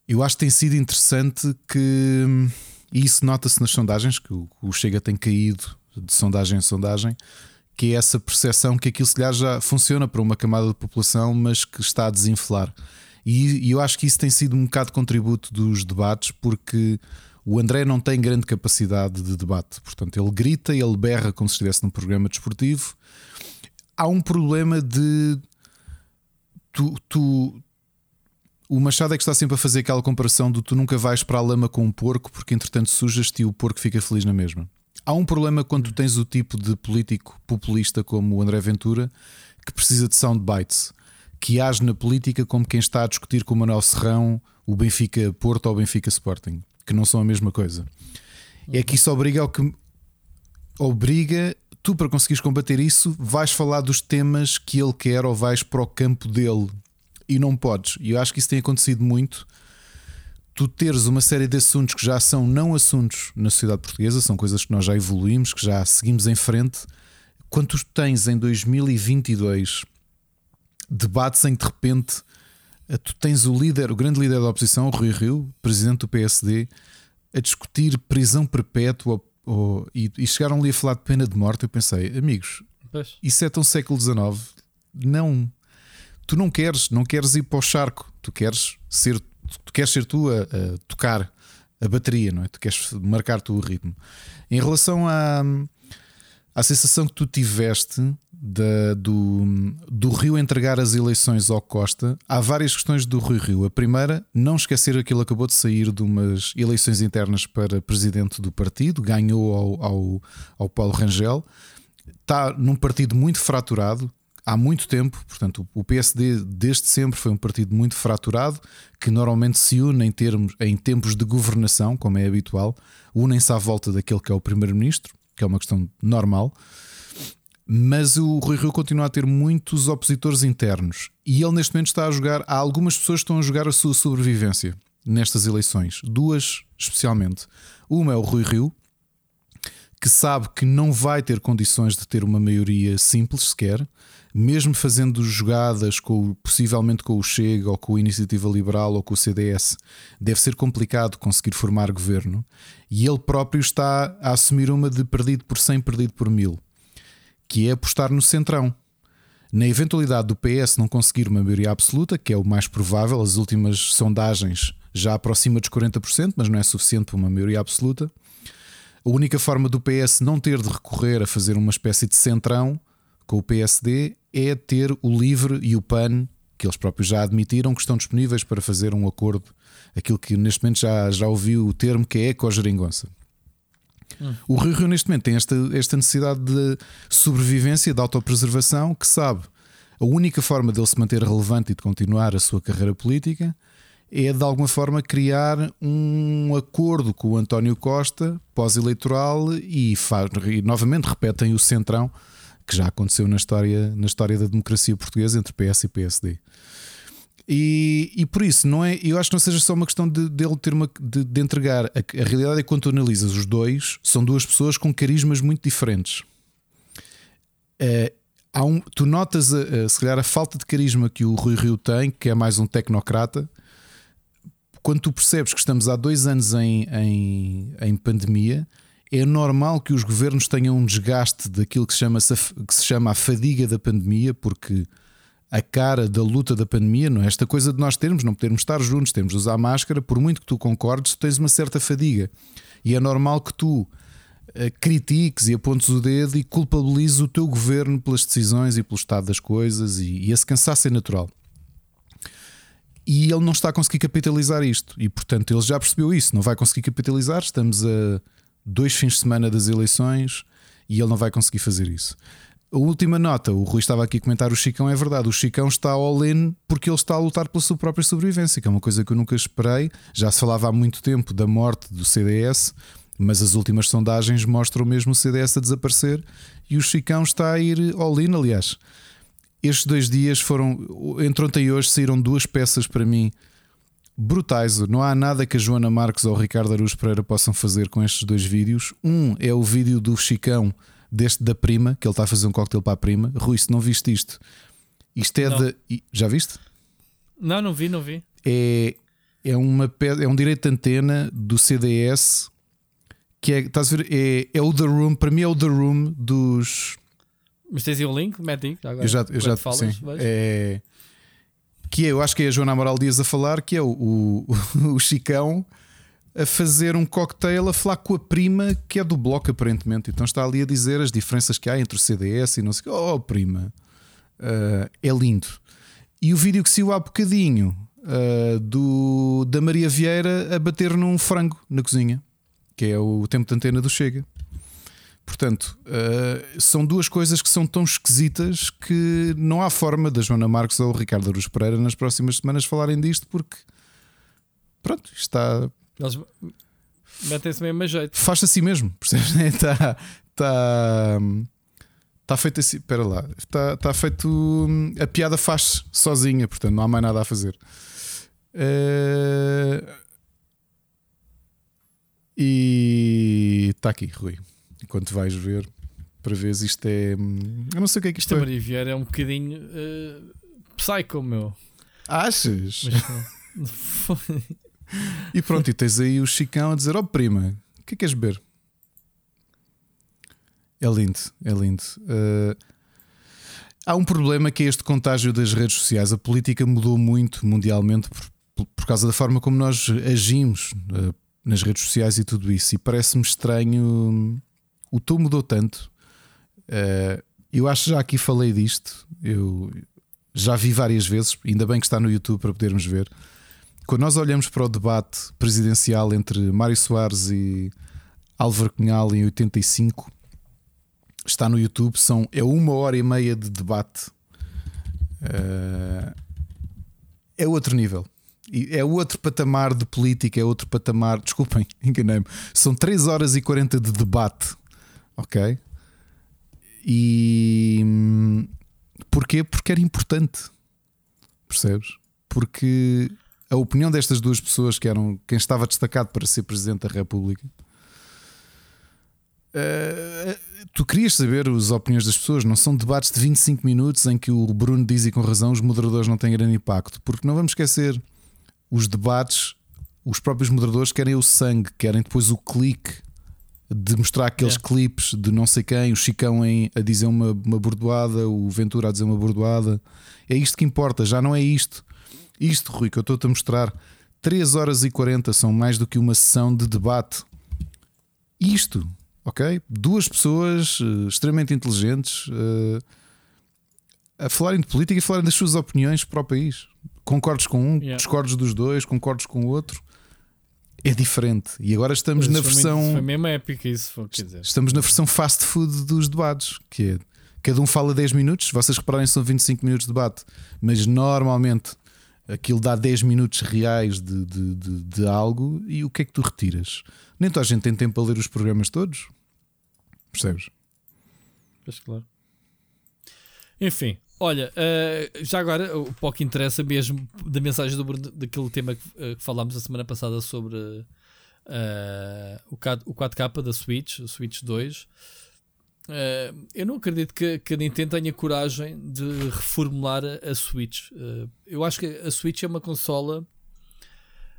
eu acho que tem sido interessante que e isso nota-se nas sondagens que o, Chega tem caído de sondagem em sondagem, que é essa percepção que aquilo se calhar já funciona para uma camada de população, mas que está a desinflar. E, e eu acho que isso tem sido um bocado contributo dos debates, porque o André não tem grande capacidade de debate, portanto, ele grita, ele berra como se estivesse num programa desportivo. Há um problema de. Tu, tu, o Machado é que está sempre a fazer aquela comparação do tu nunca vais para a lama com um porco porque entretanto sujas-te e o porco fica feliz na mesma. Há um problema quando tens o tipo de político populista como o André Ventura que precisa de soundbites, que age na política como quem está a discutir com o Manuel Serrão o Benfica Porto ou o Benfica Sporting que não são a mesma coisa. É que isso obriga ao que obriga, tu para conseguires combater isso, vais falar dos temas que ele quer ou vais para o campo dele e não podes. E eu acho que isso tem acontecido muito. Tu teres uma série de assuntos que já são não assuntos na sociedade portuguesa, são coisas que nós já evoluímos, que já seguimos em frente. Quando tu tens em 2022 debates em que de repente eh, tu tens o líder, o grande líder da oposição, o Rui Rio, presidente do PSD, a discutir prisão perpétua ou, e, e, chegaram ali a falar de pena de morte. Eu pensei, amigos, pois. isso é tão século XIX. Não, tu não queres, não queres ir para o charco, tu queres ser, tu queres ser tu a, a tocar a bateria, não é? Tu queres marcar tu o ritmo. Em relação à, à sensação que tu tiveste da, do, do Rio entregar as eleições ao Costa, há várias questões do Rui Rio. A primeira, não esquecer que ele acabou de sair de umas eleições internas para presidente do partido, ganhou ao, ao, ao Paulo Rangel, está num partido muito fraturado. Há muito tempo, portanto, o PSD desde sempre foi um partido muito fraturado que normalmente se une em, termos, em tempos de governação, como é habitual, unem-se à volta daquele que é o primeiro-ministro, que é uma questão normal. Mas o Rui Rio continua a ter muitos opositores internos e ele neste momento está a jogar. Há algumas pessoas que estão a jogar a sua sobrevivência nestas eleições, duas especialmente. Uma é o Rui Rio, que sabe que não vai ter condições de ter uma maioria simples sequer, mesmo fazendo jogadas com, possivelmente com o Chega ou com a Iniciativa Liberal ou com o CDS, deve ser complicado conseguir formar governo. E ele próprio está a assumir uma de perdido por 100, perdido por mil que é apostar no centrão. Na eventualidade do PS não conseguir uma maioria absoluta, que é o mais provável, as últimas sondagens já aproxima dos 40%, mas não é suficiente para uma maioria absoluta. A única forma do PS não ter de recorrer a fazer uma espécie de centrão com o PSD é ter o LIVRE e o PAN, que eles próprios já admitiram que estão disponíveis para fazer um acordo, aquilo que neste momento já, já ouviu o termo que é eco-geringonça. Hum. O Rio Rio, neste momento, tem esta, esta necessidade de sobrevivência, de autopreservação, que sabe a única forma dele se manter relevante e de continuar a sua carreira política é de alguma forma criar um acordo com o António Costa pós-eleitoral e, e novamente repetem o centrão que já aconteceu na história, na história da democracia portuguesa entre PS e PSD. E, e por isso, não é, eu acho que não seja só uma questão de, de ele ter uma, de, de entregar. A, a, realidade é que quando tu analisas os dois, são duas pessoas com carismas muito diferentes. É, há um, tu notas, a, a, se calhar, a falta de carisma que o Rui Rio tem, que é mais um tecnocrata. Quando tu percebes que estamos há dois anos em, em, em pandemia, é normal que os governos tenham um desgaste daquilo que se chama, que se chama a fadiga da pandemia, porque a cara da luta da pandemia, não é? Esta coisa de nós termos, não podermos estar juntos, temos de usar máscara, por muito que tu concordes, tens uma certa fadiga. E é normal que tu uh, critiques e apontes o dedo e culpabilizes o teu governo pelas decisões e pelo estado das coisas, e, e esse cansaço é natural. E ele não está a conseguir capitalizar isto, e portanto ele já percebeu isso, não vai conseguir capitalizar. Estamos a dois fins de semana das eleições e ele não vai conseguir fazer isso. A última nota, o Rui estava aqui a comentar o Chicão, é verdade. O Chicão está all-in porque ele está a lutar pela sua própria sobrevivência, que é uma coisa que eu nunca esperei. Já se falava há muito tempo da morte do CDS, mas as últimas sondagens mostram mesmo o CDS a desaparecer e o Chicão está a ir all-in. Aliás, estes dois dias foram, entre ontem e hoje, saíram duas peças para mim brutais. Não há nada que a Joana Marques ou o Ricardo Aruz Pereira possam fazer com estes dois vídeos. Um é o vídeo do Chicão deste da prima, que ele está a fazer um coquetel para a prima. Rui, se não viste isto, isto é de. Já viste? Não, não vi, não vi. É, é, uma, é um direito de antena do CDS que é, estás a ver? É, é o The Room, para mim é o The Room dos. Mas tens aí o link? Mete aí. eu já, eu já falas, sim, é, que é, eu acho que é a Joana Amaral Dias a falar, que é o, o, o Chicão a fazer um cocktail a falar com a prima que é do bloco, aparentemente. Então está ali a dizer as diferenças que há entre o CDS e não sei o que. Oh, prima, uh, é lindo. E o vídeo que saiu há bocadinho uh, do, da Maria Vieira a bater num frango na cozinha, que é o tempo de antena do Chega. Portanto, uh, são duas coisas que são tão esquisitas que não há forma da Joana Marques ou o Ricardo Aruz Pereira nas próximas semanas falarem disto, porque pronto, está eles Metem-se mesmo a jeito. Faz assim mesmo, percebes? Está. Está. Está feito assim. Espera lá. Está, está feito. Hum, a piada faz sozinha, portanto não há mais nada a fazer. Uh, e está aqui, Rui. Enquanto vais ver, para ver isto é. Hum, eu não sei o que é que isto, isto é. Maria Vieira é um bocadinho uh, psycho, meu. Achas? e pronto, e tens aí o Chicão a dizer: Ó oh, prima, o que é que queres beber? É lindo, é lindo. Uh, há um problema que é este contágio das redes sociais. A política mudou muito mundialmente por, por causa da forma como nós agimos uh, nas redes sociais e tudo isso. E parece-me estranho. O tom mudou tanto. Uh, eu acho já aqui falei disto. Eu já vi várias vezes. Ainda bem que está no YouTube para podermos ver. Quando nós olhamos para o debate presidencial entre Mário Soares e Álvaro Cunhal em 85, está no YouTube. São, é uma hora e meia de debate. Uh, é outro nível é outro patamar de política, é outro patamar. Desculpem, enganei-me. São 3 horas e 40 de debate, ok? E porquê? Porque era importante, percebes? Porque a opinião destas duas pessoas, que eram quem estava destacado para ser Presidente da República, uh, tu querias saber as opiniões das pessoas, não são debates de 25 minutos em que o Bruno diz e com razão os moderadores não têm grande impacto, porque não vamos esquecer os debates, os próprios moderadores querem o sangue, querem depois o clique de mostrar aqueles é. clipes de não sei quem, o Chicão em, a dizer uma, uma bordoada, o Ventura a dizer uma bordoada. É isto que importa, já não é isto. Isto, Rui, que eu estou-te a mostrar, 3 horas e 40 são mais do que uma sessão de debate. Isto, ok? Duas pessoas uh, extremamente inteligentes uh, a falarem de política e falarem das suas opiniões para o país concordes com um, yeah. discordes dos dois, concordes com o outro. É diferente. E agora estamos na versão. Muito, foi mesmo épica isso. Quer dizer. Estamos na versão fast food dos debates, que é cada um fala 10 minutos. Vocês repararem, são 25 minutos de debate, mas normalmente aquilo dá 10 minutos reais de, de, de, de algo. E o que é que tu retiras? Nem toda a gente tem tempo para ler os programas todos. Percebes? Pois claro. Enfim, Olha, uh, já agora, o pouco interessa mesmo da mensagem do Bruno, daquele tema que, uh, que falámos a semana passada sobre uh, o, 4, o 4K da Switch, o Switch 2. eu não acredito que, que, a Nintendo tenha coragem de reformular a Switch. eu acho que a Switch é uma consola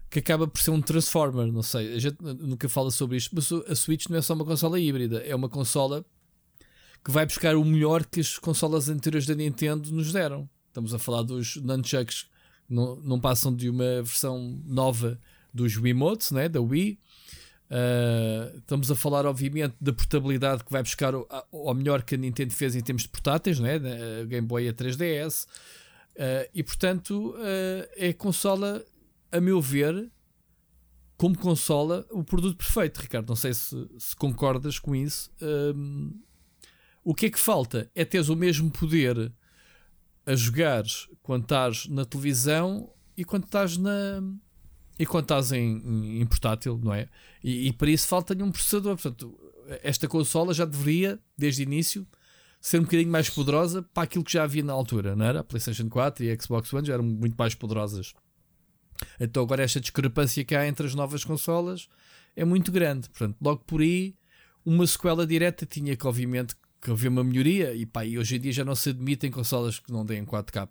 que acaba por ser um Transformer. Não sei, a gente nunca fala sobre isto, mas a Switch não é só uma consola híbrida, é uma consola que vai buscar o melhor que as consolas anteriores da Nintendo nos deram. Estamos a falar dos nunchucks, não, não passam de uma versão nova dos Wiimotes, né, da Wii. Uh, estamos a falar, obviamente, da portabilidade que vai buscar o, o melhor que a Nintendo fez em termos de portáteis, né, a Game Boy a 3DS. Uh, e portanto, uh, é a consola, a meu ver, como consola, o produto perfeito, Ricardo. Não sei se, se concordas com isso. O que é que falta? É teres o mesmo poder a jogar quando estás na televisão e quando estás na. E quando estás em, em portátil, não é? E, e para isso falta-lhe um processador. Portanto, esta consola já deveria, desde o início, ser um bocadinho mais poderosa para aquilo que já havia na altura, não era? A PlayStation 4 e a Xbox One já eram muito mais poderosas. Então agora esta discrepância que há entre as novas consolas é muito grande. Portanto, logo por aí, uma sequela direta tinha que, obviamente, que houve uma melhoria e, pá, e hoje em dia já não se admitem consolas que não deem 4K.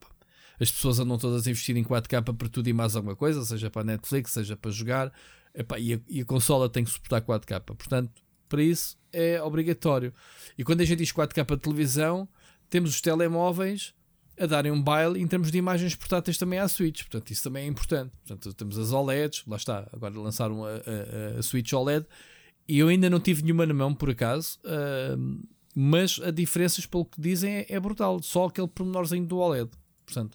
As pessoas andam todas a investir em 4K para tudo e mais alguma coisa, seja para Netflix, seja para jogar, Epá, e, a, e a consola tem que suportar 4K. Portanto, para isso é obrigatório. E quando a gente diz 4K de televisão, temos os telemóveis a darem um baile em termos de imagens portáteis também à Switch. Portanto, isso também é importante. Portanto, temos as OLEDs, lá está, agora lançaram a, a, a Switch OLED. E eu ainda não tive nenhuma na mão, por acaso. Uh, mas a diferenças, pelo que dizem, é, é brutal. Só aquele pormenorzinho do OLED. Portanto,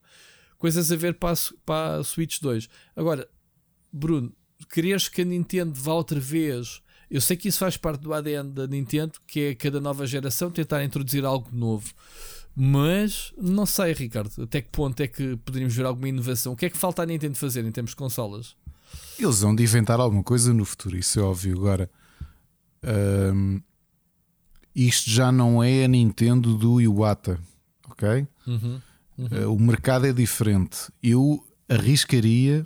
coisas a ver para a, para a Switch 2. Agora, Bruno, querias que a Nintendo vá outra vez? Eu sei que isso faz parte do ADN da Nintendo, que é cada nova geração tentar introduzir algo novo. Mas não sei, Ricardo, até que ponto é que poderíamos ver alguma inovação? O que é que falta a Nintendo fazer em termos de consolas? Eles vão de inventar alguma coisa no futuro, isso é óbvio. Agora, um, isto já não é a Nintendo do Iwata, ok? Uhum, uhum. Uh, o mercado é diferente. Eu arriscaria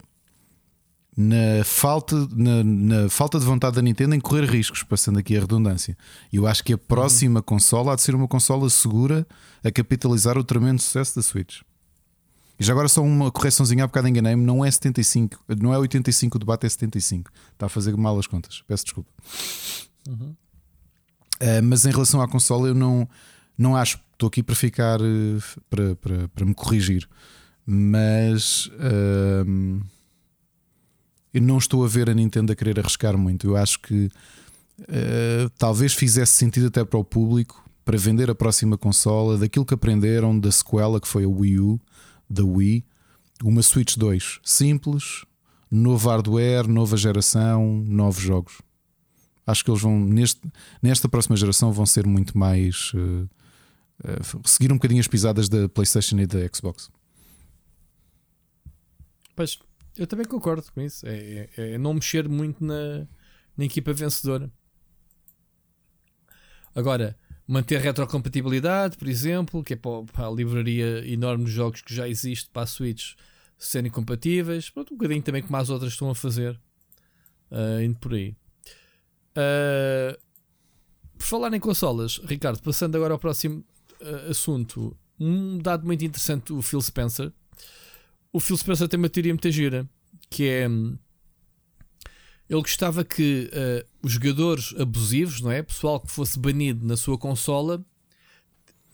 na falta, na, na, falta de vontade da Nintendo em correr riscos, passando aqui a redundância. Eu acho que a próxima uhum. consola há de ser uma consola segura a capitalizar o tremendo sucesso da Switch. E já agora só uma correçãozinha, há bocado enganei-me, não é 75, não é 85, o debate é 75. Está a fazer mal as contas, peço desculpa. Uhum. Uh, mas em relação à consola, eu não, não acho, estou aqui para ficar, uh, para, para, para me corrigir, mas uh, eu não estou a ver a Nintendo a querer arriscar muito. Eu acho que talvez fizesse sentido até para o público para vender a próxima consola daquilo que aprenderam da sequela que foi a Wii U da Wii, uma Switch 2 simples, novo hardware, nova geração, novos jogos. Acho que eles vão, neste, nesta próxima geração, vão ser muito mais. Uh, uh, seguir um bocadinho as pisadas da PlayStation e da Xbox. Pois, eu também concordo com isso. É, é, é não mexer muito na, na equipa vencedora. Agora, manter retrocompatibilidade, por exemplo, que é para a livraria enorme de jogos que já existe para a Switch serem compatíveis. Pronto, um bocadinho também como as outras estão a fazer, uh, indo por aí. Uh, por falar em consolas, Ricardo, passando agora ao próximo uh, assunto, um dado muito interessante do Phil Spencer. O Phil Spencer tem uma teoria muito gira que é hum, ele gostava que uh, os jogadores abusivos, não é? Pessoal que fosse banido na sua consola,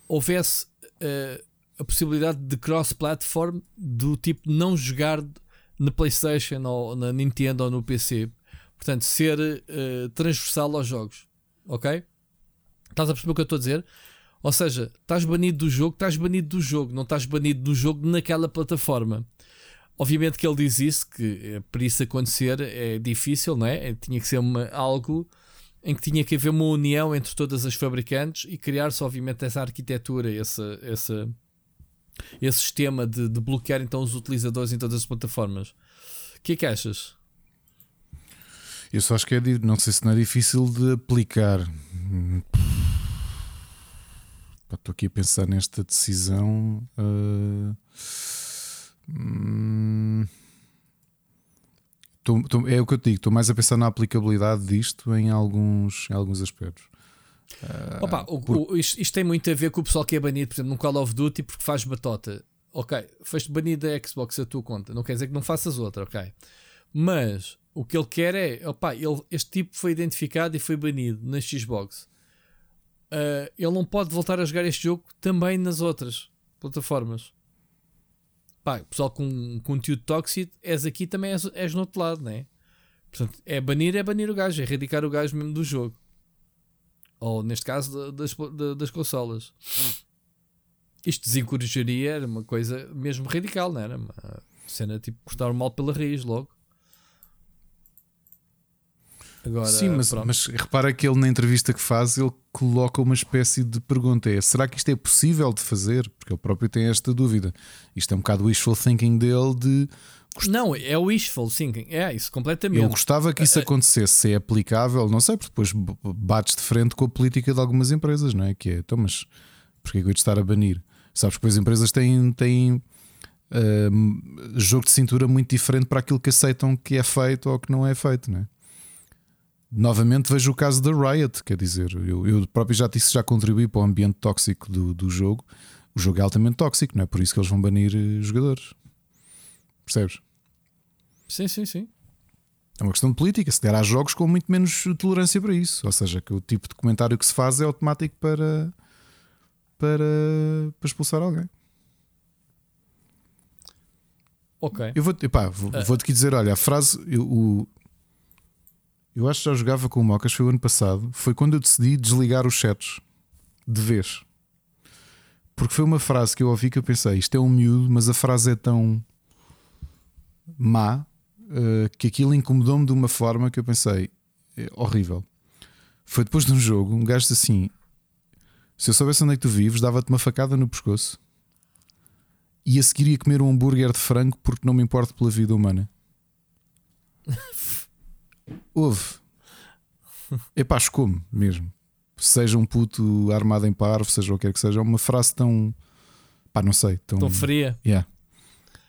houvesse uh, a possibilidade de cross-platform do tipo não jogar na PlayStation ou na Nintendo ou no PC. Portanto, ser uh, transversal aos jogos. Ok? Estás a perceber o que eu estou a dizer? Ou seja, estás banido do jogo, estás banido do jogo, não estás banido do jogo naquela plataforma. Obviamente que ele diz isso, que eh, para isso acontecer é difícil, não é? Tinha que ser uma, algo em que tinha que haver uma união entre todas as fabricantes e criar-se, obviamente, essa arquitetura, essa, essa, esse sistema de, de, bloquear então os utilizadores em todas as plataformas. O que é que achas? Eu só acho que é, não sei se não é difícil de aplicar. Estou aqui a pensar nesta decisão. Uh... Hum, tô, tô, é o que eu te digo, estou mais a pensar na aplicabilidade disto em alguns, em alguns aspectos. Uh, Opa, o, por... o, isto, isto, tem muito a ver com o pessoal que é banido, por exemplo, num Call of Duty porque faz batota. Ok, foste banido da Xbox a tua conta, não quer dizer que não faças outra, ok. Mas o que ele quer é, opa, ele, este tipo foi identificado e foi banido na Xbox. Uh, ele não pode voltar a jogar este jogo também nas outras plataformas pá, pessoal com conteúdo tóxico, és aqui também és, és no outro lado, né? Portanto, é banir, é banir o gajo, é erradicar o gajo mesmo do jogo. Ou neste caso das, das consolas. Isto desencorajaria, era uma coisa mesmo radical, não era? Uma cena tipo cortar o mal pela raiz logo. Agora, Sim, mas, mas, repara que ele na entrevista que faz ele coloca uma espécie de pergunta: é será que isto é possível de fazer? Porque ele próprio tem esta dúvida. Isto é um bocado o wishful thinking dele de. Não, é o wishful thinking, é isso, completamente. Eu gostava que isso é, é. acontecesse, se é aplicável, não sei, porque depois bates de frente com a política de algumas empresas, não é? Que é, então, mas porquê que eu de estar a banir? Sabes que as empresas têm, têm uh, jogo de cintura muito diferente para aquilo que aceitam que é feito ou que não é feito, não é? Novamente vejo o caso da Riot, quer dizer, eu, eu próprio já disse, já contribuí para o ambiente tóxico do, do jogo. O jogo é altamente tóxico, não é por isso que eles vão banir eh, jogadores. Percebes? Sim, sim, sim. É uma questão de política. Se der há jogos com muito menos tolerância para isso. Ou seja, que o tipo de comentário que se faz é automático para, para, para expulsar alguém. Ok. Eu vou, epá, vou, uh. vou-te aqui dizer: olha, a frase, eu, o, eu acho que já jogava com o Mocas, foi o ano passado. Foi quando eu decidi desligar os chats de vez. Porque foi uma frase que eu ouvi que eu pensei: isto é um miúdo, mas a frase é tão má uh, que aquilo incomodou-me de uma forma que eu pensei: é horrível. Foi depois de um jogo, um gajo disse assim: se eu soubesse onde é que tu vives, dava-te uma facada no pescoço e a seguir ia comer um hambúrguer de frango porque não me importo pela vida humana. Houve. Epá, como mesmo. Seja um puto armado em parvo, seja o que quer que seja, é uma frase tão. pá, não sei. Tão, Tão fria. Yeah.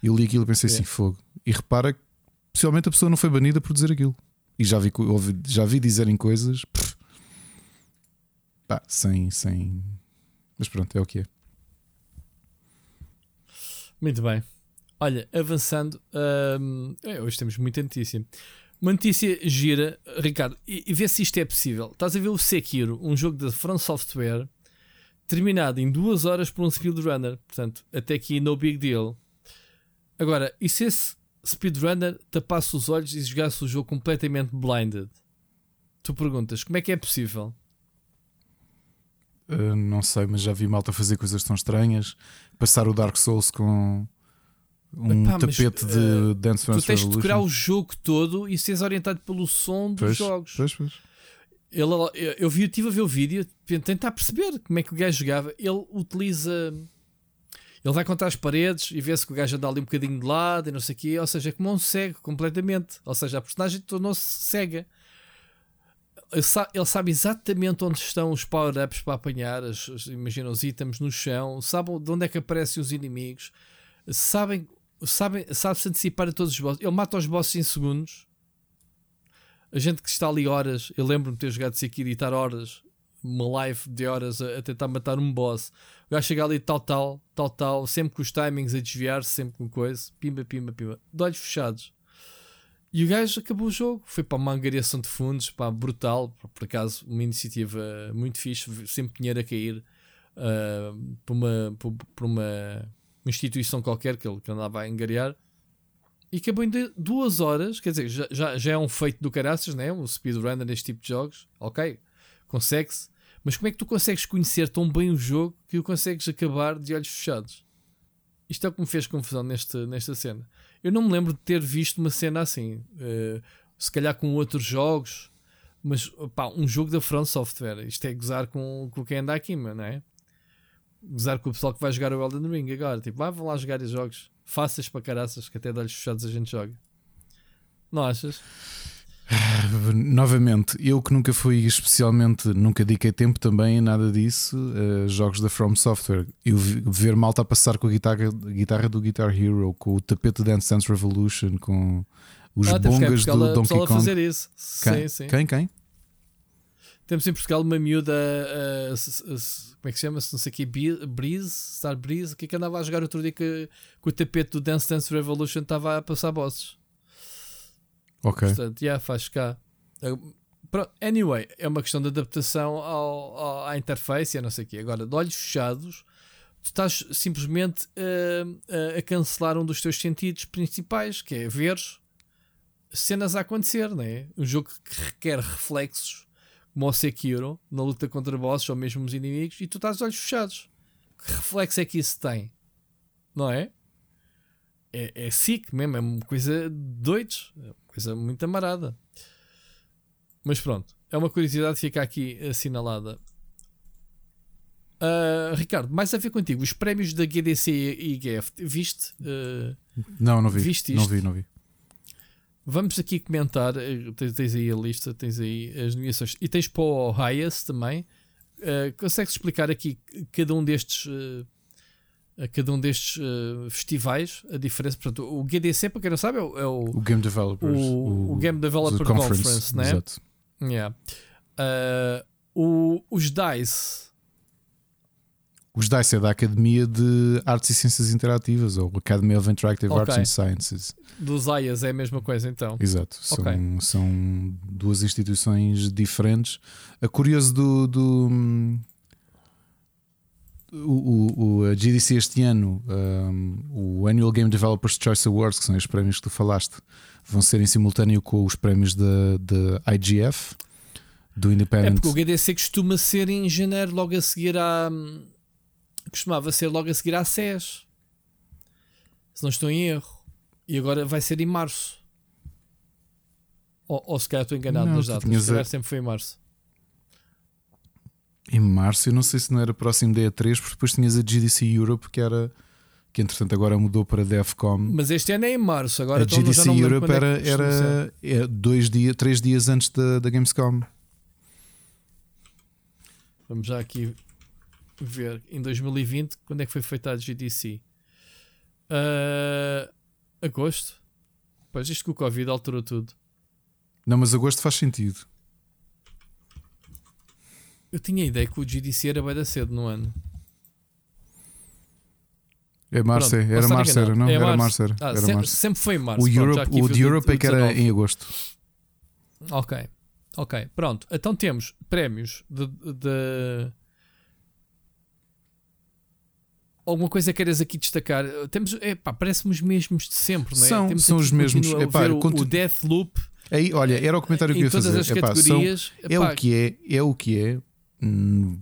Eu li aquilo e pensei Yeah. assim: fogo. E repara que possivelmente a pessoa não foi banida por dizer aquilo. E já vi, ouvi- já vi dizerem coisas. pff, pá, sem, sem. Mas pronto, é o que é. Muito bem. Olha, avançando, hum, é, hoje temos muita notícia. Uma notícia gira, Ricardo, e, e vê se isto é possível. Estás a ver o Sekiro, um jogo da From Software, terminado em duas horas por um speedrunner. Portanto, até aqui no big deal. Agora, e se esse speedrunner tapasse os olhos e jogasse o jogo completamente blinded? Tu perguntas, como é que é possível? Uh, não sei, mas já vi malta fazer coisas tão estranhas. Passar o Dark Souls com um Epá, mas, tapete uh, de Dance Tu Dance tens de decorar o jogo todo e seres orientado pelo som dos Pois, jogos. pois, pois. Ele, eu, eu vi, estive a ver o vídeo, tentar perceber como é que o gajo jogava. Ele utiliza. Ele vai contar as paredes e vê-se que o gajo anda ali um bocadinho de lado e não sei o quê. Ou seja, é como um cego completamente. Ou seja, a personagem tornou-se cega. Ele sa- ele sabe exatamente onde estão os power-ups para apanhar. As, as- imagina os itens no chão, sabe de onde é que aparecem os inimigos, sabem, sabe-se antecipar a todos os bosses. Ele mata os bosses em segundos. A gente que está ali horas, eu lembro-me de ter jogado Sekiro e estar horas, uma live de horas a, a tentar matar um boss. O gajo chega ali tal, tal, tal, tal, sempre com os timings a desviar-se, sempre com coisa, pimba, pimba, pimba, de olhos fechados. E o gajo acabou o jogo, foi para uma angariação de fundos, pá, brutal, por, acaso, uma iniciativa muito fixe, sempre dinheiro a cair ah, por, uma, por, por uma, uma instituição qualquer que ele que andava a angariar. E acabou em duas horas, quer dizer, já, já, já é um feito do caraças, né? um speedrunner neste tipo de jogos, ok, consegue-se. Mas como é que tu consegues conhecer tão bem o jogo que o consegues acabar de olhos fechados? Isto é o que me fez confusão neste, nesta cena. Eu não me lembro de ter visto uma cena assim, eh, se calhar com outros jogos, mas pá, um jogo da Front Software. Isto é gozar com, com quem anda aqui, não é? Gozar com o pessoal que vai jogar o Elden Ring agora. Tipo, ah, vão lá jogar os jogos fáceis para caraças que até de olhos fechados a gente joga. Não achas? Novamente, eu que nunca fui especialmente, nunca dediquei tempo também a nada disso, eh, jogos da From Software. Eu vi- ver malta a passar com a guitarra, guitarra do Guitar Hero, com o tapete Dance Dance Revolution, com os ah, em bongas do Donkey Kong. fazer isso. Quem? Sim, sim. Quem? Quem? Temos em Portugal uma miúda, uh, como é que se chama-se? Não sei o que, Breeze, Star Breeze, que é que andava a jogar outro dia que, com o tapete do Dance Dance Revolution estava a passar bosses. Ok. Portanto, já faz cá. Pronto, Anyway, é uma questão de adaptação ao, ao- à interface e a não sei o quê. Agora, de olhos fechados, tu estás simplesmente a- a cancelar um dos teus sentidos principais, que é ver cenas a acontecer, não é? Um jogo que requer reflexos, como o Sekiro, na luta contra bosses ou mesmo os inimigos, e tu estás de olhos fechados. Que reflexo é que isso tem? Não é? É, é sick mesmo, é uma coisa de doidos, é uma coisa muito amarada. Mas pronto, é uma curiosidade que fica aqui assinalada. Ah, Ricardo, mais a ver contigo, os prémios da GDC e GF, viste? Ah, Não, não vi. Viste Não isto? vi, não vi. Vamos aqui comentar. eh, Tens, tens aí a lista, tens aí as nomeações e tens para o Highest também. Uh, consegues explicar aqui cada um destes, uh, cada um destes uh, festivais a diferença? Portanto, o GDC, para quem não sabe, é o, é o, O Game Developers. o- o Game Developer Conference, né? Exato. yeah. Uh, o- os DICE. Os DICE é da Academia de Artes e Ciências Interativas, ou Academy of Interactive Ok. Arts and Sciences. Dos IAS é a mesma coisa então. Exato. São, Ok. são duas instituições diferentes. A curioso do. do hum, o, o, o- a GDC este ano, hum, o Annual Game Developers Choice Awards, que são os prémios que tu falaste, vão ser em simultâneo com os prémios da IGF, do É Independent. porque o GDC costuma ser em janeiro, logo a seguir à. Costumava ser logo a seguir à SES. Se não estou em erro. E agora vai ser em março. Ou, ou se calhar estou enganado Não, nas datas. Se calhar a- sempre foi em março. Em março, eu não sei se não era próximo da E3, porque depois tinhas a GDC Europe que era que entretanto agora mudou para Defcom. Mas este ano é em março, agora a então GDC Europe era, é era é, dois dias, três dias antes da, da Gamescom. Vamos já aqui ver em 2020 quando é que foi feita a GDC. Ah, agosto. Pois isto com o Covid alterou tudo. Não, mas agosto faz sentido. Eu tinha a ideia que o GDC era bem da cedo no ano. É março, Pronto, é. era março, era, não? É era março. era. Ah, era sempre, março. sempre foi em março. O, Pronto, Europe, o de Europe é que era 19. em agosto. Ok. Ok. Pronto. Então temos prémios de. de- Alguma coisa queiras aqui destacar? Temos, epá, parece-me os mesmos de sempre, não é? São- Temos são os mesmos. Epá, o, conto- o Deathloop Aí, olha, era o comentário que eu ia fazer. Epá, são- é o que é, é o que é. Hum,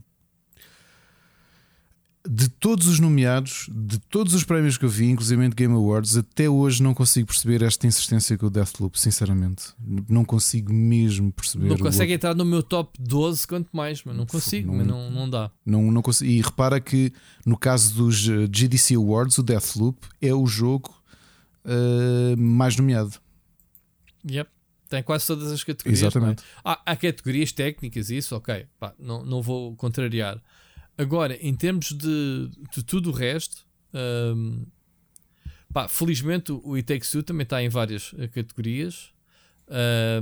De todos os nomeados, de todos os prémios que eu vi, inclusive Game Awards, até hoje não consigo perceber esta insistência com o Deathloop, sinceramente. Não consigo mesmo perceber. Não consegue entrar no meu top 12, quanto mais, mas não consigo, Não- mas não, não dá. Não, não consigo. E repara que no caso dos eh, GDC Awards, o Deathloop é o jogo eh, mais nomeado. Yep. Tem quase todas as categorias. não é? Exatamente. Há, há categorias técnicas, isso, ok. Pá, não, não vou contrariar. Agora, em termos de, de tudo o resto, hum, pá, felizmente o It Takes Two também está em várias eh, categorias. Eh,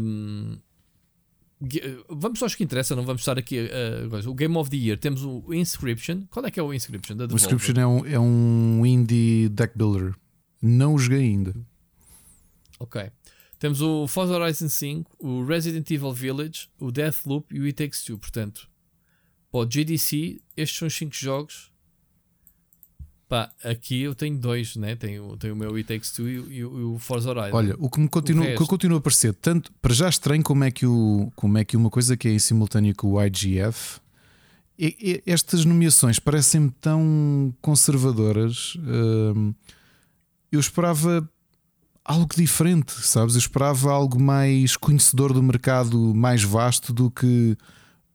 vamos aos que interessa, não vamos estar aqui. coisa. o Game of the Year temos o Inscription. Qual é que é o Inscription? O? Inscription é um, é um indie deck builder. Não o joguei ainda. Ok. Temos o Forza Horizon 5, o Resident Evil Village, o Deathloop e o It Takes Two. Portanto, para o GDC, estes são os 5 jogos. Pá, aqui eu tenho dois, né? Tenho, tenho o meu It Takes Two e, o- e e o Forza Horizon. Olha, o que me continua, O o que continua a parecer tanto para já estranho como é que o como é que uma coisa que é em simultâneo com o IGF e- e- estas nomeações parecem-me tão conservadoras. hum, eu esperava algo diferente, sabes? Eu esperava algo mais conhecedor do mercado, mais vasto do que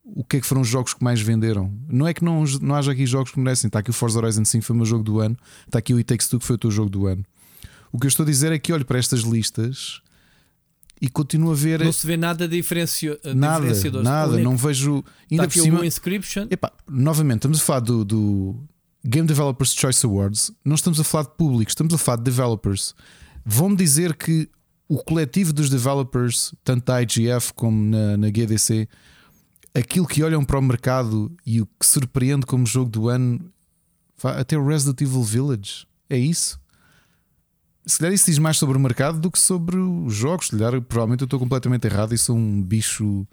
o que é que foram os jogos que mais venderam. Não é que não, não haja aqui jogos que merecem. Está aqui o Forza Horizon 5 foi o meu jogo do ano, está aqui o It Takes Two que foi o teu jogo do ano. O que eu estou a dizer é que olho para estas listas e continuo a ver não se vê nada diferencio, nada, diferenciador. nada, não vejo ainda Está por aqui cima. Inscription. Epá, novamente, estamos a falar do, do Game Developers Choice Awards, não estamos a falar de público, estamos a falar de developers. Vão-me dizer que o coletivo dos developers, tanto da IGF como na, na GDC, aquilo que olham para o mercado e o que surpreende como jogo do ano, até o Resident Evil Village, é isso? Se calhar isso diz mais sobre o mercado do que sobre os jogos. Se calhar, provavelmente eu estou completamente errado e sou um bicho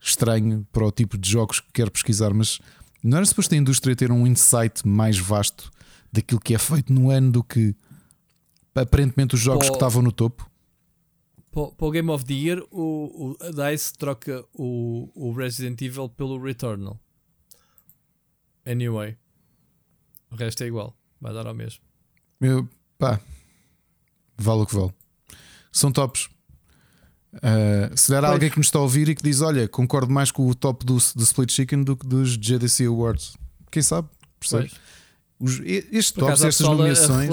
estranho para o tipo de jogos que quero pesquisar, mas não era suposto a indústria ter um insight mais vasto daquilo que é feito no ano do que aparentemente os jogos que estavam no topo? Para, para o Game of the Year, o, o a DICE troca o, o Resident Evil pelo Returnal. Anyway, o resto é igual, vai dar ao mesmo. Eu, pá, vale o que vale. São tops. Ah, se der Pois. alguém que nos está a ouvir e que diz: Olha, concordo mais com o top do, do Split Chicken do que dos GDC Awards, quem sabe? Percebes? Os, estes por tops, estas nomeações,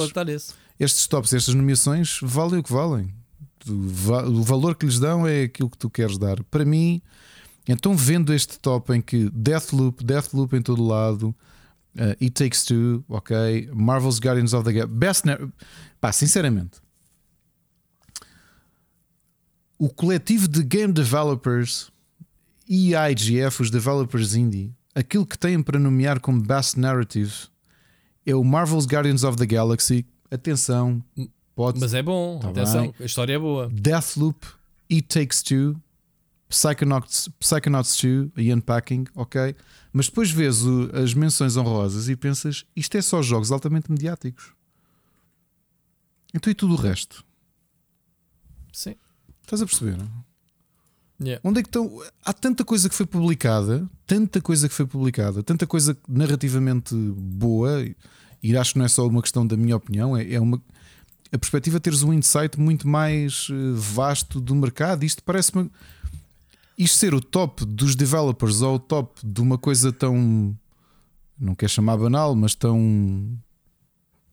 estes tops, estas nomeações valem o que valem. O va- O valor que lhes dão é aquilo que tu queres dar. Para mim, então vendo este top em que Deathloop, Deathloop em todo lado, uh, It Takes Two, ok, Marvel's Guardians of the Galaxy, Best, pá, sinceramente, o coletivo de game developers e a IGF, os developers indie, aquilo que têm para nomear como Best Narrative é o Marvel's Guardians of the Galaxy. Atenção, pode Mas é bom, Tá atenção, bem. a história é boa. Deathloop, It Takes Two, Psychonauts, Psychonauts 2 e Unpacking, ok? Mas depois vês o- as menções honrosas e pensas isto é só jogos altamente mediáticos. Então e tudo o resto? Sim. Estás a perceber? não? Yeah. Onde é que estão? Há tanta coisa que foi publicada, tanta coisa que foi publicada, tanta coisa narrativamente boa, e acho que não é só uma questão da minha opinião, é, é uma. A perspectiva de teres um insight muito mais eh, vasto do mercado. Isto parece-me. Isto ser o top dos developers ou o top de uma coisa tão. Não quer chamar banal, mas tão.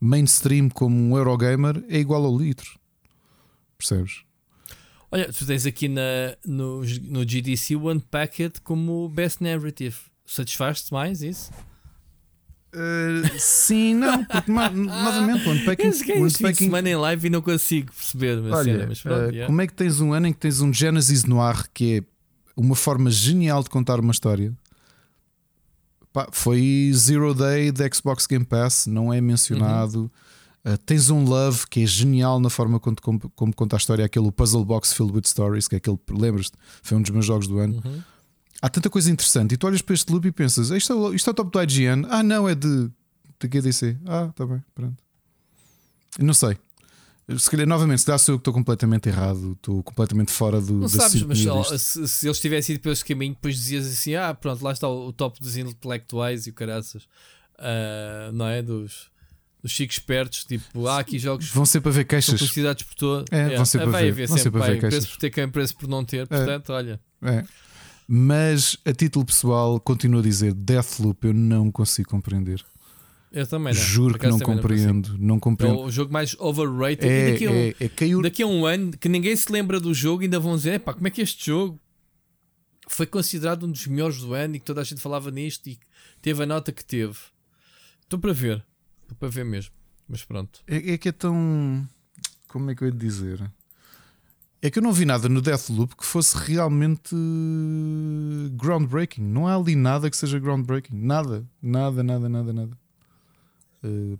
mainstream como um Eurogamer é igual ao litro. Percebes? Olha, tu tens aqui na, no, no GDC o Unpacked como Best Narrative. Satisfaz-te mais isso? Uh, sim, não, porque novamente o Unpacking. O unpacking... semana em live e não consigo perceber. Olha, cena, mas pronto, uh, yeah. como é que tens um ano em que tens um Genesis Noir que é uma forma genial de contar uma história? Pá, foi Zero Day da Xbox Game Pass, não é mencionado. Uhum. Uh, tens um Love que é genial na forma como, como, como conta a história, aquele Puzzle Box Filled with Stories, que é aquele, lembras-te? Foi um dos meus jogos do ano. Uhum. Há tanta coisa interessante e tu olhas para este loop e pensas: isto é, isto é o top do IGN? Ah, não, é de, de GDC. Ah, tá bem, pronto. Não sei. Se calhar, novamente, se dá sou eu que estou completamente errado, estou completamente fora do. Não sabes, mas se, se, eles tivessem ido pelo esse caminho, depois dizias assim: ah, pronto, lá está o, o top dos intelectuais e o caraças, uh, não é? Dos, dos chicos espertos, tipo, ah, aqui jogos. Vão ser para ver queixas. Por todo. É, é, vão ser para vai ver. Haver vão sempre, ser para vai, ver queixas. preço por ter quem, preço por não ter, É. portanto, olha. É. Mas a título pessoal, continuo a dizer: Deathloop eu não consigo compreender. Eu também não. Juro que não compreendo. Não, É compreendo. o jogo mais overrated. É, daqui a, um, é, é caiu. daqui a um ano que ninguém se lembra do jogo, ainda vão dizer: pá, como é que este jogo foi considerado um dos melhores do ano e que toda a gente falava nisto e teve a nota que teve. Estou para ver. Estou para ver mesmo. Mas pronto. É, é que é tão. Como é que eu ia dizer? É que eu não vi nada no Deathloop que fosse realmente groundbreaking. Não há ali nada que seja groundbreaking. Nada, nada, nada, nada, nada. Uh,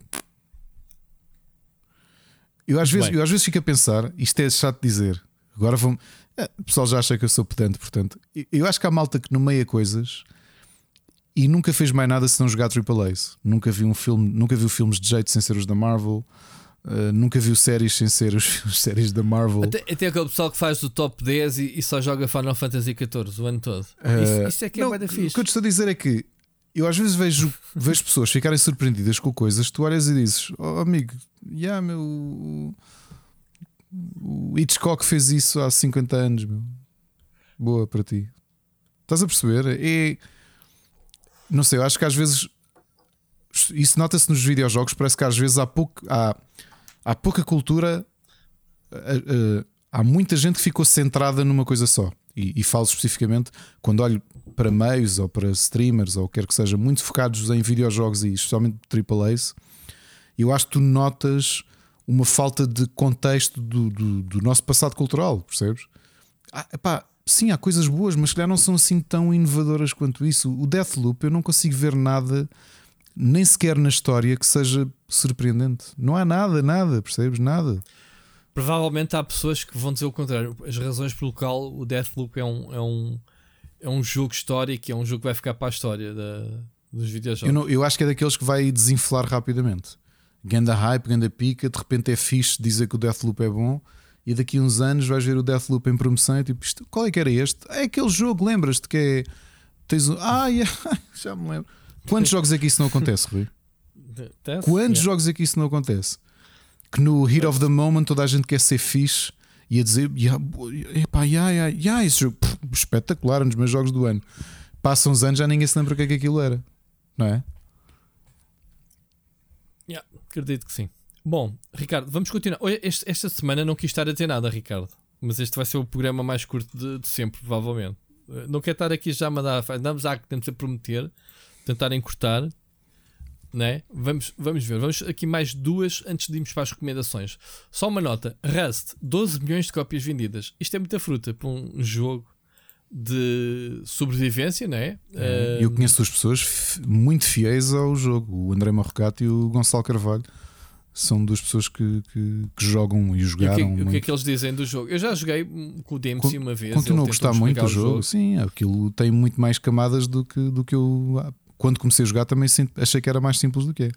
Eu às, vezes, bem. eu às vezes fico a pensar, isto é chato de dizer. Agora vão. Eh, O pessoal já acha que eu sou pedante, portanto. eu- acho que há malta que nomeia coisas e nunca fez mais nada se não jogar AAAs. Nunca viu um filme, nunca viu filmes de jeito sem ser os da Marvel. Uh, nunca viu séries sem ser os, os séries da Marvel. Até, até aquele pessoal que faz do top 10 e, e só joga Final Fantasy XIV o ano todo. Uh, isso, isso é que é não, da O fixe. que eu te estou a dizer é que eu às vezes vejo, vejo pessoas ficarem surpreendidas com coisas, tu olhas e dizes, oh amigo, yeah, meu, o- o Hitchcock fez isso há 50 anos, meu. Boa para ti. Estás a perceber? É. Não sei, eu acho que às vezes isso nota-se nos videojogos, parece que às vezes há, pouco, há, há pouca cultura, eh, eh, há muita gente que ficou centrada numa coisa só. E, e falo especificamente quando olho para meios ou para streamers ou quer que seja, muito focados em videojogos e especialmente AAAs, eu acho que tu notas uma falta de contexto do, do, do nosso passado cultural, percebes? Ah, epá, sim, há coisas boas, mas calhar não são assim tão inovadoras quanto isso. O Deathloop eu não consigo ver nada, nem sequer na história, que seja surpreendente. Não há nada, nada, percebes? Nada. Provavelmente há pessoas que vão dizer o contrário. As razões pelo qual o Deathloop é um, é um, é um jogo histórico, é um jogo que vai ficar para a história da, dos videojogos. Eu, não- eu acho que é daqueles que vai desinflar rapidamente. Ganda hype, ganda pica, de repente é fixe dizer que o Deathloop é bom. E daqui a uns anos vais ver o Deathloop em promoção e tipo, isto, qual é que era este? É aquele jogo, lembras-te que é. Tens um. Ah, yeah, já me lembro. Quantos jogos é que isso não acontece, Rui? Quantos Yeah. jogos é que isso não acontece? Que no Heat of the Moment toda a gente quer ser fixe e a dizer, yeah, epá, yeah, yeah, yeah, esse jogo pff, espetacular, um dos meus jogos do ano. Passam uns anos, já ninguém se lembra o que é que aquilo era, não é? Yeah, acredito que sim. Bom, Ricardo, vamos continuar. Este- esta semana não quis estar a ter nada, Ricardo. Mas este vai ser o programa mais curto de, de sempre, provavelmente. Eh, Não quero estar aqui já a mandar. Andamos a, temos a prometer, tentar encurtar. Né? Vamos, vamos ver. Vamos aqui mais duas antes de irmos para as recomendações. Só uma nota: Rust, 12 milhões de cópias vendidas. Isto é muita fruta para um jogo de sobrevivência, não é? Eh, Eu conheço duas pessoas muito fiéis ao jogo, o André Marrocato e o Gonçalo Carvalho. São duas pessoas que, que, que jogam e E o que, jogaram. é- o que é que eles dizem do jogo? Eu já joguei com o DMC uma vez. Continuo a gostar muito do explicar o jogo. Sim, aquilo tem muito mais camadas do que, do que eu. Quando comecei a jogar, também achei que era mais simples do que é.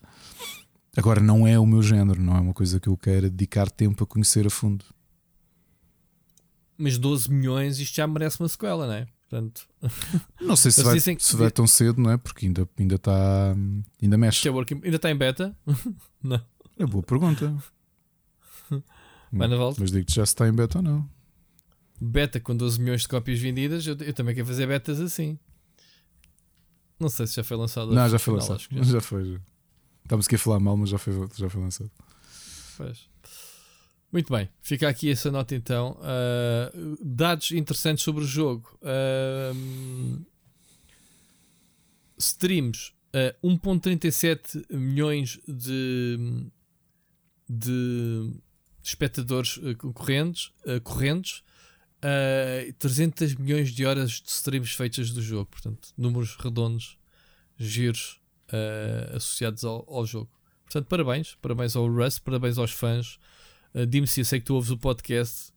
Agora, não é o meu género, não é uma coisa que eu queira dedicar tempo a conhecer a fundo. Mas 12 milhões, isto já merece uma sequela, não é? Portanto, Não sei se vai, dizem se vai tão cedo, não é? Porque ainda, ainda está. Ainda mexe. é. Ainda está em beta? não. É boa pergunta. Volta. Mas digo-te já se está em beta ou não. Beta com 12 milhões de cópias vendidas, eu, eu também quero fazer betas assim. Não sei se já foi lançado. Não, já foi Não, lançado. já. Já foi. já. Estávamos aqui a falar mal, mas já foi, já foi lançado. Pois. Muito bem, fica aqui essa nota então. Uh, dados interessantes sobre o jogo. Uh, streams uh, 1.37 milhões de, de espectadores correntes, correntes, uh, 300 milhões de horas de streams feitas do jogo. Portanto, números redondos, giros uh, associados ao, ao, jogo. Portanto, parabéns, parabéns ao Russ, parabéns aos fãs. Uh, Dime se eu sei que tu ouves o podcast.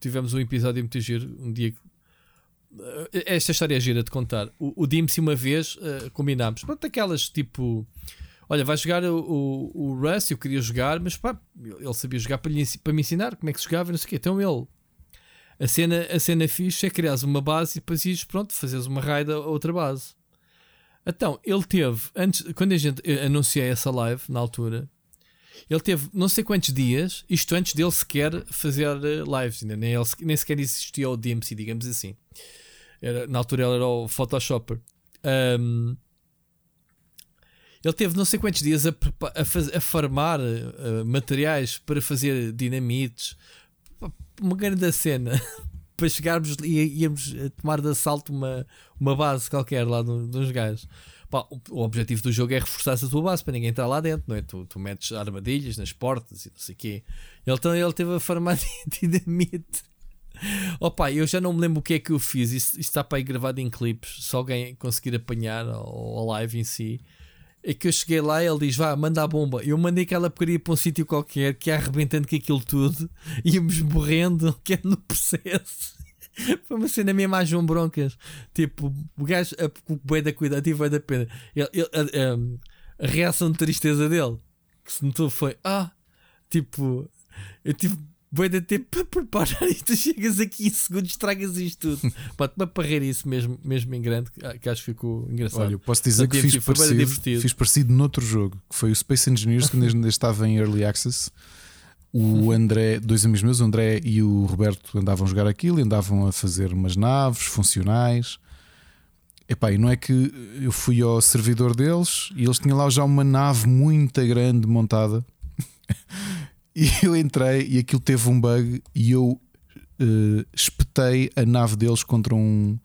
tivemos um episódio muito giro, um dia que esta história é gira de contar. O, o Dimsy uma vez uh, combinámos, pronto, aquelas tipo. Olha, vai jogar o, o, o Russ, eu queria jogar, mas pá, ele sabia jogar para, lhe, para me ensinar como é que se jogava, não sei o quê. Então ele. A cena, a cena fixe é criar uma base e depois ires, pronto, fazeres uma raid a outra base. Então, ele teve, antes, quando a gente anunciei essa live, na altura, ele teve não sei quantos dias, isto antes dele sequer fazer eh, lives, ainda nem, ele, nem sequer existia o DMC, digamos assim. Era, na altura ele era o Photoshopper. Um, ele teve não sei quantos dias a, a, a farmar uh, materiais para fazer dinamites. Uma grande cena. para chegarmos e íamos tomar de assalto uma, uma base qualquer lá dos gajos. Pá, o, o, objetivo do jogo é reforçar a tua base para ninguém entrar lá dentro, não é? Tu, tu metes armadilhas nas portas e não sei o quê. Então ele teve a farmar dinamite Opa, eu já não me lembro o que é que eu fiz. Isto, está para aí gravado em clipes. Se alguém conseguir apanhar ou a live em si, é que eu cheguei lá e ele diz: Vá, manda a bomba. Eu mandei aquela porcaria para um sítio qualquer que ia arrebentando com aquilo tudo, íamos morrendo, que é no processo. Foi uma cena mesmo às João Broncas. Tipo, o gajo, o bem da cuidado, tive bem da pena. Ele, ele, a, a, a, reação de tristeza dele, que se notou, foi: Ah, tipo, eu tive Boi de tempo para preparar e tu chegas aqui em segundos estragas isto tudo. Pode para parrer isso mesmo, mesmo em grande, que acho que ficou engraçado. Olha, eu posso dizer que fiz parecido, fiz parecido noutro jogo, que foi o Space Engineers, quando ainda estava em Early Access. O uhum. André, dois amigos meus, o André e o Roberto, andavam a jogar aquilo, andavam a fazer umas naves funcionais. Epá, e não é que eu fui ao servidor deles e eles tinham lá já uma nave muito grande montada. E eu entrei e aquilo teve um bug e eu uh, espetei a nave deles contra um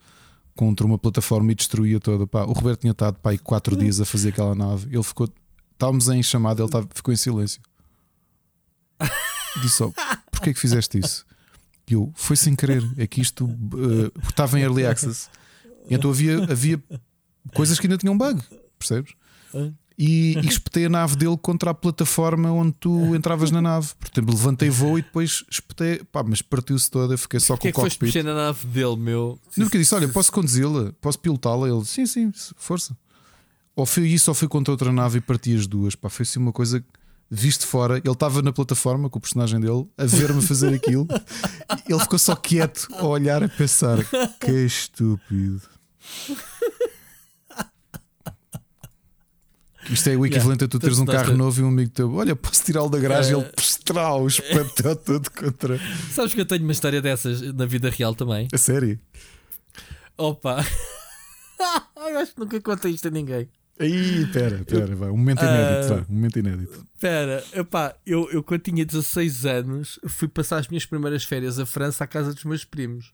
contra uma plataforma e destruía toda. Pá, o Roberto tinha estado pá, 4 dias a fazer aquela nave. Ele ficou. Estávamos em chamada, ele ficou em silêncio. Disse só: porquê é que fizeste isso? E eu, foi sem querer. É que isto uh, estava em early access. E então havia, havia coisas que ainda tinham bug, percebes? E, e espetei a nave dele contra a plataforma onde tu entravas na nave. Portanto, levantei voo e depois espetei, pá, mas partiu-se toda. Fiquei só com é o cockpit. que foste na nave dele, meu? Não, porque disse: Olha, posso conduzi-la, posso pilotá-la? Ele, sim, sim, força. Ou foi isso, ou foi contra outra nave e parti as duas. Pá, foi assim uma coisa visto fora. Ele estava na plataforma com o personagem dele a ver-me fazer aquilo. ele ficou só quieto a olhar, a pensar: Que estúpido. Isto é o equivalente yeah. a tu teres um carro novo e um amigo teu, olha, posso tirá-lo da garagem, uh... ele estrau, espantou tudo contra. Sabes que eu tenho uma história dessas na vida real também? A sério? Opa! eu acho que nunca contei isto a ninguém. Aí, pera, pera, vai. Um momento inédito, uh, Um momento inédito. Pera, epá, eu, eu quando tinha 16 anos fui passar as minhas primeiras férias à França à casa dos meus primos.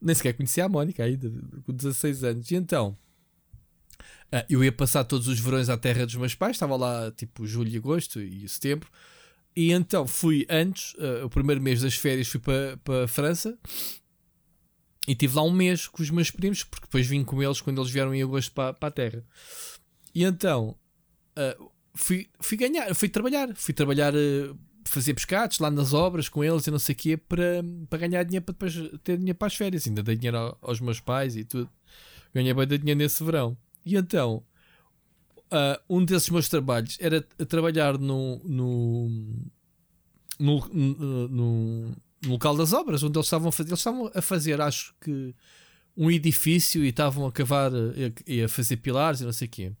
Nem sequer conhecia a Mónica ainda, com 16 anos. E então Uh, eu ia passar todos os verões à terra dos meus pais, estava lá tipo julho, agosto e setembro. E então fui antes, uh, o primeiro mês das férias, fui para, para a França e tive lá um mês com os meus primos, porque depois vim com eles quando eles vieram em agosto para, a terra. E então uh, fui, fui ganhar, fui trabalhar, fui trabalhar, fazer pescados lá nas obras com eles e não sei o quê para, para ganhar dinheiro para depois ter dinheiro para as férias. Ainda dei dinheiro aos meus pais e tudo. Ganhei bem de dinheiro nesse verão. E então, uh, um desses meus trabalhos era trabalhar no, no, no, no, no, local das obras, onde eles estavam a fazer. Eles estavam a fazer, acho que, um edifício e estavam a cavar e a fazer pilares e não sei o quê.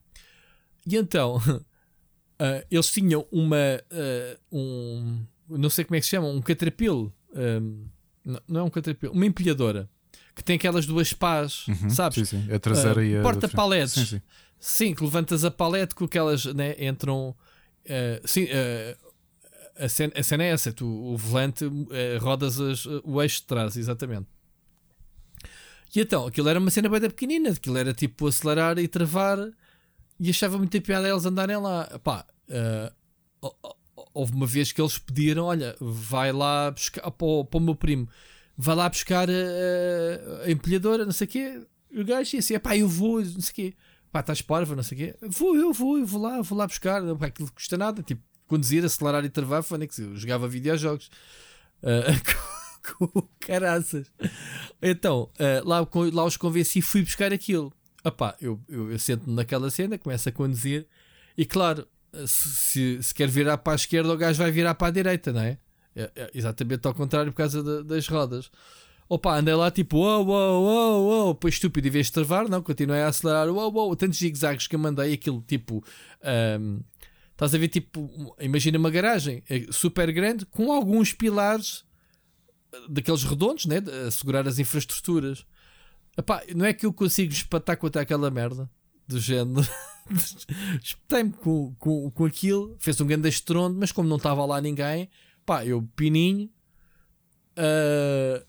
E então, uh, eles tinham uma. Uh, um, não sei como é que se chama, um catrapil. Um, não é um catrapil, uma empilhadora que tem aquelas duas pás, uhum, sabes? Sim, sim. A traseira uh, e a porta-paletes. Sim, que levantas a palete com aquelas né, entram. Uh, sim, uh, a, cena, a cena é essa: tu, o volante rodas as, o eixo de trás, exatamente. E então, aquilo era uma cena bem pequenina, aquilo era tipo acelerar e travar, e achava muita piada eles andarem lá. Pá, houve uma vez que eles pediram: olha, vai lá buscar para o, para o meu primo, vai lá buscar a, a empilhadora, não sei o quê. O gajo disse: é pá, eu vou, não sei o quê pá, estás parva, não sei o quê. Vou, eu vou, eu vou lá, vou lá buscar. Pá, aquilo custa nada. Tipo, conduzir, acelerar e travar, foi que eu jogava videojogos. Uh, com, caraças. Então, uh, lá, lá os convenci e fui buscar aquilo. Epá, eu, eu, eu sento-me naquela cena, começo a conduzir e claro, se, se, quer virar para a esquerda, o gajo vai virar para a direita, não é? É, é exatamente ao contrário por causa de, das rodas. Opa, andei lá tipo, uou, uou, uou, uou, pois estúpido, em vez travar, não, continuei a acelerar, uou, uou, tantos zigzags que eu mandei, aquilo tipo, um, estás a ver, tipo, imagina uma garagem é super grande com alguns pilares daqueles redondos, né, de assegurar as infraestruturas. Epá, não é que eu consigo espatar contra aquela merda do género. Espetei-me com, com, com aquilo, fez um grande estrondo, mas como não estava lá ninguém, pá, eu pininho. Uh,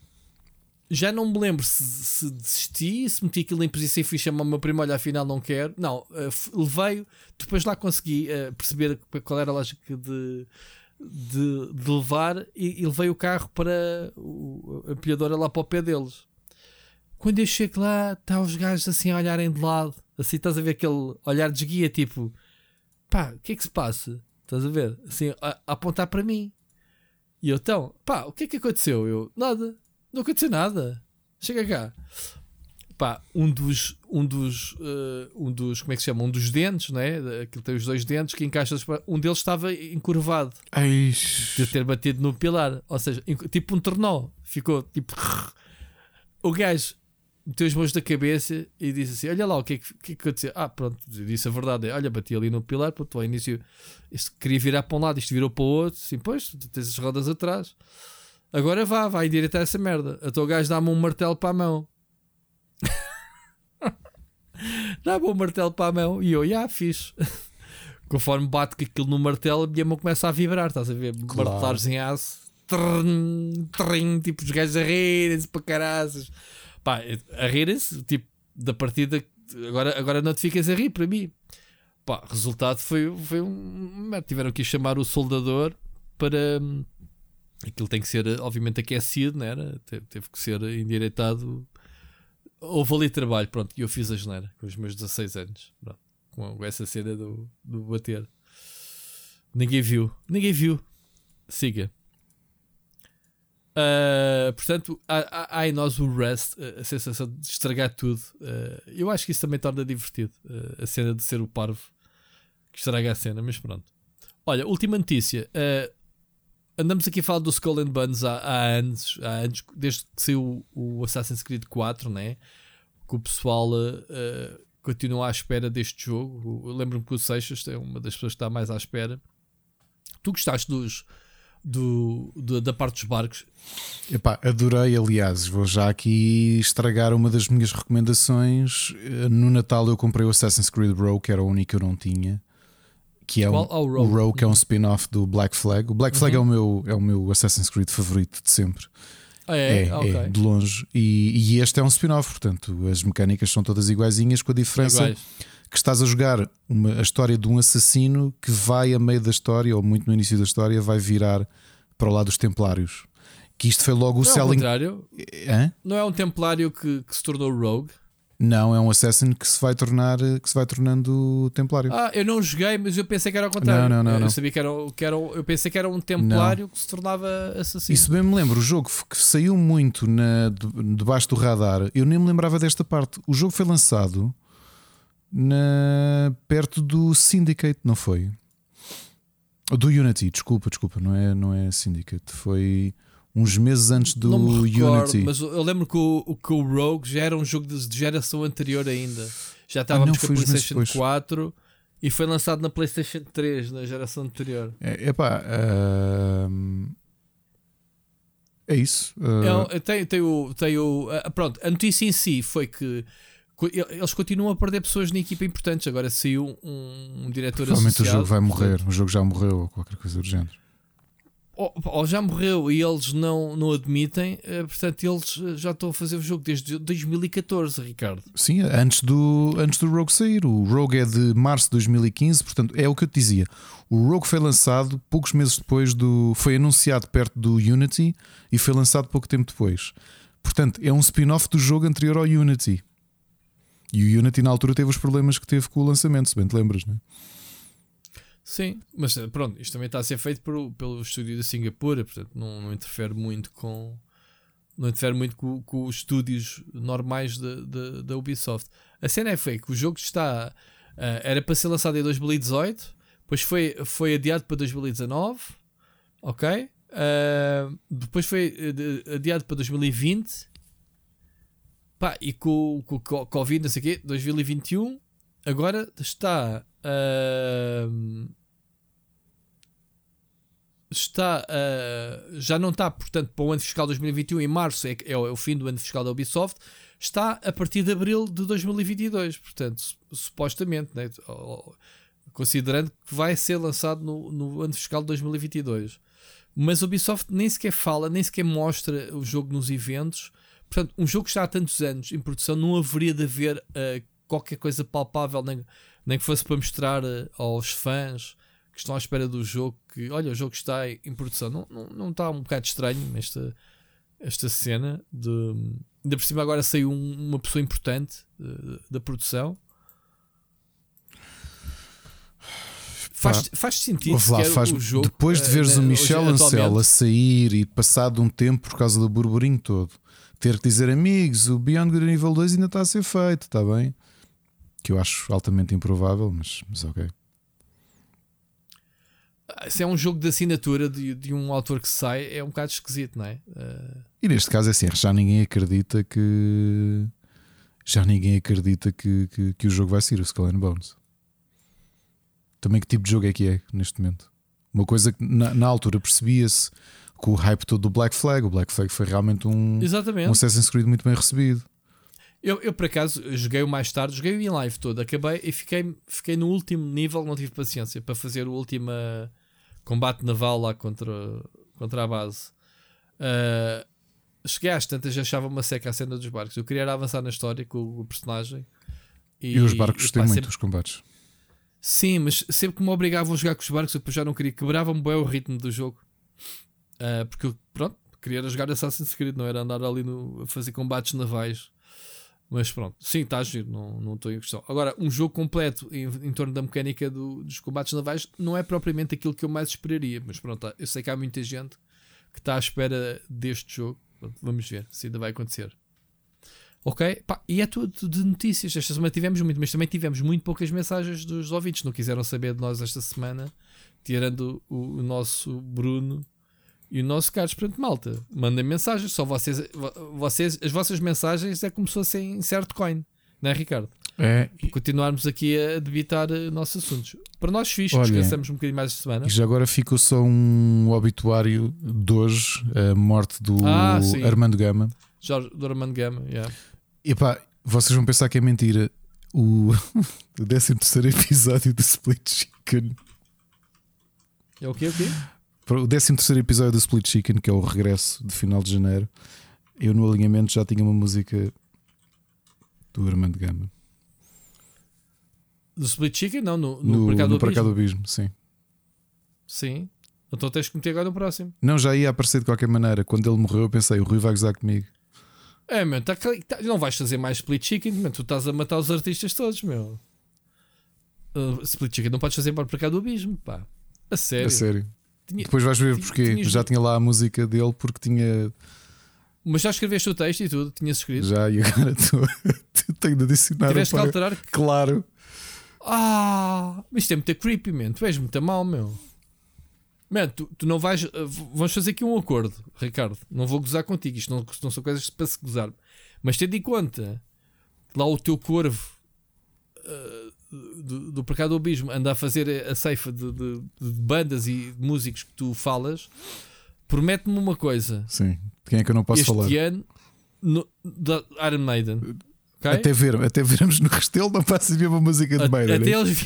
já não me lembro se, se, desisti, se meti aquilo em posição e fui chamar o meu primo, olha, afinal não quero. Não, uh, levei, depois lá consegui uh, perceber qual era a lógica de, de, de levar e, e, levei o carro para o, a pilhadora lá para o pé deles. Quando eu chego lá, está os gajos assim a olharem de lado, assim estás a ver aquele olhar de guia, tipo pá, o que é que se passa? Estás a ver? Assim, a, a apontar para mim. E eu, então, pá, o que é que aconteceu? Eu, nada não aconteceu nada. Chega cá. Pá, um dos, um dos, uh, um dos, como é que se chama? Um dos dentes, né? Aquilo tem os dois dentes que encaixa. Um deles estava encurvado Eish. de ter batido no pilar. Ou seja, tipo um tornó. Ficou tipo. O gajo meteu as mãos da cabeça e disse assim: Olha lá, o que é que, que, é que aconteceu? Ah, pronto, disse a verdade. Olha, bati ali no pilar, pronto, ao início isto queria virar para um lado, isto virou para o outro. Sim, pois, tens as rodas atrás. Agora vá, vai endireitar essa merda. A tua gajo dá-me um martelo para a mão. dá-me um martelo para a mão e eu, já, fiz. Conforme bate que aquilo no martelo, a minha mão começa a vibrar. Estás a ver? Claro. Martelares em aço, trim, trim, tipo os gajos a rirem-se para caraças. Pá, a rirem-se, tipo, da partida. Agora, agora não te ficas a rir para mim. Pá, resultado foi, foi um. Tiveram que chamar o soldador para aquilo tem que ser, obviamente, aquecido, né? teve que ser endireitado. Houve ali trabalho, pronto, e eu fiz a geneira com os meus 16 anos, pronto, com essa cena do, do bater. Ninguém viu, ninguém viu. Siga. Uh, portanto, há, há, em nós o rest, a sensação de estragar tudo. Uh, eu acho que isso também torna divertido uh, a cena de ser o parvo que estraga a cena, mas pronto. Olha, última notícia andamos aqui a falar do Skull and Bones há, há, anos, há anos, desde que saiu o, Assassin's Creed 4, né? Que o pessoal continua à espera deste jogo. Lembro-me que o Seixas é uma das pessoas que está mais à espera. Tu gostaste dos, do, do, da parte dos barcos? Epá, adorei, aliás, vou já aqui estragar uma das minhas recomendações. No Natal eu comprei o Assassin's Creed Rogue, que era o único que eu não tinha que é um, oh, o Rogue, que é um spin-off do Black Flag. O Black Flag uhum. é, o meu, é o meu Assassin's Creed favorito de sempre. Ah, é, é, okay. é, de longe. E, e, este é um spin-off, portanto, as mecânicas são todas iguaizinhas, com a diferença Iguais. Que estás a jogar uma, a história de um assassino que vai a meio da história, ou muito no início da história, vai virar para o lado dos Templários. Que isto foi logo Não o selling. É o contrário. Hã? Não é um Templário que, que se tornou Rogue? Não, é um assassin que se vai tornar que se vai tornando templário. Ah, eu não joguei, mas eu pensei que era ao contrário. Não, não, não. Eu não. sabia que era, que era, eu pensei que era um templário não. que se tornava assassino. Isso bem me lembro, o jogo que saiu muito na, debaixo do radar, eu nem me lembrava desta parte. O jogo foi lançado na, perto do Syndicate, não foi? Do Unity, desculpa, desculpa, não é, não é Syndicate, foi uns meses antes do não me recordo, Unity. Mas eu lembro que o, que o Rogue já era um jogo de, geração anterior ainda. Já estávamos ah, com a PlayStation 4 e foi lançado na PlayStation 3 na geração anterior. É, epá, uh... é isso. Uh... É, tem, tem o, tem o, uh, pronto, a notícia em si foi que eles continuam a perder pessoas na equipa importantes. Agora saiu um, um diretor Provavelmente o jogo vai morrer, o jogo já morreu ou qualquer coisa do género. Ou, ou já morreu e eles não, não admitem, eh, portanto, eles eh, já estão a fazer o jogo desde 2014, Ricardo. Sim, antes do, antes do Rogue sair. O Rogue é de março de 2015, portanto, é o que eu te dizia. O Rogue foi lançado poucos meses depois do. Foi anunciado perto do Unity e foi lançado pouco tempo depois. Portanto, é um spin-off do jogo anterior ao Unity. E o Unity na altura teve os problemas que teve com o lançamento, se bem te lembras, não é? Sim, mas eh, pronto, isto também está a ser feito por, pelo estúdio da Singapura, portanto não, não interfere muito com não interfere muito com, com os estúdios normais da, da, Ubisoft. A cena é que o jogo está uh, era para ser lançado em 2018, depois foi, foi adiado para 2019, ok? Uh, depois foi adiado para 2020 pá, e com, com o Covid, não sei o quê, 2021 agora está uh, está uh, já não está, portanto, para o ano fiscal 2021, em março é, é, o fim do ano fiscal da Ubisoft, está a partir de abril de 2022, portanto, supostamente, né? considerando que vai ser lançado no, no ano fiscal de 2022. Mas a Ubisoft nem sequer fala, nem sequer mostra o jogo nos eventos. Portanto, um jogo que está há tantos anos em produção, não haveria de haver uh, qualquer coisa palpável, nem, nem que fosse para mostrar uh, aos fãs que estão à espera do jogo, que olha, o jogo está em produção. Não, não, não está um bocado estranho esta, esta cena de. Ainda por cima agora saiu um, uma pessoa importante uh, da produção. Faz, faz sentido lá, faz, o jogo, depois de veres o Michel Ancel a sair e passado um tempo por causa do burburinho todo, ter que dizer amigos, o Beyond Good Nível 2 ainda está a ser feito, está bem? Que eu acho altamente improvável, mas, mas ok se é um jogo de assinatura de, de, um autor que sai, é um bocado esquisito, não é? Uh... E neste caso é assim, já ninguém acredita que já ninguém acredita que, que, que o jogo vai ser o Skull and Bones. Também que tipo de jogo é que é neste momento? Uma coisa que na, na altura percebia-se com o hype todo do Black Flag. O Black Flag foi realmente um, Exatamente. um Assassin's Creed muito bem recebido. Eu, eu por acaso joguei o mais tarde, joguei o em live todo, acabei e fiquei, fiquei no último nível, não tive paciência para fazer o último combate naval lá contra, contra a base. Uh, cheguei às tantas achava uma seca a cena dos barcos. Eu queria avançar na história com o personagem. E, e os barcos têm muito sempre... os combates. Sim, mas sempre que me obrigavam a jogar com os barcos, eu já não queria. Quebrava-me bem o ritmo do jogo. Uh, porque eu, pronto, queria jogar Assassin's Creed, não era andar ali no, a fazer combates navais. Mas pronto, sim, está a giro, não, não estou em questão. Agora, um jogo completo em, em torno da mecânica do, dos combates navais não é propriamente aquilo que eu mais esperaria. Mas pronto, eu sei que há muita gente que está à espera deste jogo. Vamos ver se ainda vai acontecer. Ok? Pá, e é tudo de notícias. Esta semana tivemos muito, mas também tivemos muito poucas mensagens dos ouvintes. Não quiseram saber de nós esta semana, tirando o, o nosso Bruno e o nosso Carlos, portanto, malta, mandem mensagens. Só vocês, vocês, as vossas mensagens é como se fossem certo coin, não é, Ricardo? É. Continuarmos aqui a debitar uh, nossos assuntos. Para nós, fixe, Olha, descansamos um bocadinho mais de semana. E já agora ficou só um obituário de hoje, a morte do ah, Armando Gama. Jorge, do Armando Gama, yeah. E pá, vocês vão pensar que é mentira. O, o 13 episódio do Split Chicken. É o quê? O quê? O 13 episódio do Split Chicken, que é o regresso de final de janeiro, eu no alinhamento já tinha uma música do Armando Gama. Do Split Chicken? Não, no, no, no Mercado, no Mercado Abismo, sim. Sim. Então tens que meter agora no próximo. Não, já ia aparecer de qualquer maneira. Quando ele morreu, eu pensei, o Rui vai gozar comigo. É, meu, tá, tá, não vais fazer mais Split Chicken, meu, tu estás a matar os artistas todos, meu. Uh, split Chicken não podes fazer para o Mercado Abismo, pá. A sério. A sério. Tinha, Depois vais ver porque já tinha lá a música dele porque tinha. Mas já escreveste o texto e tudo, tinhas escrito. Já, e agora tu, tenho de adicionar. Tiveste que alterar. Claro. Ah, mas isto é muito creepy, man. Tu és muito mal, meu. Man, tu, tu não vais. Uh, vamos fazer aqui um acordo, Ricardo. Não vou gozar contigo. Isto não, não são coisas para se gozar. Mas tendo em conta lá o teu corvo. Uh, do, do Pecado do Abismo anda a fazer a ceifa de, de, de, bandas e músicos que tu falas, promete-me uma coisa. Sim, quem é que eu não posso este falar? Este ano, no, da Iron Maiden. ok? Até, ver, até vermos no Restelo não passa a mesma música de Maiden. Até eles,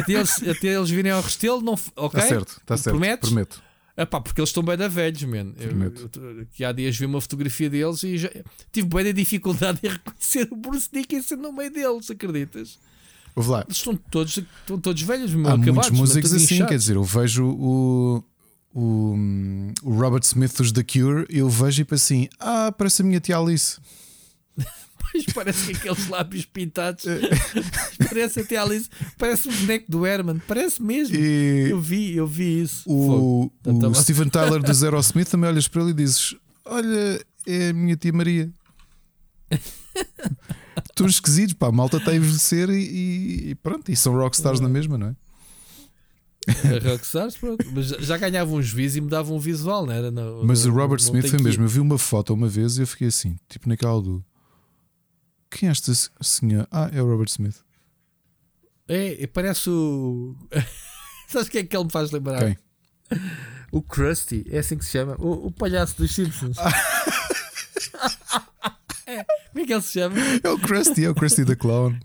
até, eles, até eles virem ao Restelo, não, ok? Está certo, está certo. Prometes? Prometo. Epá, porque eles estão bem da velhos, man. Eu, Prometo. eu- que há dias vi uma fotografia deles e já tive bem da dificuldade em reconhecer o Bruce Dickinson no meio deles, acreditas? Ouve lá. Eles estão todos, estão todos velhos, Há acabados, muitos músicos assim, inchados. quer dizer, eu vejo o, o, o Robert Smith dos The Cure, eu vejo e penso assim: ah, parece a minha tia Alice. Pois parece que aqueles lábios pintados parece até Alice, parece um boneco do Herman, parece mesmo. E Eu vi, eu vi isso. Fogo. o, Portanto, o tá- Steven Tyler do Zero Smith também olhas para ele e dizes: Olha, é a minha tia Maria. Estão esquisitos, pá, a malta está a envelhecer e, e pronto, e são rockstars na mesma, não é? A Rockstars, pronto. Mas já- ganhavam uns vis e me davam um visual, não era? Não, Mas não- o Robert Smith foi que- mesmo. Eu vi uma foto uma vez e eu fiquei assim, tipo naquela do. Quem é esta senhora? Ah, é o Robert Smith. É, é, parece o. Sabes quem é que ele me faz lembrar? Quem? O Krusty, é assim que se chama. O, o palhaço dos Simpsons. Como é que ele se chama? É o Krusty, é o Krusty the Clown.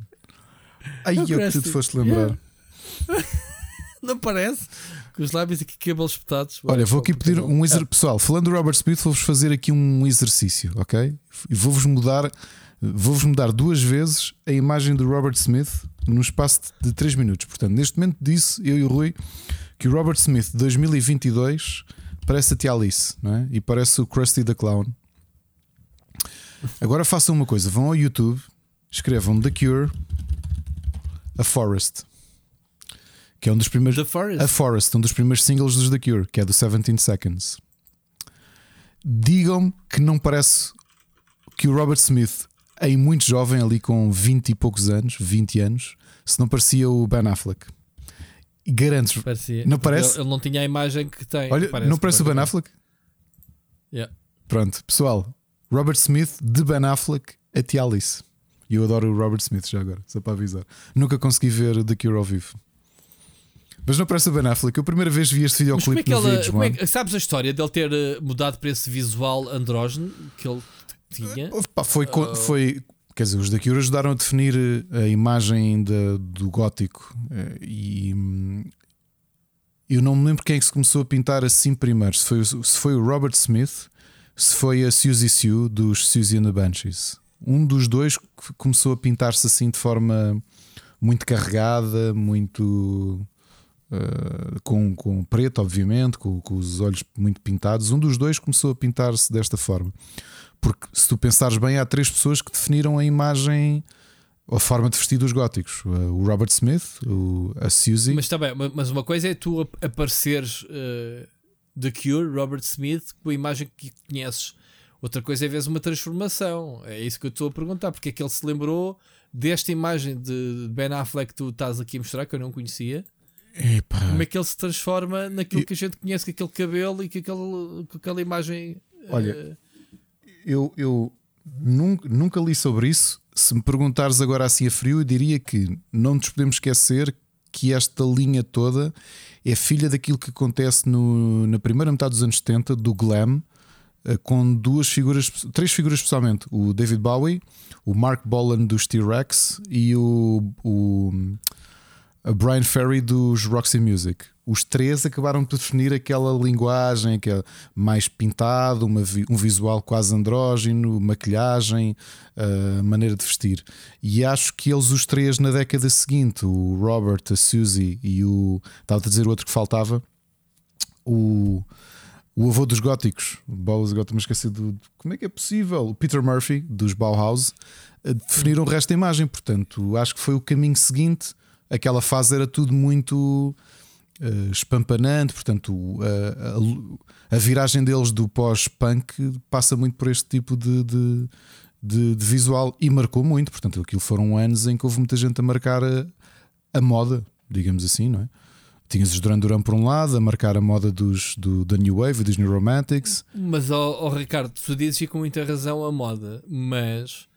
Ai, É o eu que tu te foste lembrar. Não parece? Com os lábios aqui, cabelos espetados. Olha, vou aqui pedir um Ah. exercício. Pessoal, falando do Robert Smith, vou-vos fazer aqui um exercício, ok? E vou-vos mudar, vou-vos mudar duas vezes a imagem do Robert Smith num espaço de 3 minutos. Portanto, neste momento disse eu e o Rui que o Robert Smith de 2022 parece a tia Alice, não é? E parece o Krusty the Clown. Agora façam uma coisa: vão ao YouTube, escrevam The Cure, A Forest, que é um dos primeiros. The Forest. A Forest, um dos primeiros singles dos The Cure, que é do 17 Seconds. Digam-me que não parece que o Robert Smith, em muito jovem, ali com 20 e poucos anos, 20 anos, se não parecia o Ben Affleck. Garanto-vos. Parecia. Não parece? Ele, ele não tinha a imagem que tem. Olha, não parece o Ben Affleck? Yeah. Pronto, pessoal. Robert Smith de Ben Affleck a tia Alice. E eu adoro o Robert Smith já agora, só para avisar. Nunca consegui ver The Cure ao vivo. Mas não parece o Ben Affleck. Eu a primeira vez vi este Mas como é videoclipe que no ela. vídeo, como é que- sabes a história dele ter eh, mudado para esse visual andrógeno que ele tinha? Pá, foi, co- foi, quer dizer, os da Cure ajudaram a definir eh, a imagem da- do gótico eh, e hum, eu não me lembro quem é que se começou a pintar assim primeiro. Se foi, se foi o Robert Smith, se foi a Suzy Sue dos Suzy and the Banshees. Um dos dois começou a pintar-se assim de forma muito carregada, muito eh, com, com preto, obviamente, com, com os olhos muito pintados. Um dos dois começou a pintar-se desta forma. Porque se tu pensares bem, há três pessoas que definiram a imagem, a forma de vestir dos góticos: o Robert Smith, o, a Suzy. Mas está bem, ma- mas uma coisa é tu ap- apareceres eh, The Cure, Robert Smith, com a imagem que conheces. Outra coisa é veres uma transformação. É isso que eu estou a perguntar. Porque é que ele se lembrou desta imagem de Ben Affleck que tu estás aqui a mostrar, que eu não conhecia. Epá, Como é que ele se transforma naquilo Eu- que a gente conhece, com aquele cabelo e com, aquele, com aquela imagem. Olha, eh, eu, eu nunca, nunca li sobre isso. Se me perguntares agora assim a frio, eu diria que não nos podemos esquecer que esta linha toda é filha daquilo que acontece no- na primeira metade dos anos 70 do glam, eh, com duas figuras, três figuras especialmente: o David Bowie, o Mark Bolan dos T-Rex e o, o a Brian Ferry dos Roxy Music. Os três acabaram por definir aquela linguagem que é mais pintado, uma um visual quase andrógeno, maquilhagem, uh, maneira de vestir. E acho que eles, os três, na década seguinte, o Robert, a Suzy e o. Estava a dizer o outro que faltava, o. O avô dos góticos, Bauhaus gótico, me esqueci do. Como é que é possível? O Peter Murphy, dos Bauhaus, eh, definiram o resto da imagem. Portanto, acho que foi o caminho seguinte. Aquela fase era tudo muito eh, espampanante. Portanto, o- a, a- viragem deles do pós-punk passa muito por este tipo de, de, de- de visual e marcou muito. Portanto, aquilo foram anos em que houve muita gente a marcar a, a moda, digamos assim, não é? Tinhas os Duran Duran por um lado, a marcar a moda dos, do, da New Wave e dos New Romantics. Mas, ó ó, Ricardo, tu dizes com muita razão a moda, mas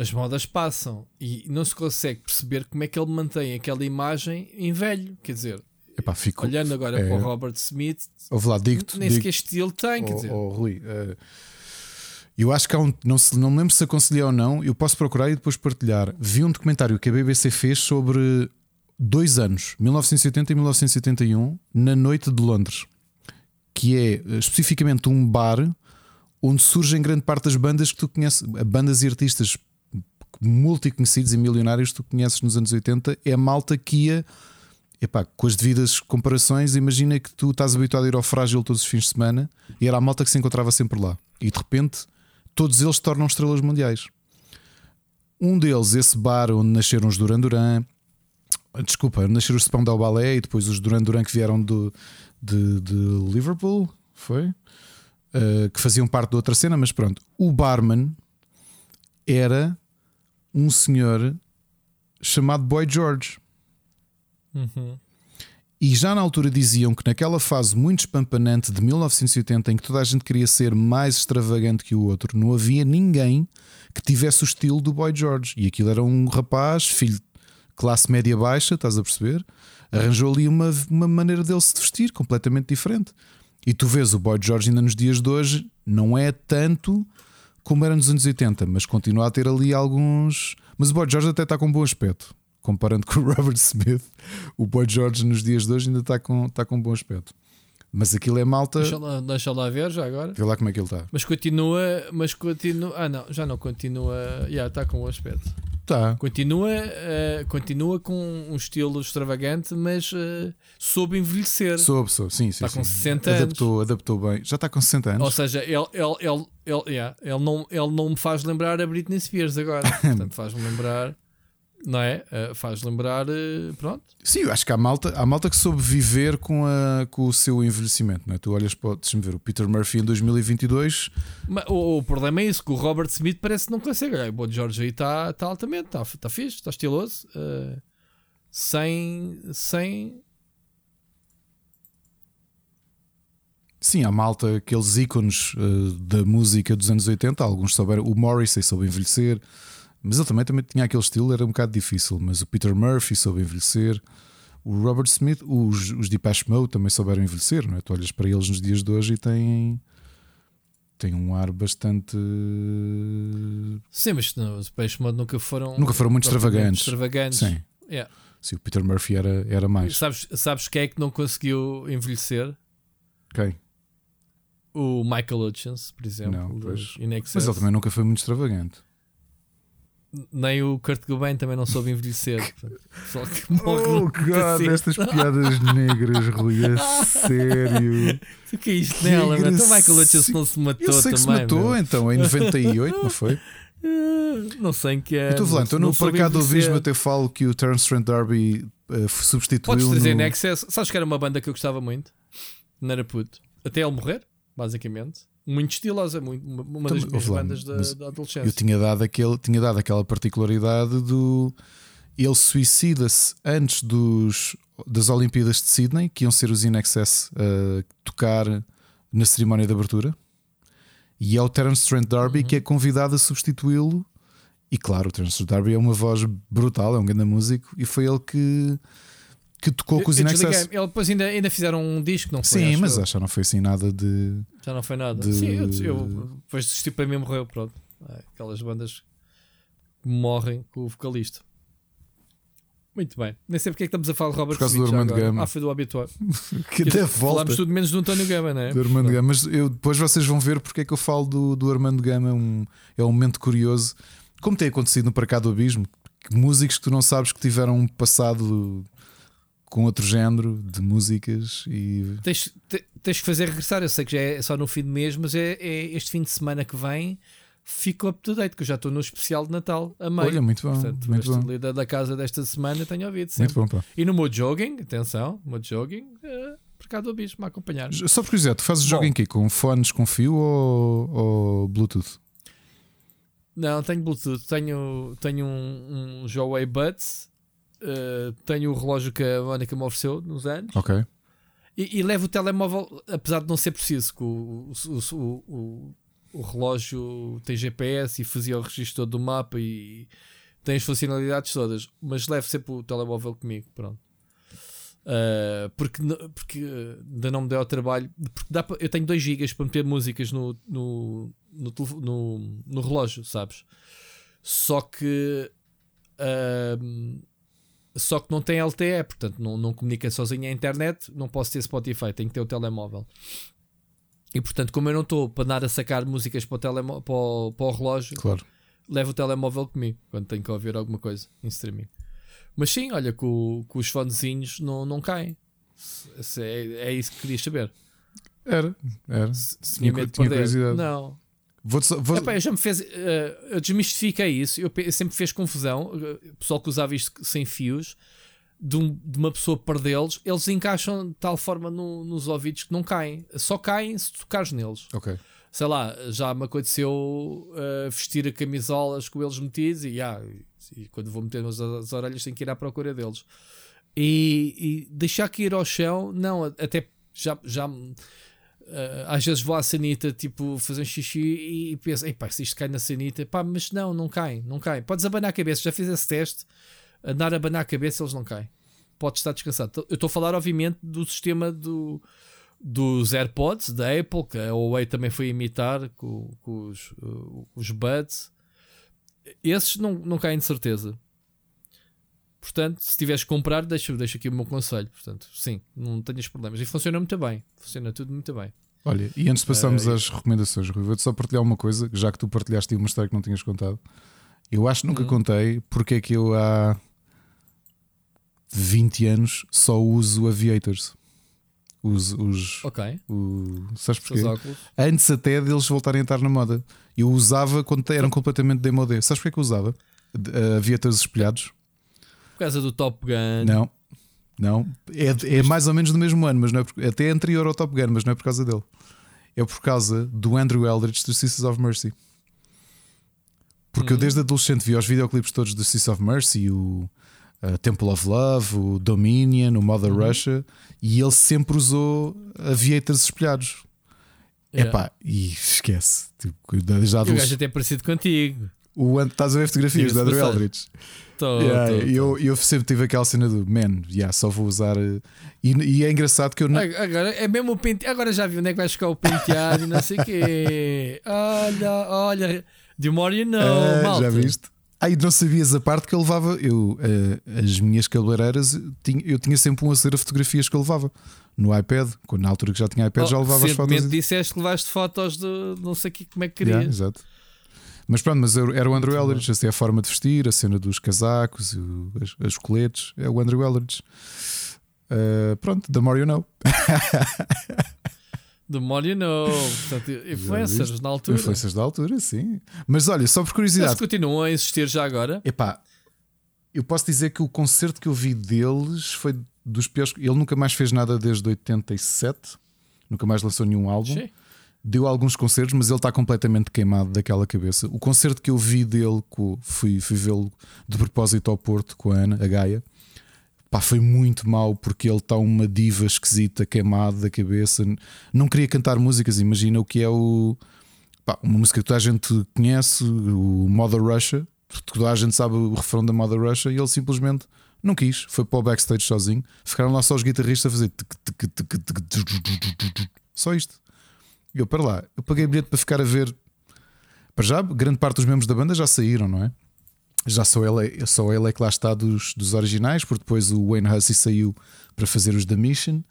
as modas passam e não se consegue perceber como é que ele mantém aquela imagem em velho. Quer dizer, Epá, fico, olhando agora é, para o Robert Smith, Ouve lá, digo-te. nem digo- sequer estilo tem. Quer Oh, dizer, oh, Rui, eh, Eu acho que há um. Não, se, não me lembro se aconselhei ou não, eu posso procurar e depois partilhar. Vi um documentário que a BBC fez sobre dois anos, 1980 e 1981, na noite de Londres, que é eh, especificamente um bar onde surgem grande parte das bandas que tu conheces, bandas e artistas multiconhecidos e milionários que tu conheces nos anos 80, é a malta que ia. Epá, com as devidas comparações, imagina que tu estás habituado a ir ao frágil todos os fins de semana e era a malta que se encontrava sempre lá. E de repente todos eles se tornam estrelas mundiais. Um deles, esse bar onde nasceram os Duran Duran, desculpa, nasceram os Spandau Ballet e depois os Duran Duran que vieram do, de, de Liverpool, foi? Uh, que faziam parte de outra cena, mas pronto. O barman era um senhor chamado Boy George. Uhum. E já na altura diziam que naquela fase muito espampanante de 1980, em que toda a gente queria ser mais extravagante que o outro, não havia ninguém que tivesse o estilo do Boy George. E aquilo era um rapaz, filho de classe média baixa, estás a perceber? Arranjou ali uma, uma maneira dele se vestir completamente diferente. E tu vês o Boy George ainda nos dias de hoje, não é tanto como era nos anos 80, mas continua a ter ali alguns. Mas o Boy George até está com um bom aspecto comparando com o Robert Smith, o Boy George nos dias de hoje ainda está com, está com um bom aspecto. Mas aquilo é malta. Deixa lá, deixa lá ver já agora. Vê lá como é que ele está. Mas continua. Mas continua. Ah, não, já não continua. Já yeah, está com o aspecto. Tá. Continua, uh, continua com um estilo extravagante, mas uh, soube envelhecer. Soube, soube, sim, sim. Está sim. com 60 adaptou, anos. Adaptou bem. Já está com 60 anos. Ou seja, ele, ele, ele, ele, yeah, ele, não, ele não me faz lembrar a Britney Spears agora. Portanto, faz-me lembrar não é? Uh, faz lembrar, uh, pronto. Sim, eu acho que há malta, há malta que soube viver com, a, com o seu envelhecimento, não é? Tu olhas para, deixa-me ver, o Peter Murphy em 2022. Mas, o, o, problema é isso, que o Robert Smith parece que não consegue. O Boa George aí está tá altamente, está tá fixe, está estiloso, uh, sem, sem. Sim, há malta, aqueles ícones da música dos anos 80, alguns souberam, o Morrissey soube envelhecer, mas ele também, também tinha aquele estilo, era um bocado difícil. Mas o Peter Murphy soube envelhecer. O Robert Smith, os, os Depeche Mode também souberam envelhecer, não é? Tu olhas para eles nos dias de hoje e têm, têm um ar bastante. Sim, mas não, os Depeche Mode nunca foram. Nunca foram muito extravagantes. extravagantes. Sim. Yeah. Sim, o Peter Murphy era, era mais. Sabes, sabes quem é que não conseguiu envelhecer? Quem? O Michael Hutchins, por exemplo. Não, pois. Mas ele também nunca foi muito extravagante nem o Kurt Cobain também não soube envelhecer. Só que morre oh, God, estas piadas negras, Rui, a sério. O que é isto nela? Então Michael Hutchins não se matou Eu sei que também. se matou, meu. então, em 98, não foi? Não sei em que é. Estou falando, então no Por cá do Vismo até falo que o Terence Trent D'Arby uh, substituiu. Podes trazer no... Nexus. Sabes que era uma banda que eu gostava muito? Não era puto. Até ele morrer, basicamente muito estilosa, muito, uma das minhas bandas da, da, adolescência. Eu tinha dado, aquele, tinha dado aquela particularidade do. Ele suicida-se antes dos, das Olimpíadas de Sydney, que iam ser os In Excess a tocar na cerimónia de abertura. E é o Terence Trent D'Arby uhum. que é convidado a substituí-lo. E claro, o Terence Trent D'Arby é uma voz brutal, é um grande músico, e foi ele que que tocou com os Inexcess. Ele depois ainda, ainda fizeram um disco, não foi? Sim, mas acho que não foi assim nada de. Já não foi nada. De... Sim, eu, eu depois desisti para mim morreu, pronto. É, aquelas bandas que morrem com o vocalista. Muito bem. Nem sei porque é que estamos a falar de Robert Por causa Smith do Armando Gama. Ah, foi do habitual. que até volta. Falámos tudo menos do António Gama, não é? Do Armando Gama. Mas eu, depois vocês vão ver porque é que eu falo do, do Armando Gama. Um, é um momento curioso. Como tem acontecido no Paracá do Abismo, músicos que tu não sabes que tiveram um passado com outro género de músicas e. Tens, tens que fazer regressar. Eu sei que já é só no fim de mês, mas é, é este fim de semana que vem. Fico up to date, que eu já estou no especial de Natal a meio. Olha, muito bom. Portanto, muito bom. Da, da casa desta semana tenho ouvido. Sempre. Muito bom, pá. E no meu jogging, atenção, no meu jogging, uh, por cá do abismo a acompanhar. Só por curiosidade, tu fazes bom. jogging aqui com fones com fio ou, ou Bluetooth? Não, tenho Bluetooth. Tenho, tenho um, um Huawei Buds Uh, tenho o relógio que a Mónica me ofereceu nos anos. Ok. E, e levo o telemóvel, apesar de não ser preciso, que o, o, o, o, relógio tem GPS e fazia o registro do mapa e tem as funcionalidades todas, mas levo sempre o telemóvel comigo. Pronto. Uh, porque, porque ainda não me deu ao trabalho. Porque dá pra, eu tenho 2 GB para meter músicas no, no, no, no, no relógio, sabes? Só que. Uh, só que não tem LTE, portanto não, não comunica sozinho à internet. Não posso ter Spotify, tenho que ter o telemóvel. E portanto, como eu não estou para nada a sacar músicas para o, telemo para o, para o relógio, claro. levo o telemóvel comigo quando tenho que ouvir alguma coisa em streaming. Mas sim, olha, com, com os fonezinhos não, não caem. Se é, é isso que querias saber. Era, era. Se, tinha medo de perder. Não. Vou, vou... Epá, eu já me fez. Uh, eu desmistifiquei isso. Eu, eu sempre fez confusão. O pessoal que usava isto sem fios, de, um, de uma pessoa perdê-los, eles encaixam de tal forma no, nos ouvidos que não caem. Só caem se tocares neles. Ok. Sei lá, já me aconteceu uh, vestir a camisolas com eles metidos e, yeah, e quando vou meter nas as orelhas tenho que ir à procura deles. E, e deixar cair ao chão, não, até já, já às vezes vou à sanita tipo fazer um xixi e, e penso, pá, se isto cai na sanita, pá, mas não, não cai, não cai. Podes abanar a cabeça, já fiz esse teste, andar a abanar a cabeça, eles não caem. Podes estar descansado. Eu estou a falar, obviamente, do sistema do, dos AirPods da Apple, que a Huawei também foi imitar com, com os, uh, os Buds. Esses não, não caem de certeza. Portanto, se tiveres que comprar, deixa, deixa aqui o meu conselho. Portanto, sim, não tenhas problemas. E funciona muito bem. Funciona tudo muito bem. Olha, e antes de passarmos uh, às recomendações, Rui, vou-te só partilhar uma coisa, já que tu partilhaste uma história que não tinhas contado. Eu acho que nunca hum. contei porque é que eu há 20 anos só uso aviators. Os, os, ok. O, sabes porquê? Antes até deles voltarem a estar na moda. Eu usava quando eram completamente demodé. Sabes porquê que eu usava? Uh, aviators espelhados causa do Top Gun. Não, não. É, é mais ou menos do mesmo ano, mas não é por, até anterior ao Top Gun, mas não é por causa dele. É por causa do Andrew Eldridge do Sisters of Mercy. Porque eu hum. desde adolescente vi os videoclipes todos do Sisters of Mercy, o uh, Temple of Love, o Dominion, o Mother uhum. Russia, e ele sempre usou aviators espelhados. É yeah. pá, e esquece. Tipo, já o gajo até é parecido contigo. O, estás a ver fotografias do Andrew Eldridge? Tô, yeah, tô, eu, eu sempre tive aquela cena do man, yeah, só vou usar. Eh, e, e é engraçado que eu não. Agora é mesmo o penteado. Agora já vi onde é que vai ficar o penteado e não sei o quê. Olha, olha. De hora não, uh, malta. Já viste? Ah, e não sabias a parte que eu levava. Eu, uh, as minhas cabeleireiras, tinha, eu tinha sempre um acervo de fotografias que eu levava no iPad. Quando, na altura que já tinha iPad, oh, já levava as fotos. disseste que levaste fotos de não sei que, como é que querias. Yeah, exato. Mas pronto, mas era o Andrew Eldridge, assim, a forma de vestir, a cena dos casacos, as, as coletes, é o Andrew Eldridge. Uh, pronto, the more you know. The more you know. Portanto, influencers na altura. Influencers da altura, sim. Mas olha, só por curiosidade. Eles continuam a existir já agora? Epá, eu posso dizer que o concerto que eu vi deles foi dos piores. Ele nunca mais fez nada desde 87, nunca mais lançou nenhum álbum. Sim deu alguns concertos, mas ele está completamente queimado daquela cabeça. O concerto que eu vi dele, fui, fui vê-lo de propósito ao Porto com a Ana, a Gaia. Pá, foi muito mal porque ele está uma diva esquisita, queimado da cabeça. Não queria cantar músicas. Imagina o que é o. Pá, uma música que toda a gente conhece, o Mother Russia. Toda a gente sabe o refrão da Mother Russia e ele simplesmente não quis. Foi para o backstage sozinho. Ficaram lá só os guitarristas a fazer. Só isto. Eu, para lá, eu paguei bilhete para ficar a ver. Para já, grande parte dos membros da banda já saíram, não é? Já só ele, só ele é que lá está dos, dos originais, porque depois o Wayne Hussey saiu para fazer os da Mission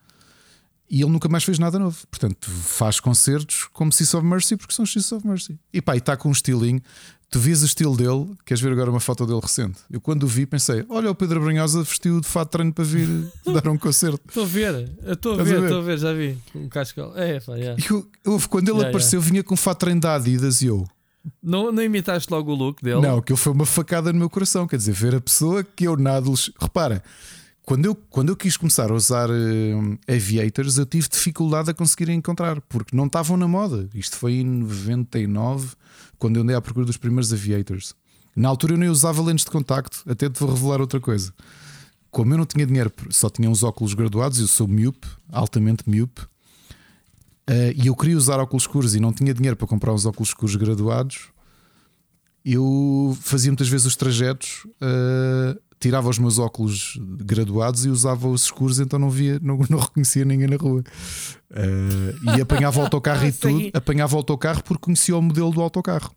e ele nunca mais fez nada novo. Portanto, faz concertos como Seas of Mercy, porque são Seas of Mercy. E pá, e está com um estilinho. Tu vias o estilo dele, queres ver agora uma foto dele recente? Eu quando o vi pensei: olha, o Pedro Brunhosa vestiu de fato treino para vir dar um concerto. Estou a ver, estou a ver, estou a ver, já vi. Um cascal. É, pá, yeah. eu, eu, quando ele yeah, apareceu, yeah. vinha com fato de treino da Adidas e eu. Não, não imitaste logo o look dele? Não, que ele foi uma facada no meu coração. Quer dizer, ver a pessoa que eu nada. Repara, quando eu, quando eu quis começar a usar uh, aviators, eu tive dificuldade a conseguir encontrar, porque não estavam na moda. Isto foi em 99, quando eu andei à procura dos primeiros aviators. Na altura eu nem usava lentes de contacto, até te vou revelar outra coisa. Como eu não tinha dinheiro, só tinha uns óculos graduados, eu sou miúpe, altamente miúpe, uh, e eu queria usar óculos escuros e não tinha dinheiro para comprar uns óculos escuros graduados, eu fazia muitas vezes os trajetos uh, tirava os meus óculos graduados e usava os escuros, então não via, não, não reconhecia ninguém na rua. Uh, e apanhava o autocarro e tudo, apanhava o autocarro porque conhecia o modelo do autocarro.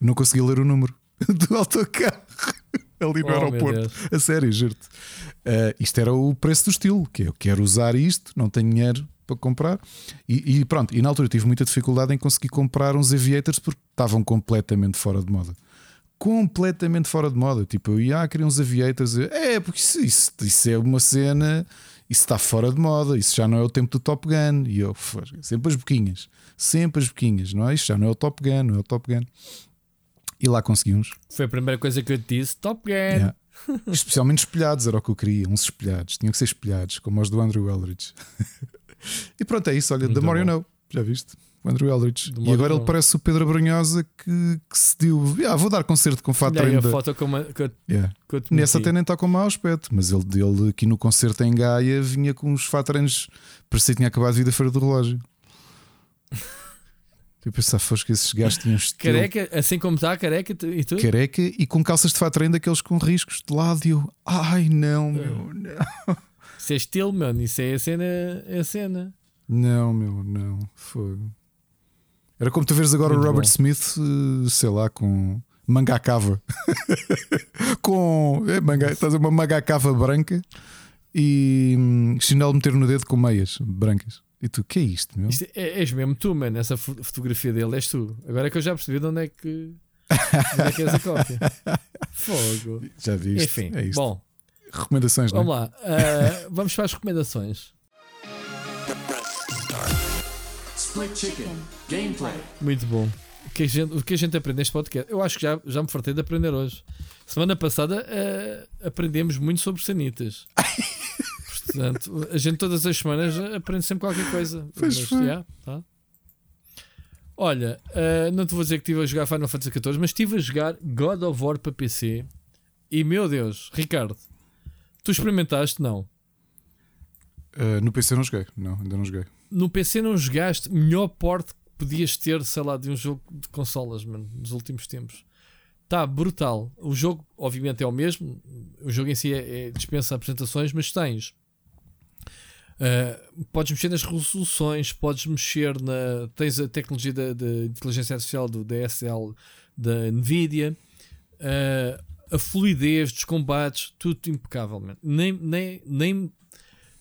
Não conseguia ler o número do autocarro ali no oh, aeroporto. A sério, juro-te. Uh, isto era o preço do estilo, que é, eu quero usar isto, não tenho dinheiro para comprar. E, e, pronto, e na altura tive muita dificuldade em conseguir comprar uns aviators porque estavam completamente fora de moda. Completamente fora de moda. Tipo, eu ia, ah, queria uns aviators. É, porque isso, isso, isso é uma cena, isso está fora de moda, isso já não é o tempo do Top Gun. E eu, sempre as boquinhas, sempre as boquinhas, não é? Isto já não é o Top Gun, não é o Top Gun. E lá consegui uns. Foi a primeira coisa que eu te disse: Top Gun. Yeah. Especialmente espelhados, era o que eu queria, uns espelhados, tinham que ser espelhados, como os do Andrew Eldridge. e pronto, é isso. Olha, Muito The More You Know, já viste? O Andrew Eldridge. E agora ele parece o Pedro Brunhosa que, que se deu. Ah, vou dar concerto com fato ainda. a foto com uma, eu, yeah. eu Nessa até nem está com mau aspecto, mas ele, ele aqui no concerto em Gaia vinha com uns fatrenos, parecia que tinha acabado de vir da feira do relógio. Eu pensava, fosse que esses gajos tinham estilo. Careca, assim como está, careca e tu? Careca e com calças de fato treino daqueles com riscos de lado. E eu, ai não, é. meu, não. Isso é estilo, mano. Isso é a cena. É a cena. Não, meu, não. Fogo. Era como tu vês agora Muito o Robert bom. Smith, eh, sei lá, com manga cava. com. É, manga, estás a uma manga cava branca e hum, chinelo meter no dedo com meias brancas. E tu, que é isto, meu? Isto é, és mesmo tu, mano. Essa fotografia dele és tu. Agora é que eu já percebi de onde é que, onde é, que és a cópia. Fogo. Já viste. Enfim, é isto. bom. Recomendações, Vamos não é? lá. Uh, vamos para as recomendações. Split Chicken Gameplay. Muito bom. O que, a gente, o que a gente aprende neste podcast? Eu acho que já, já me fartei de aprender hoje. Semana passada uh, aprendemos muito sobre sanitas. Portanto, a gente todas as semanas aprende sempre qualquer coisa. Pois mas, yeah, tá. Olha, uh, não te vou dizer que estive a jogar Final Fantasy XIV, mas estive a jogar God of War para PC. E meu Deus, Ricardo, tu experimentaste? Não. Uh, no PC não joguei, não, ainda não joguei. No PC não jogaste, melhor porte que podias ter, sei lá, de um jogo de consolas, mano, nos últimos tempos. Está brutal. O jogo, obviamente, é o mesmo. O jogo em si é, é dispensa apresentações, mas tens Uh, podes mexer nas resoluções, podes mexer na. Tens a tecnologia da, inteligência artificial do DSL da Nvidia, uh, a fluidez dos combates, tudo impecavelmente. Nem, nem, nem,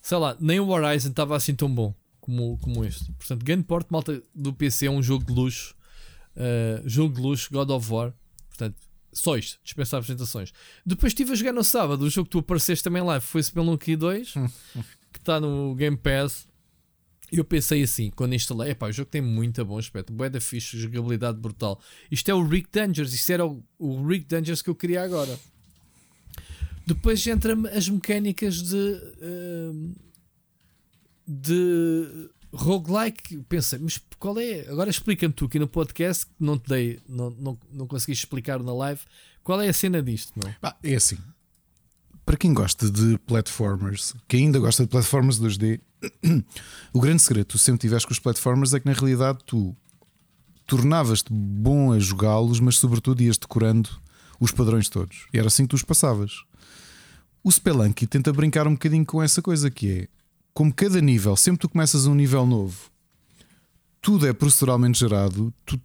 sei lá, nem o Horizon estava assim tão bom como, como este. Portanto, grande porte malta do PC é um jogo de luxo, uh, jogo de luxo, God of War. Portanto, só isto, dispensar apresentações. Depois estive a jogar no sábado, o jogo que tu apareceste também live foi Spelunky 2, que está no Game Pass. E eu pensei assim, quando instalei, epá, o jogo tem muito bom aspecto, boa da fixe, jogabilidade brutal. Isto é o Rick Dangerous, isto era o, o Rick Dangerous que eu queria agora. Depois entra as mecânicas de. Uh, de roguelike. Pensa, mas qual é? Agora explica-me tu aqui no podcast, que não te dei, não, não, não consegui explicar na live. Qual é a cena disto? Não? Ah, é assim, para quem gosta de platformers, quem ainda gosta de platformers 2D, o grande segredo que tu sempre tiveste com os platformers é que na realidade tu tornavas-te bom a jogá-los, mas sobretudo ias decorando os padrões todos. E era assim que tu os passavas. O Spelunky tenta brincar um bocadinho com essa coisa que é como cada nível, sempre tu começas um nível novo, tudo é proceduralmente gerado, tu,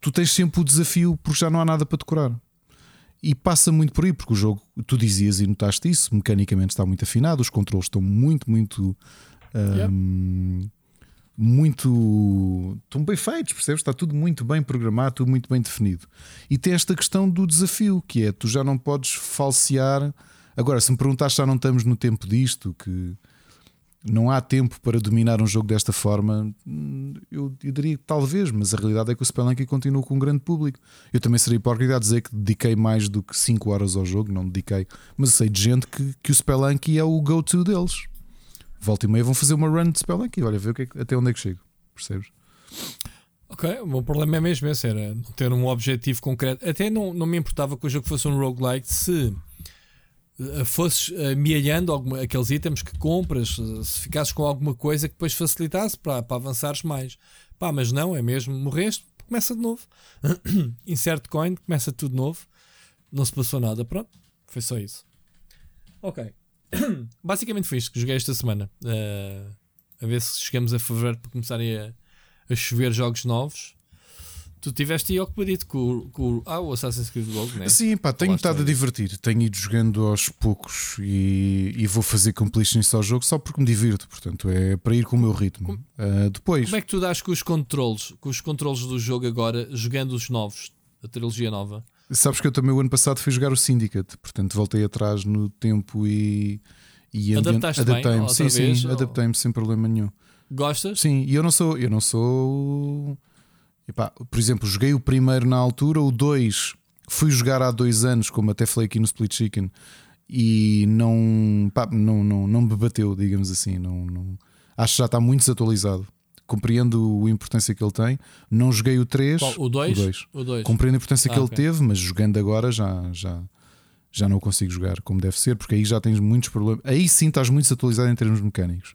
tu tens sempre o desafio porque já não há nada para decorar. E passa muito por aí, porque o jogo, tu dizias e notaste isso, mecanicamente está muito afinado, os controles estão muito, muito. Um, muito. estão bem feitos, percebes? Está tudo muito bem programado, tudo muito bem definido. E tem esta questão do desafio, que é tu já não podes falsear. Agora, se me perguntaste, já não estamos no tempo disto, que não há tempo para dominar um jogo desta forma, eu, eu diria que talvez, mas a realidade é que o Spelunky continua com um grande público. Eu também seria hipócrita a dizer que dediquei mais do que 5 horas ao jogo, não dediquei, mas sei de gente que, que o Spelunky é o go-to deles. Volta e meia vão fazer uma run de Spelunky, olha, ver é até onde é que chego, percebes? Ok, o meu problema é mesmo esse, era ter um objetivo concreto. Até não, não me importava que o jogo fosse um roguelike se fosses amealhando aqueles itens que compras, eh, se ficasses com alguma coisa que depois facilitasse para, para avançares mais. Pá, mas não, é mesmo, morreste, começa de novo. Insert coin, começa tudo de novo. Não se passou nada, pronto, foi só isso. Ok. Basicamente foi isto que joguei esta semana. Uh, a ver se chegamos a fevereiro para começarem a, a chover jogos novos. Tu tiveste aí ocupadito com, com ah, o Assassin's Creed Rogue, né? Sim, pá, tenho estado a divertir. Tenho ido jogando aos poucos e, e vou fazer completions ao jogo só porque me divirto. Portanto, é para ir com o meu ritmo. Como, uh, depois. Como é que tu dás com os controles, com os controles do jogo agora, jogando os novos, a trilogia nova? Sabes que eu também o ano passado fui jogar o Syndicate, portanto voltei atrás no tempo e, e adaptei-me. Sim, sim, adaptei-me sem problema nenhum. Gostas? Sim, e eu não sou, eu não sou Epá, por exemplo, joguei o primeiro na altura, o 2 fui jogar há dois anos, como até falei aqui no Split Chicken, e não, pá, não, não, não me bateu, digamos assim. Não, não, acho que já está muito desatualizado. Compreendo a importância que ele tem. Não joguei o 3. O 2? O 2. Compreendo a importância ah, que okay. ele teve, mas jogando agora já, já, já não consigo jogar como deve ser, porque aí já tens muitos problemas. Aí sim estás muito desatualizado em termos mecânicos.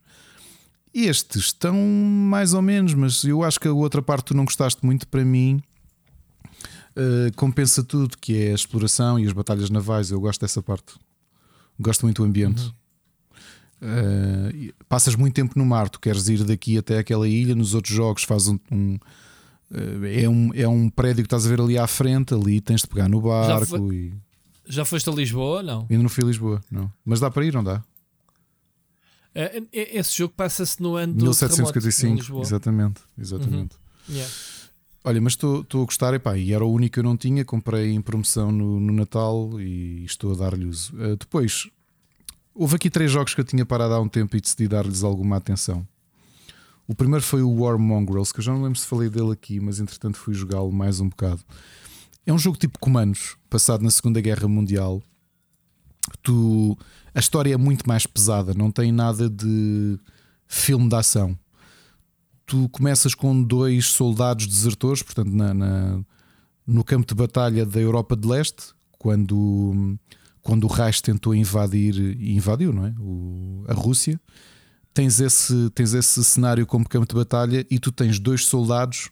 Estes estão mais ou menos, mas eu acho que a outra parte tu não gostaste muito para mim. Uh, compensa tudo, que é a exploração e as batalhas navais. Eu gosto dessa parte. Gosto muito do ambiente. Uhum. Uh, passas muito tempo no mar, tu queres ir daqui até aquela ilha. Nos outros jogos faz um, um uh, é, um, é um prédio que estás a ver ali à frente, ali tens de pegar no barco. Já, foi, e... já foste a Lisboa? Não, ainda não fui a Lisboa, não. Mas dá para ir, não dá? Uh, esse jogo passa-se no ano 1755, exatamente. exatamente. Uhum. Yeah. Olha, mas estou a gostar, epá, e era o único que eu não tinha. Comprei em promoção no, no Natal e estou a dar-lhe uso. Uh, depois, houve aqui três jogos que eu tinha parado há um tempo e decidi dar-lhes alguma atenção. O primeiro foi o War Mongrels, que eu já não lembro se falei dele aqui, mas entretanto fui jogá-lo mais um bocado. É um jogo tipo Comandos, passado na Segunda Guerra Mundial. Tu a história é muito mais pesada, não tem nada de filme de ação. Tu começas com dois soldados desertores, portanto, na, na no campo de batalha da Europa de Leste, quando, quando o Reich tentou invadir e invadiu, não é? O, a Rússia. Tens esse, tens esse cenário como campo de batalha e tu tens dois soldados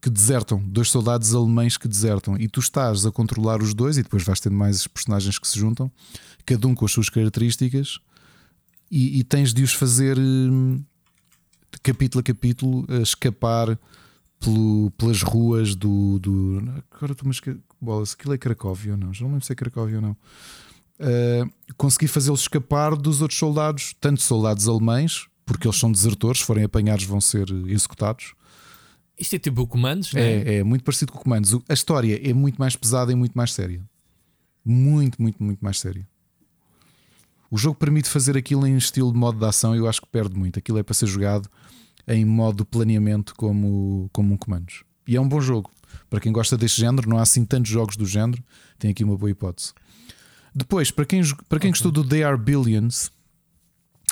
que desertam, dois soldados alemães que desertam, e tu estás a controlar os dois, e depois vais tendo mais personagens que se juntam, cada um com as suas características, e, e tens de os fazer uh, capítulo a capítulo a escapar pelo, pelas ruas do. do agora tu mas bolas, aquilo é Cracóvia ou não? Já não lembro se é Cracóvia ou não. Uh, consegui fazê-los escapar dos outros soldados, tanto soldados alemães, porque eles são desertores, se forem apanhados vão ser executados, isto é tipo comandos, não é? É, é muito parecido com o comandos. A história é muito mais pesada e muito mais séria. Muito, muito, muito mais séria. O jogo permite fazer aquilo em estilo de modo de ação e eu acho que perde muito. Aquilo é para ser jogado em modo planeamento como, como um comandos. E é um bom jogo. Para quem gosta deste género, não há assim tantos jogos do género, tem aqui uma boa hipótese. Depois, para quem, para quem okay. gostou do They Are Billions,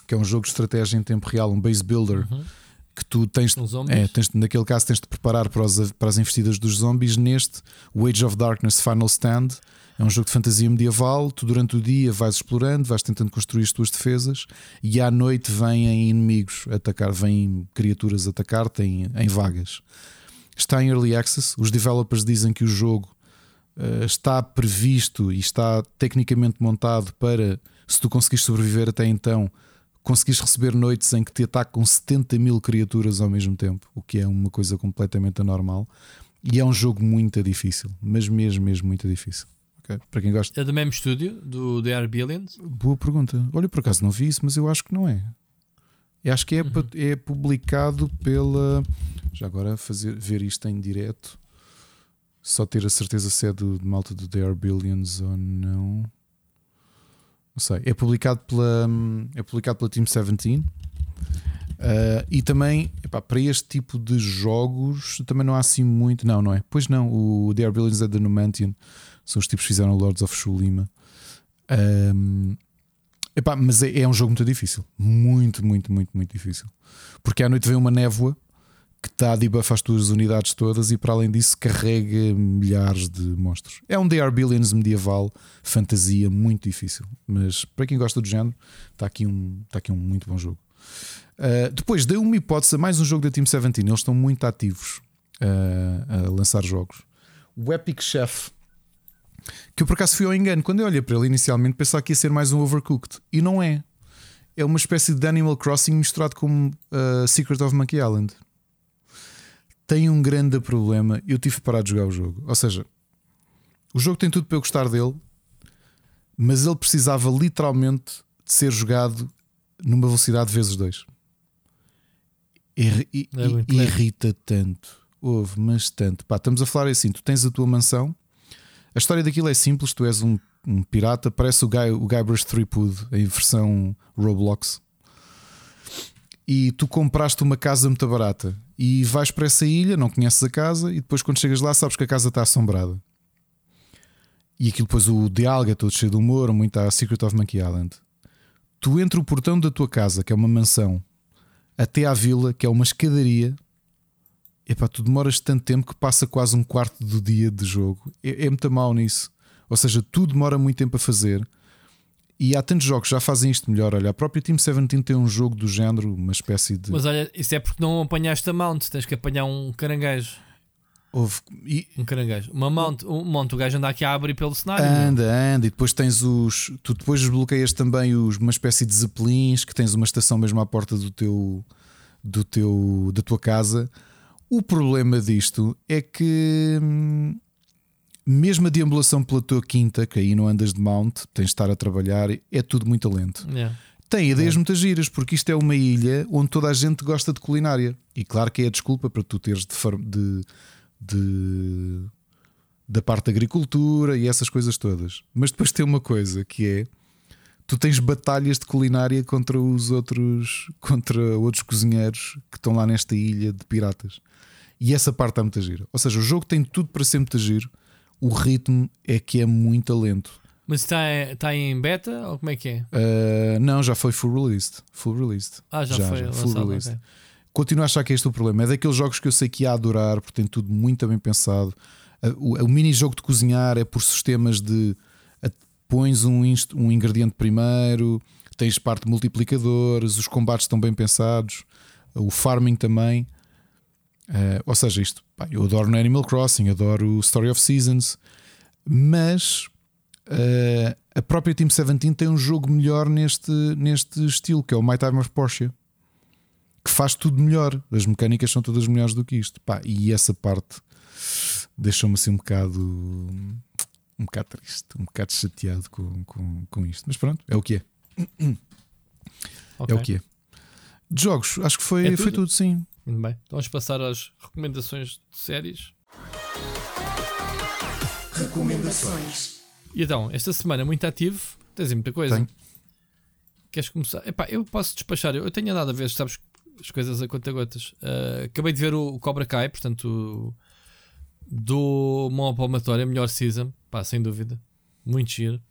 que é um jogo de estratégia em tempo real, um base builder. Uhum que tu tens, é, tens naquele caso tens de preparar para, os, para as investidas dos zombies. Neste, Age of Darkness Final Stand é um jogo de fantasia medieval. Tu durante o dia vais explorando, vais tentando construir as tuas defesas e à noite vêm inimigos atacar, vêm criaturas atacar-te em, em vagas. Está em early access. Os developers dizem que o jogo uh, está previsto e está tecnicamente montado para, se tu conseguires sobreviver até então, conseguis receber noites em que te atacam 70 mil criaturas ao mesmo tempo, o que é uma coisa completamente anormal. E é um jogo muito difícil, mas mesmo, mesmo muito difícil. Okay? Para quem gosta. É do mesmo estúdio, do The Are Billions? Boa pergunta. Olha, por acaso não vi isso, mas eu acho que não é. Eu acho que é, uhum. é publicado pela. Já agora fazer, ver isto em direto. Só ter a certeza se é do, de malta do The Are Billions ou não. Não sei. É publicado pela, é publicado pela Team 17. Uh, e também, epá, para este tipo de jogos, também não há assim muito. Não, não é? Pois não, o The Billions é da Numantian. São os tipos que fizeram Lords of Shulima. Um, epá, mas é, é um jogo muito difícil. Muito, muito, muito, muito difícil. Porque à noite vem uma névoa que está a debuff as tuas unidades todas e para além disso carrega milhares de monstros. É um DR Billions medieval, fantasia, muito difícil. Mas para quem gosta do género, está aqui um, está aqui um muito bom jogo. Uh, depois dei uma hipótese a mais um jogo da Team 17. Eles estão muito ativos uh, a lançar jogos. O Epic Chef Que eu por acaso fui ao engano. Quando eu olhei para ele inicialmente, pensava que ia ser mais um Overcooked. E não é. É uma espécie de Animal Crossing misturado com uh, Secret of Monkey Island. Tem um grande problema. Eu tive que parar de jogar o jogo. Ou seja, o jogo tem tudo para eu gostar dele, mas ele precisava literalmente de ser jogado numa velocidade vezes dois. É irrita tanto. Houve, mas tanto. Pá, estamos a falar assim: tu tens a tua mansão. A história daquilo é simples: tu és um, um pirata, parece o, Guy, o Guybrush Threepwood em versão Roblox. E tu compraste uma casa muito barata e vais para essa ilha, não conheces a casa, e depois quando chegas lá sabes que a casa está assombrada. E aquilo depois o diálogo é todo cheio de humor, muito a Secret of Monkey Island. Tu entre o portão da tua casa, que é uma mansão, até à vila, que é uma escadaria, epá, tu demoras tanto tempo que passa quase um quarto do dia de jogo. É, é muito mal nisso. Ou seja, tudo demora muito tempo a fazer. E há tantos jogos que já fazem isto melhor. Olha, a própria Team 17 tem um jogo do género, uma espécie de. Mas olha, isso é porque não apanhaste a mount, tens que apanhar um caranguejo. Houve... E... Um caranguejo. Uma mount, um monte, o gajo anda aqui a abrir pelo cenário. Anda, não? anda. E depois tens os. Tu depois desbloqueias também os, uma espécie de zeppelins que tens uma estação mesmo à porta do teu. Do teu da tua casa. O problema disto é que. Mesmo a deambulação pela tua quinta, que aí não andas de mount, tens de estar a trabalhar, é tudo muito lento. Yeah. Tem ideias muito giras, porque isto é uma ilha onde toda a gente gosta de culinária. E claro que é a desculpa para tu teres de, de de, da parte da agricultura e essas coisas todas. Mas depois tem uma coisa que é tu tens batalhas de culinária contra os outros contra outros cozinheiros que estão lá nesta ilha de piratas. E essa parte está muito gira. Ou seja, o jogo tem tudo para ser muito giro. O ritmo é que é muito lento. Mas está, está em beta ou como é que é? Uh, não, já foi full released. Full released. Ah, já, já foi já, full released. Okay. Continuo a achar que é este o problema. É daqueles jogos que eu sei que ia adorar, porque tem tudo muito bem pensado. O, o mini-jogo de cozinhar é por sistemas de pões um, um ingrediente primeiro, tens parte de multiplicadores, os combates estão bem pensados, o farming também. Uh, ou seja, isto pá, eu adoro no Animal Crossing, adoro Story of Seasons, mas uh, a própria Team 17 tem um jogo melhor neste, neste estilo, que é o My Time of Porsche que faz tudo melhor. As mecânicas são todas melhores do que isto. Pá, e essa parte deixou-me assim um bocado. Um bocado triste, um bocado chateado com, com, com isto. Mas pronto, é o que é. Okay. É o que é. De jogos, acho que foi, é tudo? foi tudo, sim. Muito bem. Então vamos passar às recomendações de séries. Recomendações. E então, esta semana muito ativo, tens muita coisa. Tenho. Queres começar? Epá, eu posso despachar. Eu tenho andado a ver, sabes as coisas a conta gotas. Uh, acabei de ver o, Cobra Kai, portanto, do Mão Palmatória, melhor season, pá, sem dúvida. Muito giro.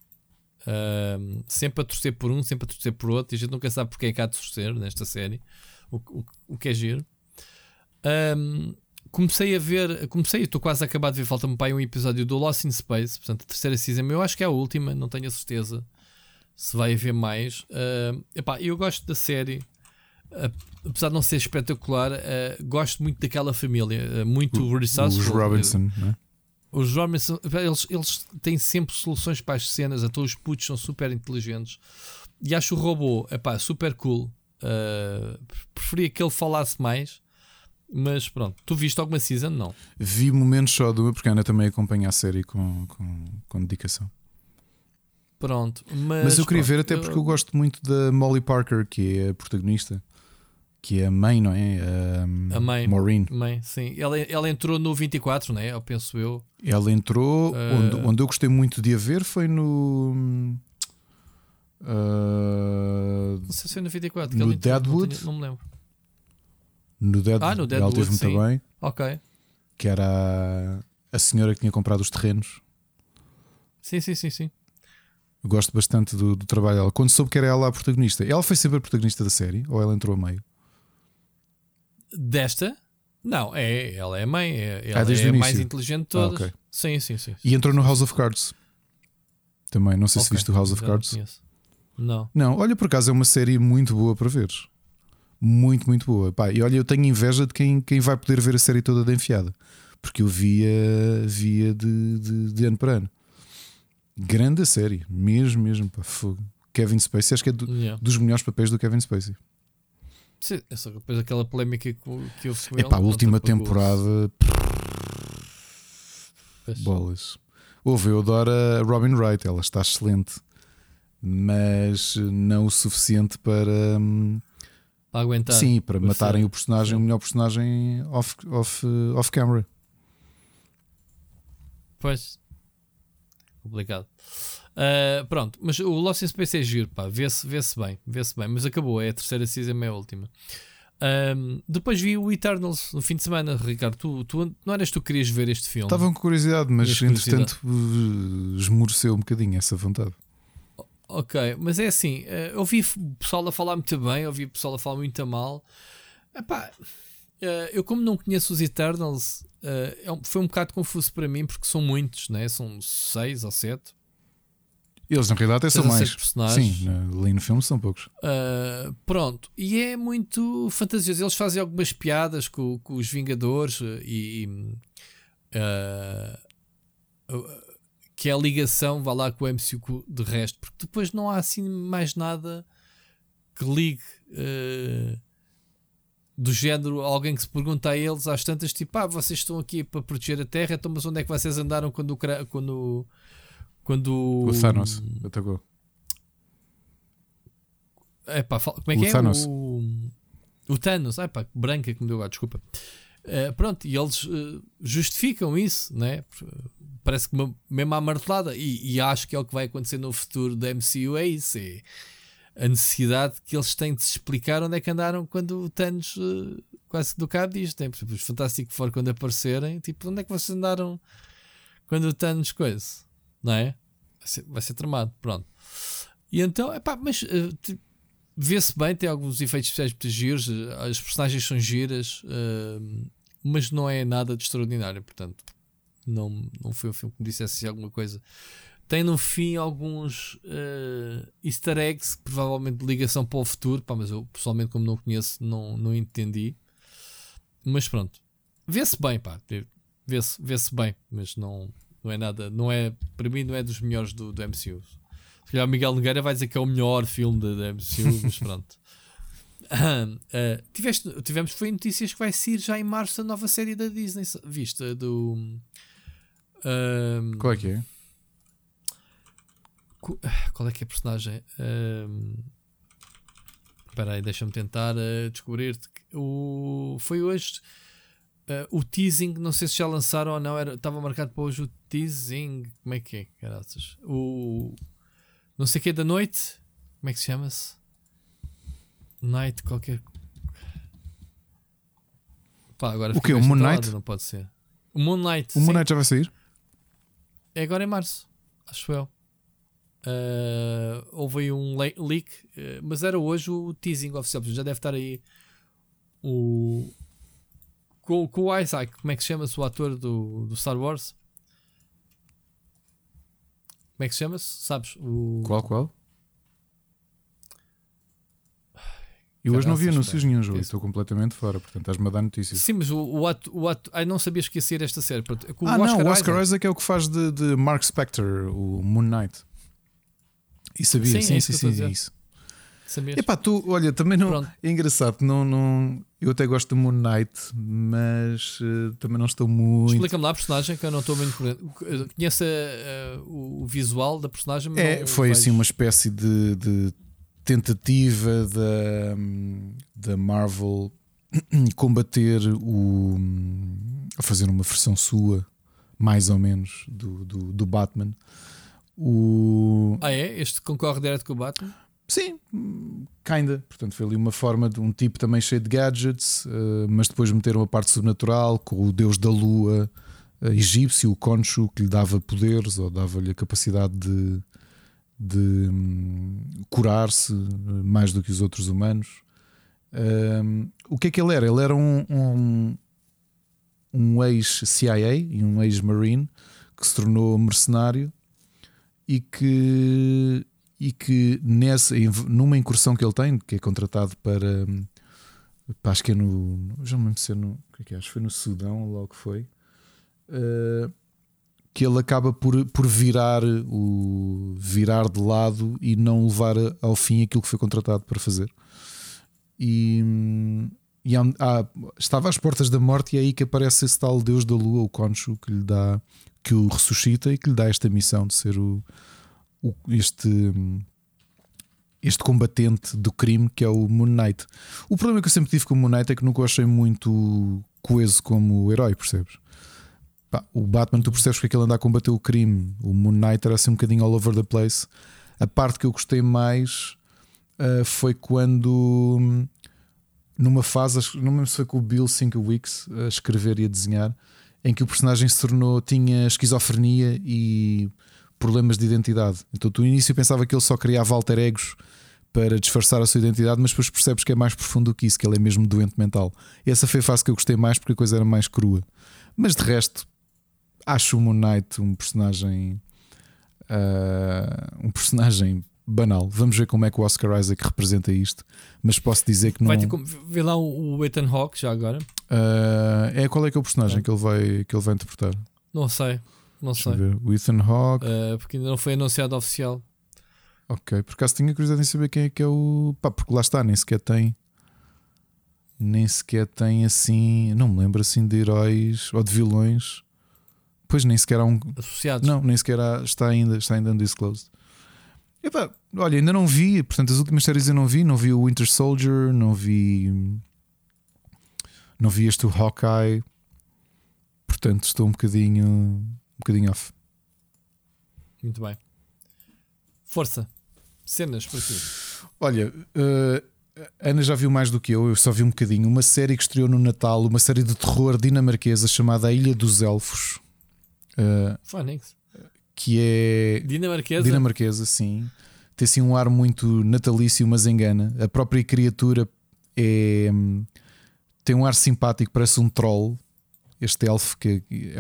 Uh, sempre a torcer por um, sempre a torcer por outro, e a gente nunca sabe porque é que há de torcer nesta série. O, o, o que é giro. Um, comecei a ver, comecei, estou quase a acabar de ver, falta-me pai um episódio do Lost in Space, portanto, a terceira season, eu acho que é a última, não tenho a certeza se vai haver mais. Uh, epá, eu gosto da série apesar de não ser espetacular, uh, gosto muito daquela família, uh, muito o, resourceful. Os Robinson, né? Os Robinson, eles, eles têm sempre soluções para as cenas, então os putos são super inteligentes. E acho o robô epá, super cool. Uh, preferia que ele falasse mais. Mas pronto, tu viste alguma season? Não. Vi momentos só de uma, porque a Ana também acompanha a série com, com, com dedicação. Pronto, mas, mas eu queria pronto, ver até porque eu... eu gosto muito da Molly Parker, que é a protagonista que é a mãe, não é? Um, a mãe. Maureen. Mãe, sim. Ela, ela entrou no 24, não é? Eu penso eu. Ela entrou. Uh... Onde, onde eu gostei muito de a ver foi no. Uh, não sei se foi no 24. No Deadwood. Não, não, me lembro. No Deadwood. Ah, no Deadwood. Ela teve muito bem. Ok. Que era a, senhora que tinha comprado os terrenos. Sim, sim, sim, sim. Eu gosto bastante do, do trabalho dela. Quando soube que era ela a protagonista, ela foi sempre a protagonista da série ou ela entrou a meio? Desta? Não, é, ela é a mãe, é, ela ah, é a mais inteligente de todas. Ah, okay. sim, sim, sim, E entrou no House of Cards. Também, não sei okay. se viste o House of Cards. Não, não. olha, por acaso é uma série muito boa para ver. Muito, muito boa. Pá, e olha, eu tenho inveja de quem, quem vai poder ver a série toda de enfiada. Porque eu via, via de, de, de ano para ano. Grande série, mesmo, mesmo. Pá, fogo. Kevin Spacey, acho que é do- Yeah. dos melhores papéis do Kevin Spacey. Sim, é só depois daquela polémica que, que houve com Epá, a última temporada, Pois. bolas. Houve, eu adoro a Robin Wright, ela está excelente, mas não o suficiente para. hum, Para aguentar. Sim, para matarem o personagem, o melhor personagem off, off, off camera. Pois. Complicado. Ah, pronto, mas o Lost in Space é giro, pá. Vê-se vê bem, vê-se bem. Mas acabou, é a terceira season, é a última. Ahm, depois vi o Eternals no fim de semana, Ricardo. Tu, tu- não eras tu que querias ver este filme? Estava com curiosidade, mas curiosidade. entretanto uh, esmoreceu um bocadinho essa vontade. Ok, mas é assim, eh, eu ouvi o pessoal a falar muito bem, ouvi o pessoal a falar muito a mal. Epá, eh, eu como não conheço os Eternals, eh, é foi um bocado confuso para mim porque são muitos, né? são seis ou sete. Eles na realidade até são mais. personagens. Sim, ali no filme são poucos. Uh, pronto, e é muito fantasioso. Eles fazem algumas piadas com, com os Vingadores e. uh, que é a ligação, vá lá com o MCU de resto, porque depois não há assim mais nada que ligue uh, do género. Alguém que se pergunta a eles às tantas, tipo, ah, vocês estão aqui para proteger a Terra, então, mas onde é que vocês andaram quando o. Quando, quando O Thanos atacou. É pá, fala- como é O que é? Thanos. O, o Thanos, ah, pá, branca que me deu agora, desculpa. Eh, pronto, e eles eh, justificam isso, né? Parece que mesmo à martelada, e, e acho que é o que vai acontecer no futuro da MCU. É isso, é a necessidade que eles têm de se explicar onde é que andaram quando o Thanos eh, quase que do cabo disto. Né? Por exemplo, os Fantastic Four, quando aparecerem, tipo, onde é que vocês andaram quando o Thanos coisa, não é? Vai ser, vai ser tramado, pronto. E então, é pá, mas eh, vê-se bem, tem alguns efeitos especiais muito giros, eh, as personagens são giras, eh, mas não é nada de extraordinário, portanto, não, não foi um filme que me dissesse alguma coisa. Tem no fim alguns eh, easter eggs, provavelmente de ligação para o futuro, pá, mas eu pessoalmente, como não conheço, não, não entendi. Mas pronto, vê-se bem, pá, vê-se vê bem, mas não, não é nada, não é, para mim, não é dos melhores do, do MCU. Se calhar o Miguel Nogueira vai dizer que é o melhor filme da, da MCU, mas pronto. Ah, tiveste, tivemos foi notícias que vai sair já em março a nova série da Disney, vista do. Ahm, Qual é que é? qual é que é a personagem? Espera aí, deixa-me tentar ah, descobrir. O, foi hoje ah, o teasing, não sei se já lançaram ou não, era- estava marcado para hoje o teasing. Como é que é? Caraças? O não sei o que da noite. Como é que se chama-se? Night qualquer. Pá, agora O quê? O Moon Knight? Não pode ser. O Moon Knight. O Moon. Knight já vai sair? É agora em março, acho eu. Ah, houve aí um le- leak, eh, mas era hoje o teasing oficial. Já deve estar aí o. Com, com o Isaac, como é que se chama-se o ator do, do Star Wars? Como é que se chama-se? Sabes? O... Qual, qual? Eu hoje não vi anúncios nenhum estou completamente fora, portanto estás-me a dar notícias. Sim, mas o, o ato. O ato ai, não sabia esquecer esta série. Com ah, não, o Oscar Isaac. Isaac é o que faz de, de Mark Spector, o Moon Knight. E sabia, Sim, sim, é sim, isso sim, é isso. Sabias? Epá, tu, olha, também não. Pronto. É engraçado, não, não, eu até gosto do Moon Knight, mas eh, também não estou muito. Explica-me lá a personagem que eu não estou muito por dentro. Conhece eh, o, visual da personagem? É, foi assim uma espécie de, de tentativa da, da Marvel combater o. a fazer uma versão sua, mais ou menos, do, do, do Batman. O, Ah, é? Este concorre direto com o Batman? Sim, kinda. Portanto, foi ali uma forma de um tipo também cheio de gadgets, eh, mas depois meteram a parte sobrenatural com o deus da lua eh, egípcio, o Khonshu, que lhe dava poderes ou dava-lhe a capacidade de, de hum, curar-se eh, mais do que os outros humanos. Um, o que é que ele era? Ele era um, um, um ex-CIA e um ex-Marine que se tornou mercenário e que e que nessa, numa incursão que ele tem, que é contratado para, para acho que é no. Já me lembro se é no. O que é que é? Acho foi no Sudão, logo foi. uh, que ele acaba por, por virar, o, virar de lado e não levar ao fim aquilo que foi contratado para fazer. E, e há, há, estava às portas da morte, e é aí que aparece esse tal Deus da Lua, o Concho, que lhe dá, que o ressuscita e que lhe dá esta missão de ser o, o este este combatente do crime que é o Moon Knight. O problema que eu sempre tive com o Moon Knight é que nunca o achei muito coeso como herói, percebes? Pá, o Batman, tu percebes que ele anda a combater o crime, o Moon Knight era assim um bocadinho all over the place. A parte que eu gostei mais uh, foi quando, numa fase, não me lembro se foi com o Bill Sienkiewicz a escrever e a desenhar, em que o personagem se tornou, tinha esquizofrenia e problemas de identidade. Então, tu no início pensava que ele só criava alter egos para disfarçar a sua identidade, mas depois percebes que é mais profundo do que isso, que ele é mesmo doente mental. Essa foi a fase que eu gostei mais porque a coisa era mais crua. Mas de resto, acho o Moon Knight um personagem. Uh, um personagem banal. Vamos ver como é que o Oscar Isaac representa isto. Mas posso dizer que não. Vai ter como... Vê lá o Ethan Hawke já agora. Uh, é qual é que é o personagem é. que, ele vai, que ele vai interpretar? Não sei. Não Deixa sei. Ver. O Ethan Hawke. Uh, porque ainda não foi anunciado oficial. Ok, por acaso tinha curiosidade em saber quem é que é o. Pá, porque lá está, nem sequer tem. Nem sequer tem assim. Não me lembro assim de heróis ou de vilões. Pois nem sequer há um. Associados. Não, nem sequer há, está ainda, está ainda undisclosed. Epá, olha, ainda não vi, portanto, as últimas séries eu não vi. Não vi o Winter Soldier, não vi. Não vi este Hawkeye. Portanto, estou um bocadinho. Um bocadinho off. Muito bem. Força. Cenas para ti. Olha, uh, Ana já viu mais do que eu, eu só vi um bocadinho. Uma série que estreou no Natal, uma série de terror dinamarquesa chamada A Ilha dos Elfos. Uh, Phonics. Que é. Dinamarquesa? Dinamarquesa, sim. Tem assim um ar muito natalício, mas engana. A própria criatura é. Tem um ar simpático, parece um troll. Este elfo que. É,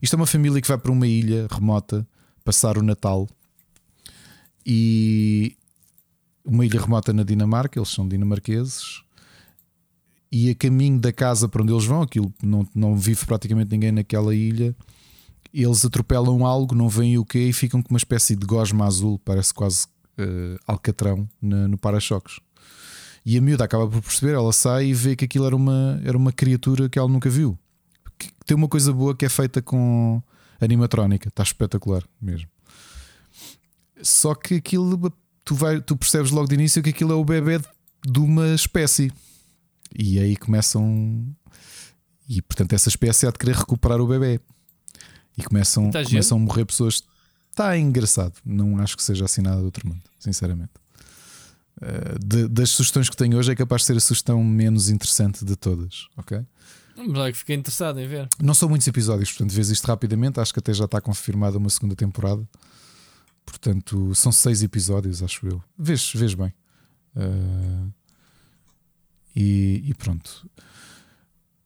isto é uma família que vai para uma ilha remota passar o Natal. E. Uma ilha remota na Dinamarca, eles são dinamarqueses e a caminho da casa para onde eles vão, aquilo não, não vive praticamente ninguém naquela ilha eles atropelam algo, não veem o que e ficam com uma espécie de gosma azul, parece quase uh, alcatrão na, no para-choques. E a miúda acaba por perceber, ela sai e vê que aquilo era uma, era uma criatura que ela nunca viu. Que tem uma coisa boa que é feita com animatrónica, está espetacular mesmo. Só que aquilo tu, vai, tu percebes logo de início que aquilo é o bebê de uma espécie. E aí começam. E portanto, essa espécie há de querer recuperar o bebê e começam, tá começam a morrer pessoas. Está engraçado. Não acho que seja assim nada do outro mundo, sinceramente. Uh, de, das sugestões que tenho hoje, é capaz de ser a sugestão menos interessante de todas, ok? Mas é que fiquei interessado em ver. Não são muitos episódios, portanto, vês isto rapidamente. Acho que até já está confirmada uma segunda temporada. Portanto, são seis episódios, acho eu. Vês, vês bem. Uh, e, e, pronto.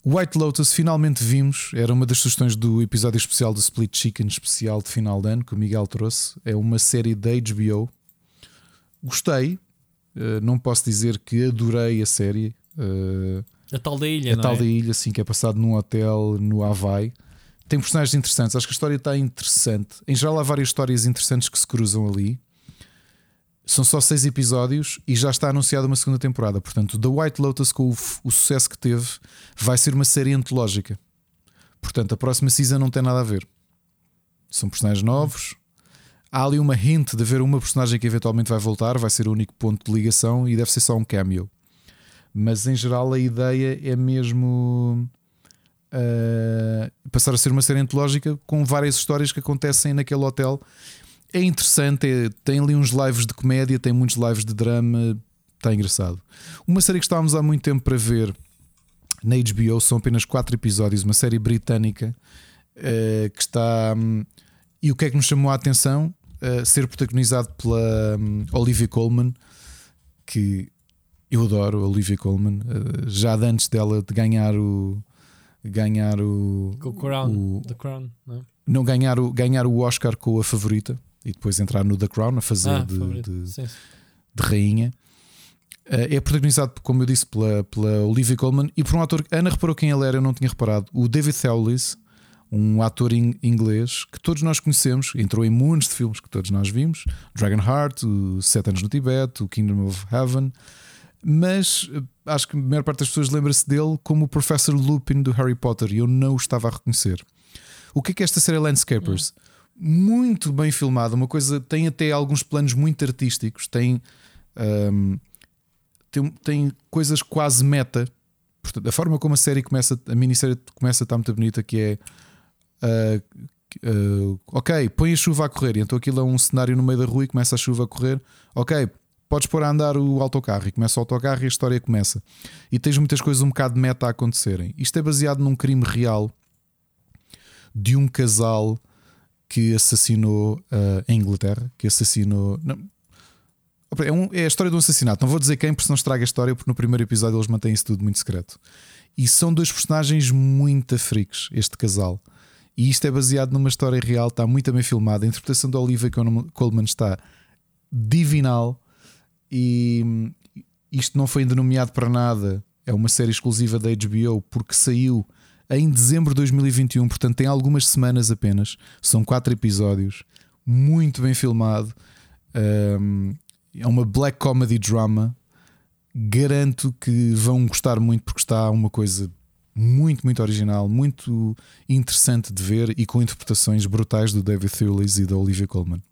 White Lotus finalmente vimos, era uma das sugestões do episódio especial do Split Chicken especial de final de ano que o Miguel trouxe. É uma série da HBO. Gostei, uh, não posso dizer que adorei a série. Uh, a tal da ilha, a tal é? da ilha, sim, que é passado num hotel no Havaí. Tem personagens interessantes, acho que a história está interessante. Em geral, há várias histórias interessantes que se cruzam ali. São só seis episódios e já está anunciada uma segunda temporada. Portanto, The White Lotus, com o, o, sucesso que teve, vai ser uma série antológica. Portanto, a próxima season não tem nada a ver. São personagens novos. Há ali uma hint de haver uma personagem que eventualmente vai voltar, vai ser o único ponto de ligação e deve ser só um cameo. Mas em geral a ideia é mesmo uh, passar a ser uma série antológica com várias histórias que acontecem naquele hotel é interessante, é, tem ali uns lives de comédia, tem muitos lives de drama, está engraçado. Uma série que estávamos há muito tempo para ver na HBO são apenas quatro episódios, uma série britânica uh, que está. Um, e o que é que nos chamou a atenção? Uh, ser protagonizado pela um, Olivia Colman, que eu adoro, Olivia Colman, uh, já de antes dela de ganhar o. Ganhar o. o Crown. O, The Crown, não? não ganhar o, ganhar o Oscar com a favorita e depois entrar no The Crown a fazer ah, de, de, de, rainha. Uh, é protagonizado, como eu disse, pela, pela Olivia Colman e por um ator. Ana reparou quem ele era, eu não tinha reparado. O David Thewlis, um ator inglês que todos nós conhecemos, entrou em muitos de filmes que todos nós vimos: Dragonheart, o Sete Anos no Tibete, o Kingdom of Heaven. Mas eh, acho que a maior parte das pessoas lembra-se dele como o Professor Lupin do Harry Potter e eu não o estava a reconhecer. O que é que esta série Landscapers? Muito bem filmada, uma coisa tem até alguns planos muito artísticos, tem, um, tem, tem coisas quase meta. Portanto, a forma como a série começa, a minissérie começa está muito bonita, que é Uh, uh, ok, põe a chuva a correr. Então aquilo é um cenário no meio da rua e começa a chuva a correr. Ok, podes pôr a andar o autocarro e começa o autocarro e a história começa. E tens muitas coisas um bocado meta a acontecerem. Isto é baseado num crime real de um casal que assassinou uh, em Inglaterra, que assassinou. Não, é, um, é, a história de um assassinato. Não vou dizer quem, porque senão estraga a história, porque no primeiro episódio eles mantêm isso tudo muito secreto. E são dois personagens muito freaks, este casal. E isto é baseado numa história real, está muito bem filmada. A interpretação da Olivia Colman está divinal. E isto não foi ainda nomeado para nada. É uma série exclusiva da HBO porque saiu em dezembro de 2021, portanto tem algumas semanas apenas. São quatro episódios, muito bem filmado. é uma black comedy drama. Garanto que vão gostar muito porque está uma coisa muito, muito original, muito interessante de ver e com interpretações brutais do David Thewlis e da Olivia Colman.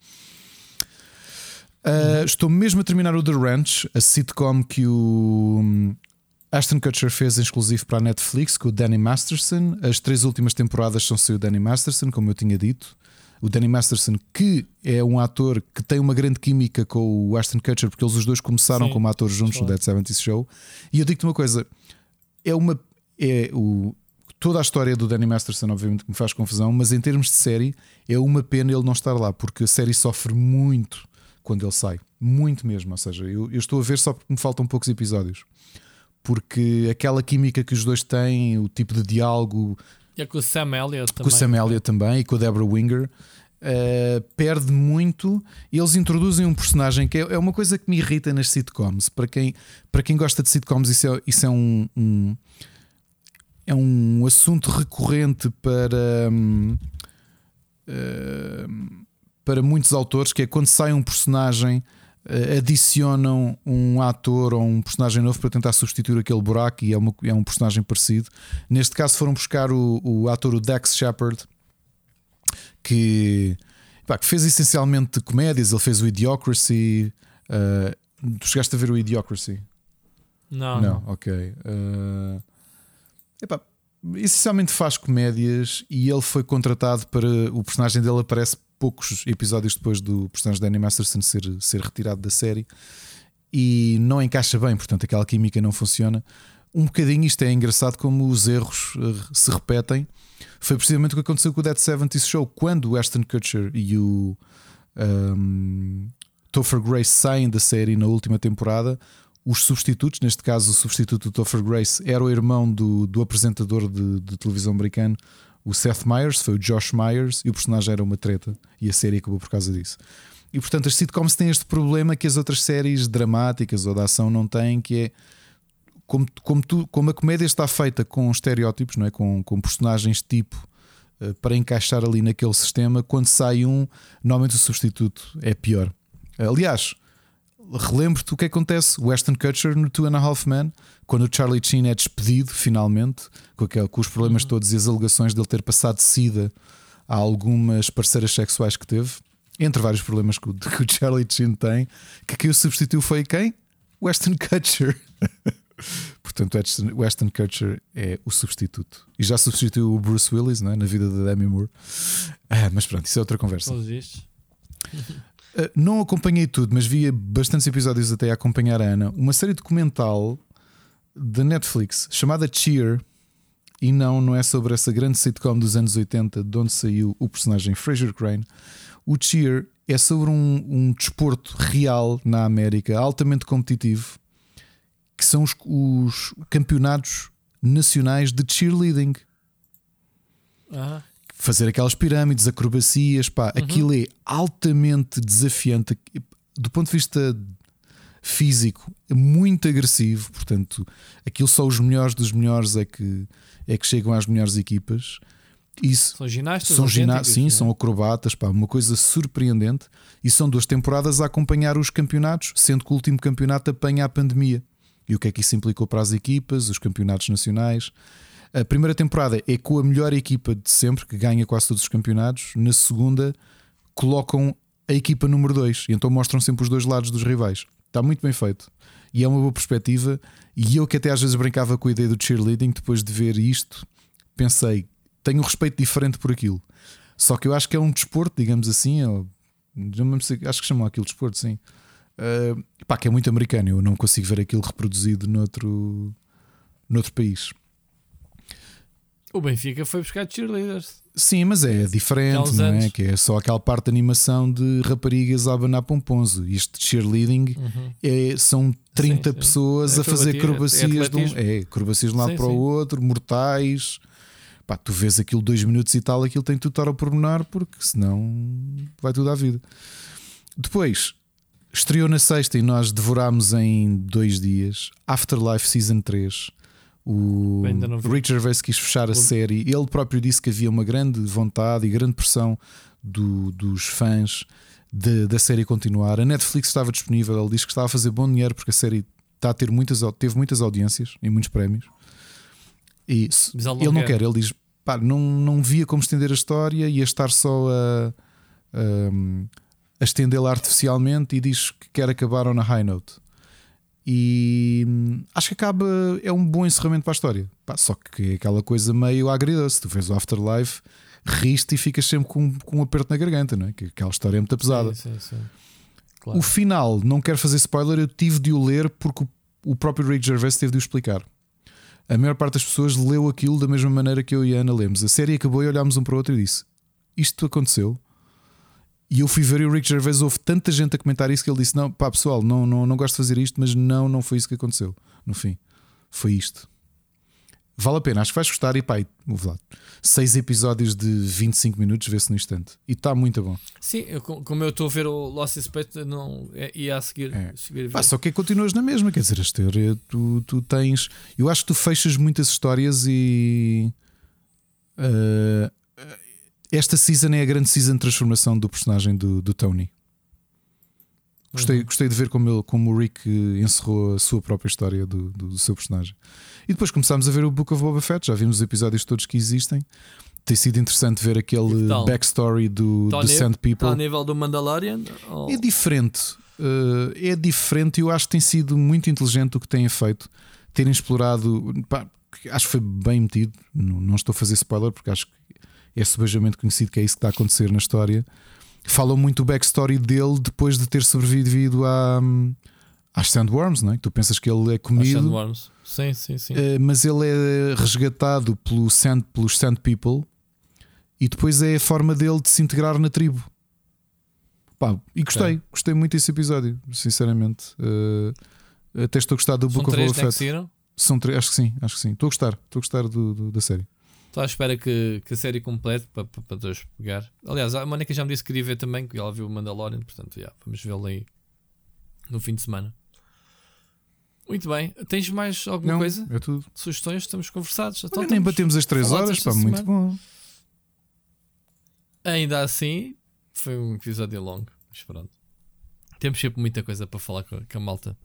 Uh, estou mesmo a terminar o The Ranch, a sitcom que o Ashton Kutcher fez exclusivo para a Netflix com o Danny Masterson. As três últimas temporadas são sem o Danny Masterson, como eu tinha dito. O Danny Masterson, que é um ator que tem uma grande química com o Ashton Kutcher, porque eles os dois começaram Sim, como atores juntos no Dead 70 Show. E eu digo-te uma coisa: é uma é o, toda a história do Danny Masterson, obviamente, que me faz confusão, mas em termos de série, é uma pena ele não estar lá, porque a série sofre muito quando ele sai. Muito mesmo. Ou seja, eu, eu estou a ver só porque me faltam poucos episódios. Porque aquela química que os dois têm, o tipo de diálogo. E é com o Sam Elliott também. Com o Sam Elliott também e com a Deborah Winger. Uh, perde muito. Eles introduzem um personagem que é, é, uma coisa que me irrita nas sitcoms. Para quem, para quem gosta de sitcoms, isso é, isso é um, um é um assunto recorrente para, hum, hum, para muitos autores, que é quando sai um personagem, eh, adicionam um ator ou um personagem novo para tentar substituir aquele buraco e é, uma, é um personagem parecido. Neste caso foram buscar o, o ator o Dex Shepard, que, pá, que fez essencialmente comédias, ele fez o Idiocracy. Uh, tu chegaste a ver o Idiocracy? Não. Não, ok. Uh, Epá, essencialmente faz comédias e ele foi contratado para. O personagem dele aparece poucos episódios depois do personagem de Danny Masterson ser, ser retirado da série e não encaixa bem, portanto aquela química não funciona. Um bocadinho isto é engraçado como os erros uh, se repetem. Foi precisamente o que aconteceu com o Dead 70 Show quando o Ashton Kutcher e o um, Topher Grace saem da série na última temporada os substitutos, neste caso o substituto do Topher Grace era o irmão do, do apresentador de, de, televisão americano, o Seth Meyers, foi o Josh Myers, e o personagem era uma treta, e a série acabou por causa disso. E portanto, as sitcoms têm este problema que as outras séries dramáticas ou da ação não têm, que é como, como, tu, como a comédia está feita com estereótipos, não é? com, com personagens tipo uh, para encaixar ali naquele sistema, quando sai um, normalmente o substituto é pior. Aliás, relembro-te o que acontece. O Weston Kutcher no Two and a Half Men, quando o Charlie Sheen é despedido finalmente, com, aquele, com os problemas uhum. todos e as alegações dele ter passado sida a algumas parceiras sexuais que teve, entre vários problemas que o, que o Charlie Sheen tem, que quem o substituiu foi quem? Weston Kutcher. Portanto, o Weston Kutcher é o substituto. E já substituiu o Bruce Willis é? na vida da Demi Moore. Ah, mas pronto, isso é outra conversa. Eh, não acompanhei tudo, mas via bastantes episódios até a acompanhar a Ana. Uma série documental da Netflix chamada Cheer. E não, não é sobre essa grande sitcom dos anos 80 de onde saiu o personagem Fraser Crane. O Cheer é sobre um, um desporto real na América, altamente competitivo, que são os, os campeonatos nacionais de cheerleading. Ah fazer aquelas pirâmides, acrobacias, pá, uhum. aquilo é altamente desafiante do ponto de vista físico, é muito agressivo. Portanto, aquilo só os melhores dos melhores é que, é que chegam às melhores equipas. Isso. São ginastas? São gina sim, não é? são acrobatas, pá, uma coisa surpreendente. E são duas temporadas a acompanhar os campeonatos, sendo que o último campeonato apanha a pandemia. E o que é que isso implicou para as equipas, os campeonatos nacionais? A primeira temporada é com a melhor equipa de sempre, que ganha quase todos os campeonatos. Na segunda, colocam a equipa número 2 e então mostram sempre os dois lados dos rivais. Está muito bem feito. E é uma boa perspectiva. E eu que até às vezes brincava com a ideia do cheerleading, depois de ver isto, pensei, tenho um respeito diferente por aquilo. Só que eu acho que é um desporto, digamos assim, acho que chamam aquilo de desporto, sim. Uh, pá, que é muito americano, eu não consigo ver aquilo reproduzido noutro, noutro país. O Benfica foi buscar cheerleaders. Sim, mas é diferente, não é? Que é só aquela parte de animação de raparigas a abanar pomponzo. Isto de cheerleading é, são 30 Uhum. sim. pessoas É a fazer acrobacia, é acrobacias de um, é, acrobacias de um lado Sim, para o sim. outro, mortais. Pá, tu vês aquilo dois minutos e tal, aquilo tem tudo estar ao pormenor, porque senão vai tudo à vida. Depois, estreou na sexta e nós devorámos em dois dias Afterlife Season 3. O não. Rick Gervais quis fechar a série. Ele próprio disse que havia uma grande vontade e grande pressão do- dos fãs de- da série continuar. A Netflix estava disponível. Ele disse que estava a fazer bom dinheiro porque a série está a ter muitas, teve muitas audiências e muitos prémios. E Mas ele não não, quer. quer. Ele diz: pá, não, não via como estender a história e a estar só a, a, a estendê-la artificialmente e diz que quer acabar on a high note. E hum, acho que acaba, é um bom encerramento para a história. Pá, só que é aquela coisa meio agridoce. Tu vês o Afterlife, riste e ficas sempre com, com um aperto na garganta, não é? Que aquela história é muito pesada. Sim, sim, sim. Claro. O final, não quero fazer spoiler, eu tive de o ler porque o, o próprio Rick Gervais teve de o explicar. A maior parte das pessoas leu aquilo da mesma maneira que eu e a Ana lemos. A série acabou e olhámos um para o outro e disse: Isto aconteceu. E eu fui ver e o Rick Gervais houve tanta gente a comentar isso que ele disse: Não, pá, pessoal, não, não, não gosto de fazer isto, mas não, não foi isso que aconteceu. No fim, foi isto. Vale a pena, acho que vais gostar. E pá, ouve lá, seis episódios de 25 minutos, vê-se no instante. E está muito bom. Sim, eu, com- como eu estou a ver o Lost Space, não é, ia a seguir. É. seguir. Pá, só que continuas na mesma, quer dizer, a história, tu, tu tens. Eu acho que tu fechas muitas histórias e. eh, esta season é a grande season de transformação do personagem do, do Tony. Gostei, gostei de ver como, ele, como o Rick encerrou a sua própria história do, do, do seu personagem. E depois começámos a ver o Book of Boba Fett, já vimos os episódios todos que existem. Tem sido interessante ver aquele que tal? backstory do, Está do Sand está People. ao nível do Mandalorian? Ou- É diferente. uh, é diferente e eu acho que tem sido muito inteligente o que têm feito. Terem explorado. pá, acho que foi bem metido. Não, não estou a fazer spoiler porque acho que é subejamente conhecido que é isso que está a acontecer na história. Falam muito o backstory dele depois de ter sobrevivido à, às Sandworms, não é? Tu pensas que ele é comido. Sandworms. Sim, sim, sim. Uh, mas ele é resgatado pelo sand, pelos Sand People e depois é a forma dele de se integrar na tribo. Pá, e gostei, gostei muito desse episódio, sinceramente. Uh, até estou a gostar do São Book of Boba né, que Fett. São três, acho que sim, acho que sim. Estou a gostar, estou a gostar do, do- da série. Estou à espera que, que a série complete para, para, para depois pegar. Aliás, a Mónica já me disse que queria ver também, que ela viu o Mandalorian, portanto, já, vamos vê-lo aí no fim de semana. Muito bem. Tens mais alguma Não, coisa? é tudo. Sugestões? Estamos conversados. Então Olha, nem batemos as três falados horas, esta pá, muito bom. Ainda assim, foi um episódio longo. Mas pronto. Temos sempre muita coisa para falar com, a- com a malta.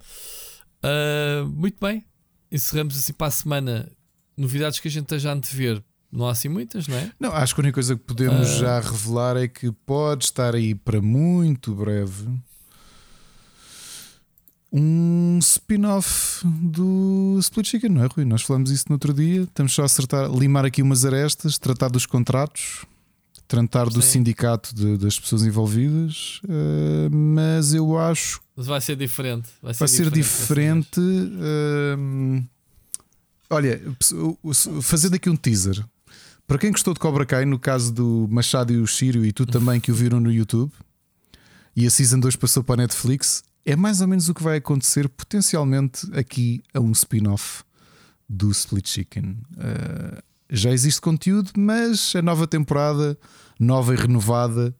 Ah, muito bem. Encerramos assim para a semana. Novidades que a gente esteja a antever. Não há assim muitas, não é? Não, acho que a única coisa que podemos Ah. já revelar é que pode estar aí para muito breve um spin-off do Split Chicken, não é, Rui? Nós falamos isso no outro dia. Estamos só a acertar, limar aqui umas arestas, tratar dos contratos, tratar do Sim. sindicato de- das pessoas envolvidas, eh, mas eu acho Mas vai ser diferente. Vai ser, vai ser diferente. diferente. hum, olha, fazendo aqui um teaser. Para quem gostou de Cobra Kai, no caso do Machado e o Sírio, e tu também que o viram no YouTube, e a Season 2 passou para a Netflix, é mais ou menos o que vai acontecer potencialmente aqui a um spin-off do Split Chicken. Uh, já existe conteúdo, mas a nova temporada, nova e renovada,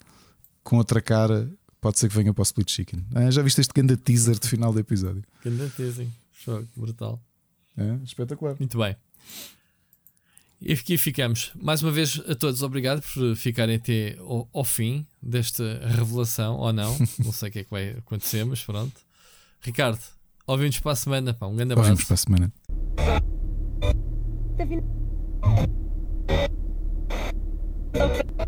com outra cara, pode ser que venha para o Split Chicken. Ah, já viste este grande teaser de final do episódio? Grande teasing. Fogo, brutal. É, espetacular. Muito bem. E aqui ficamos. Mais uma vez a todos, obrigado por ficarem até ao, ao fim desta revelação, ou não. não sei o que é que vai acontecer, mas pronto. Ricardo, ouvimos para a semana. Pá, um grande abraço. Ouvimos para a semana. Okay.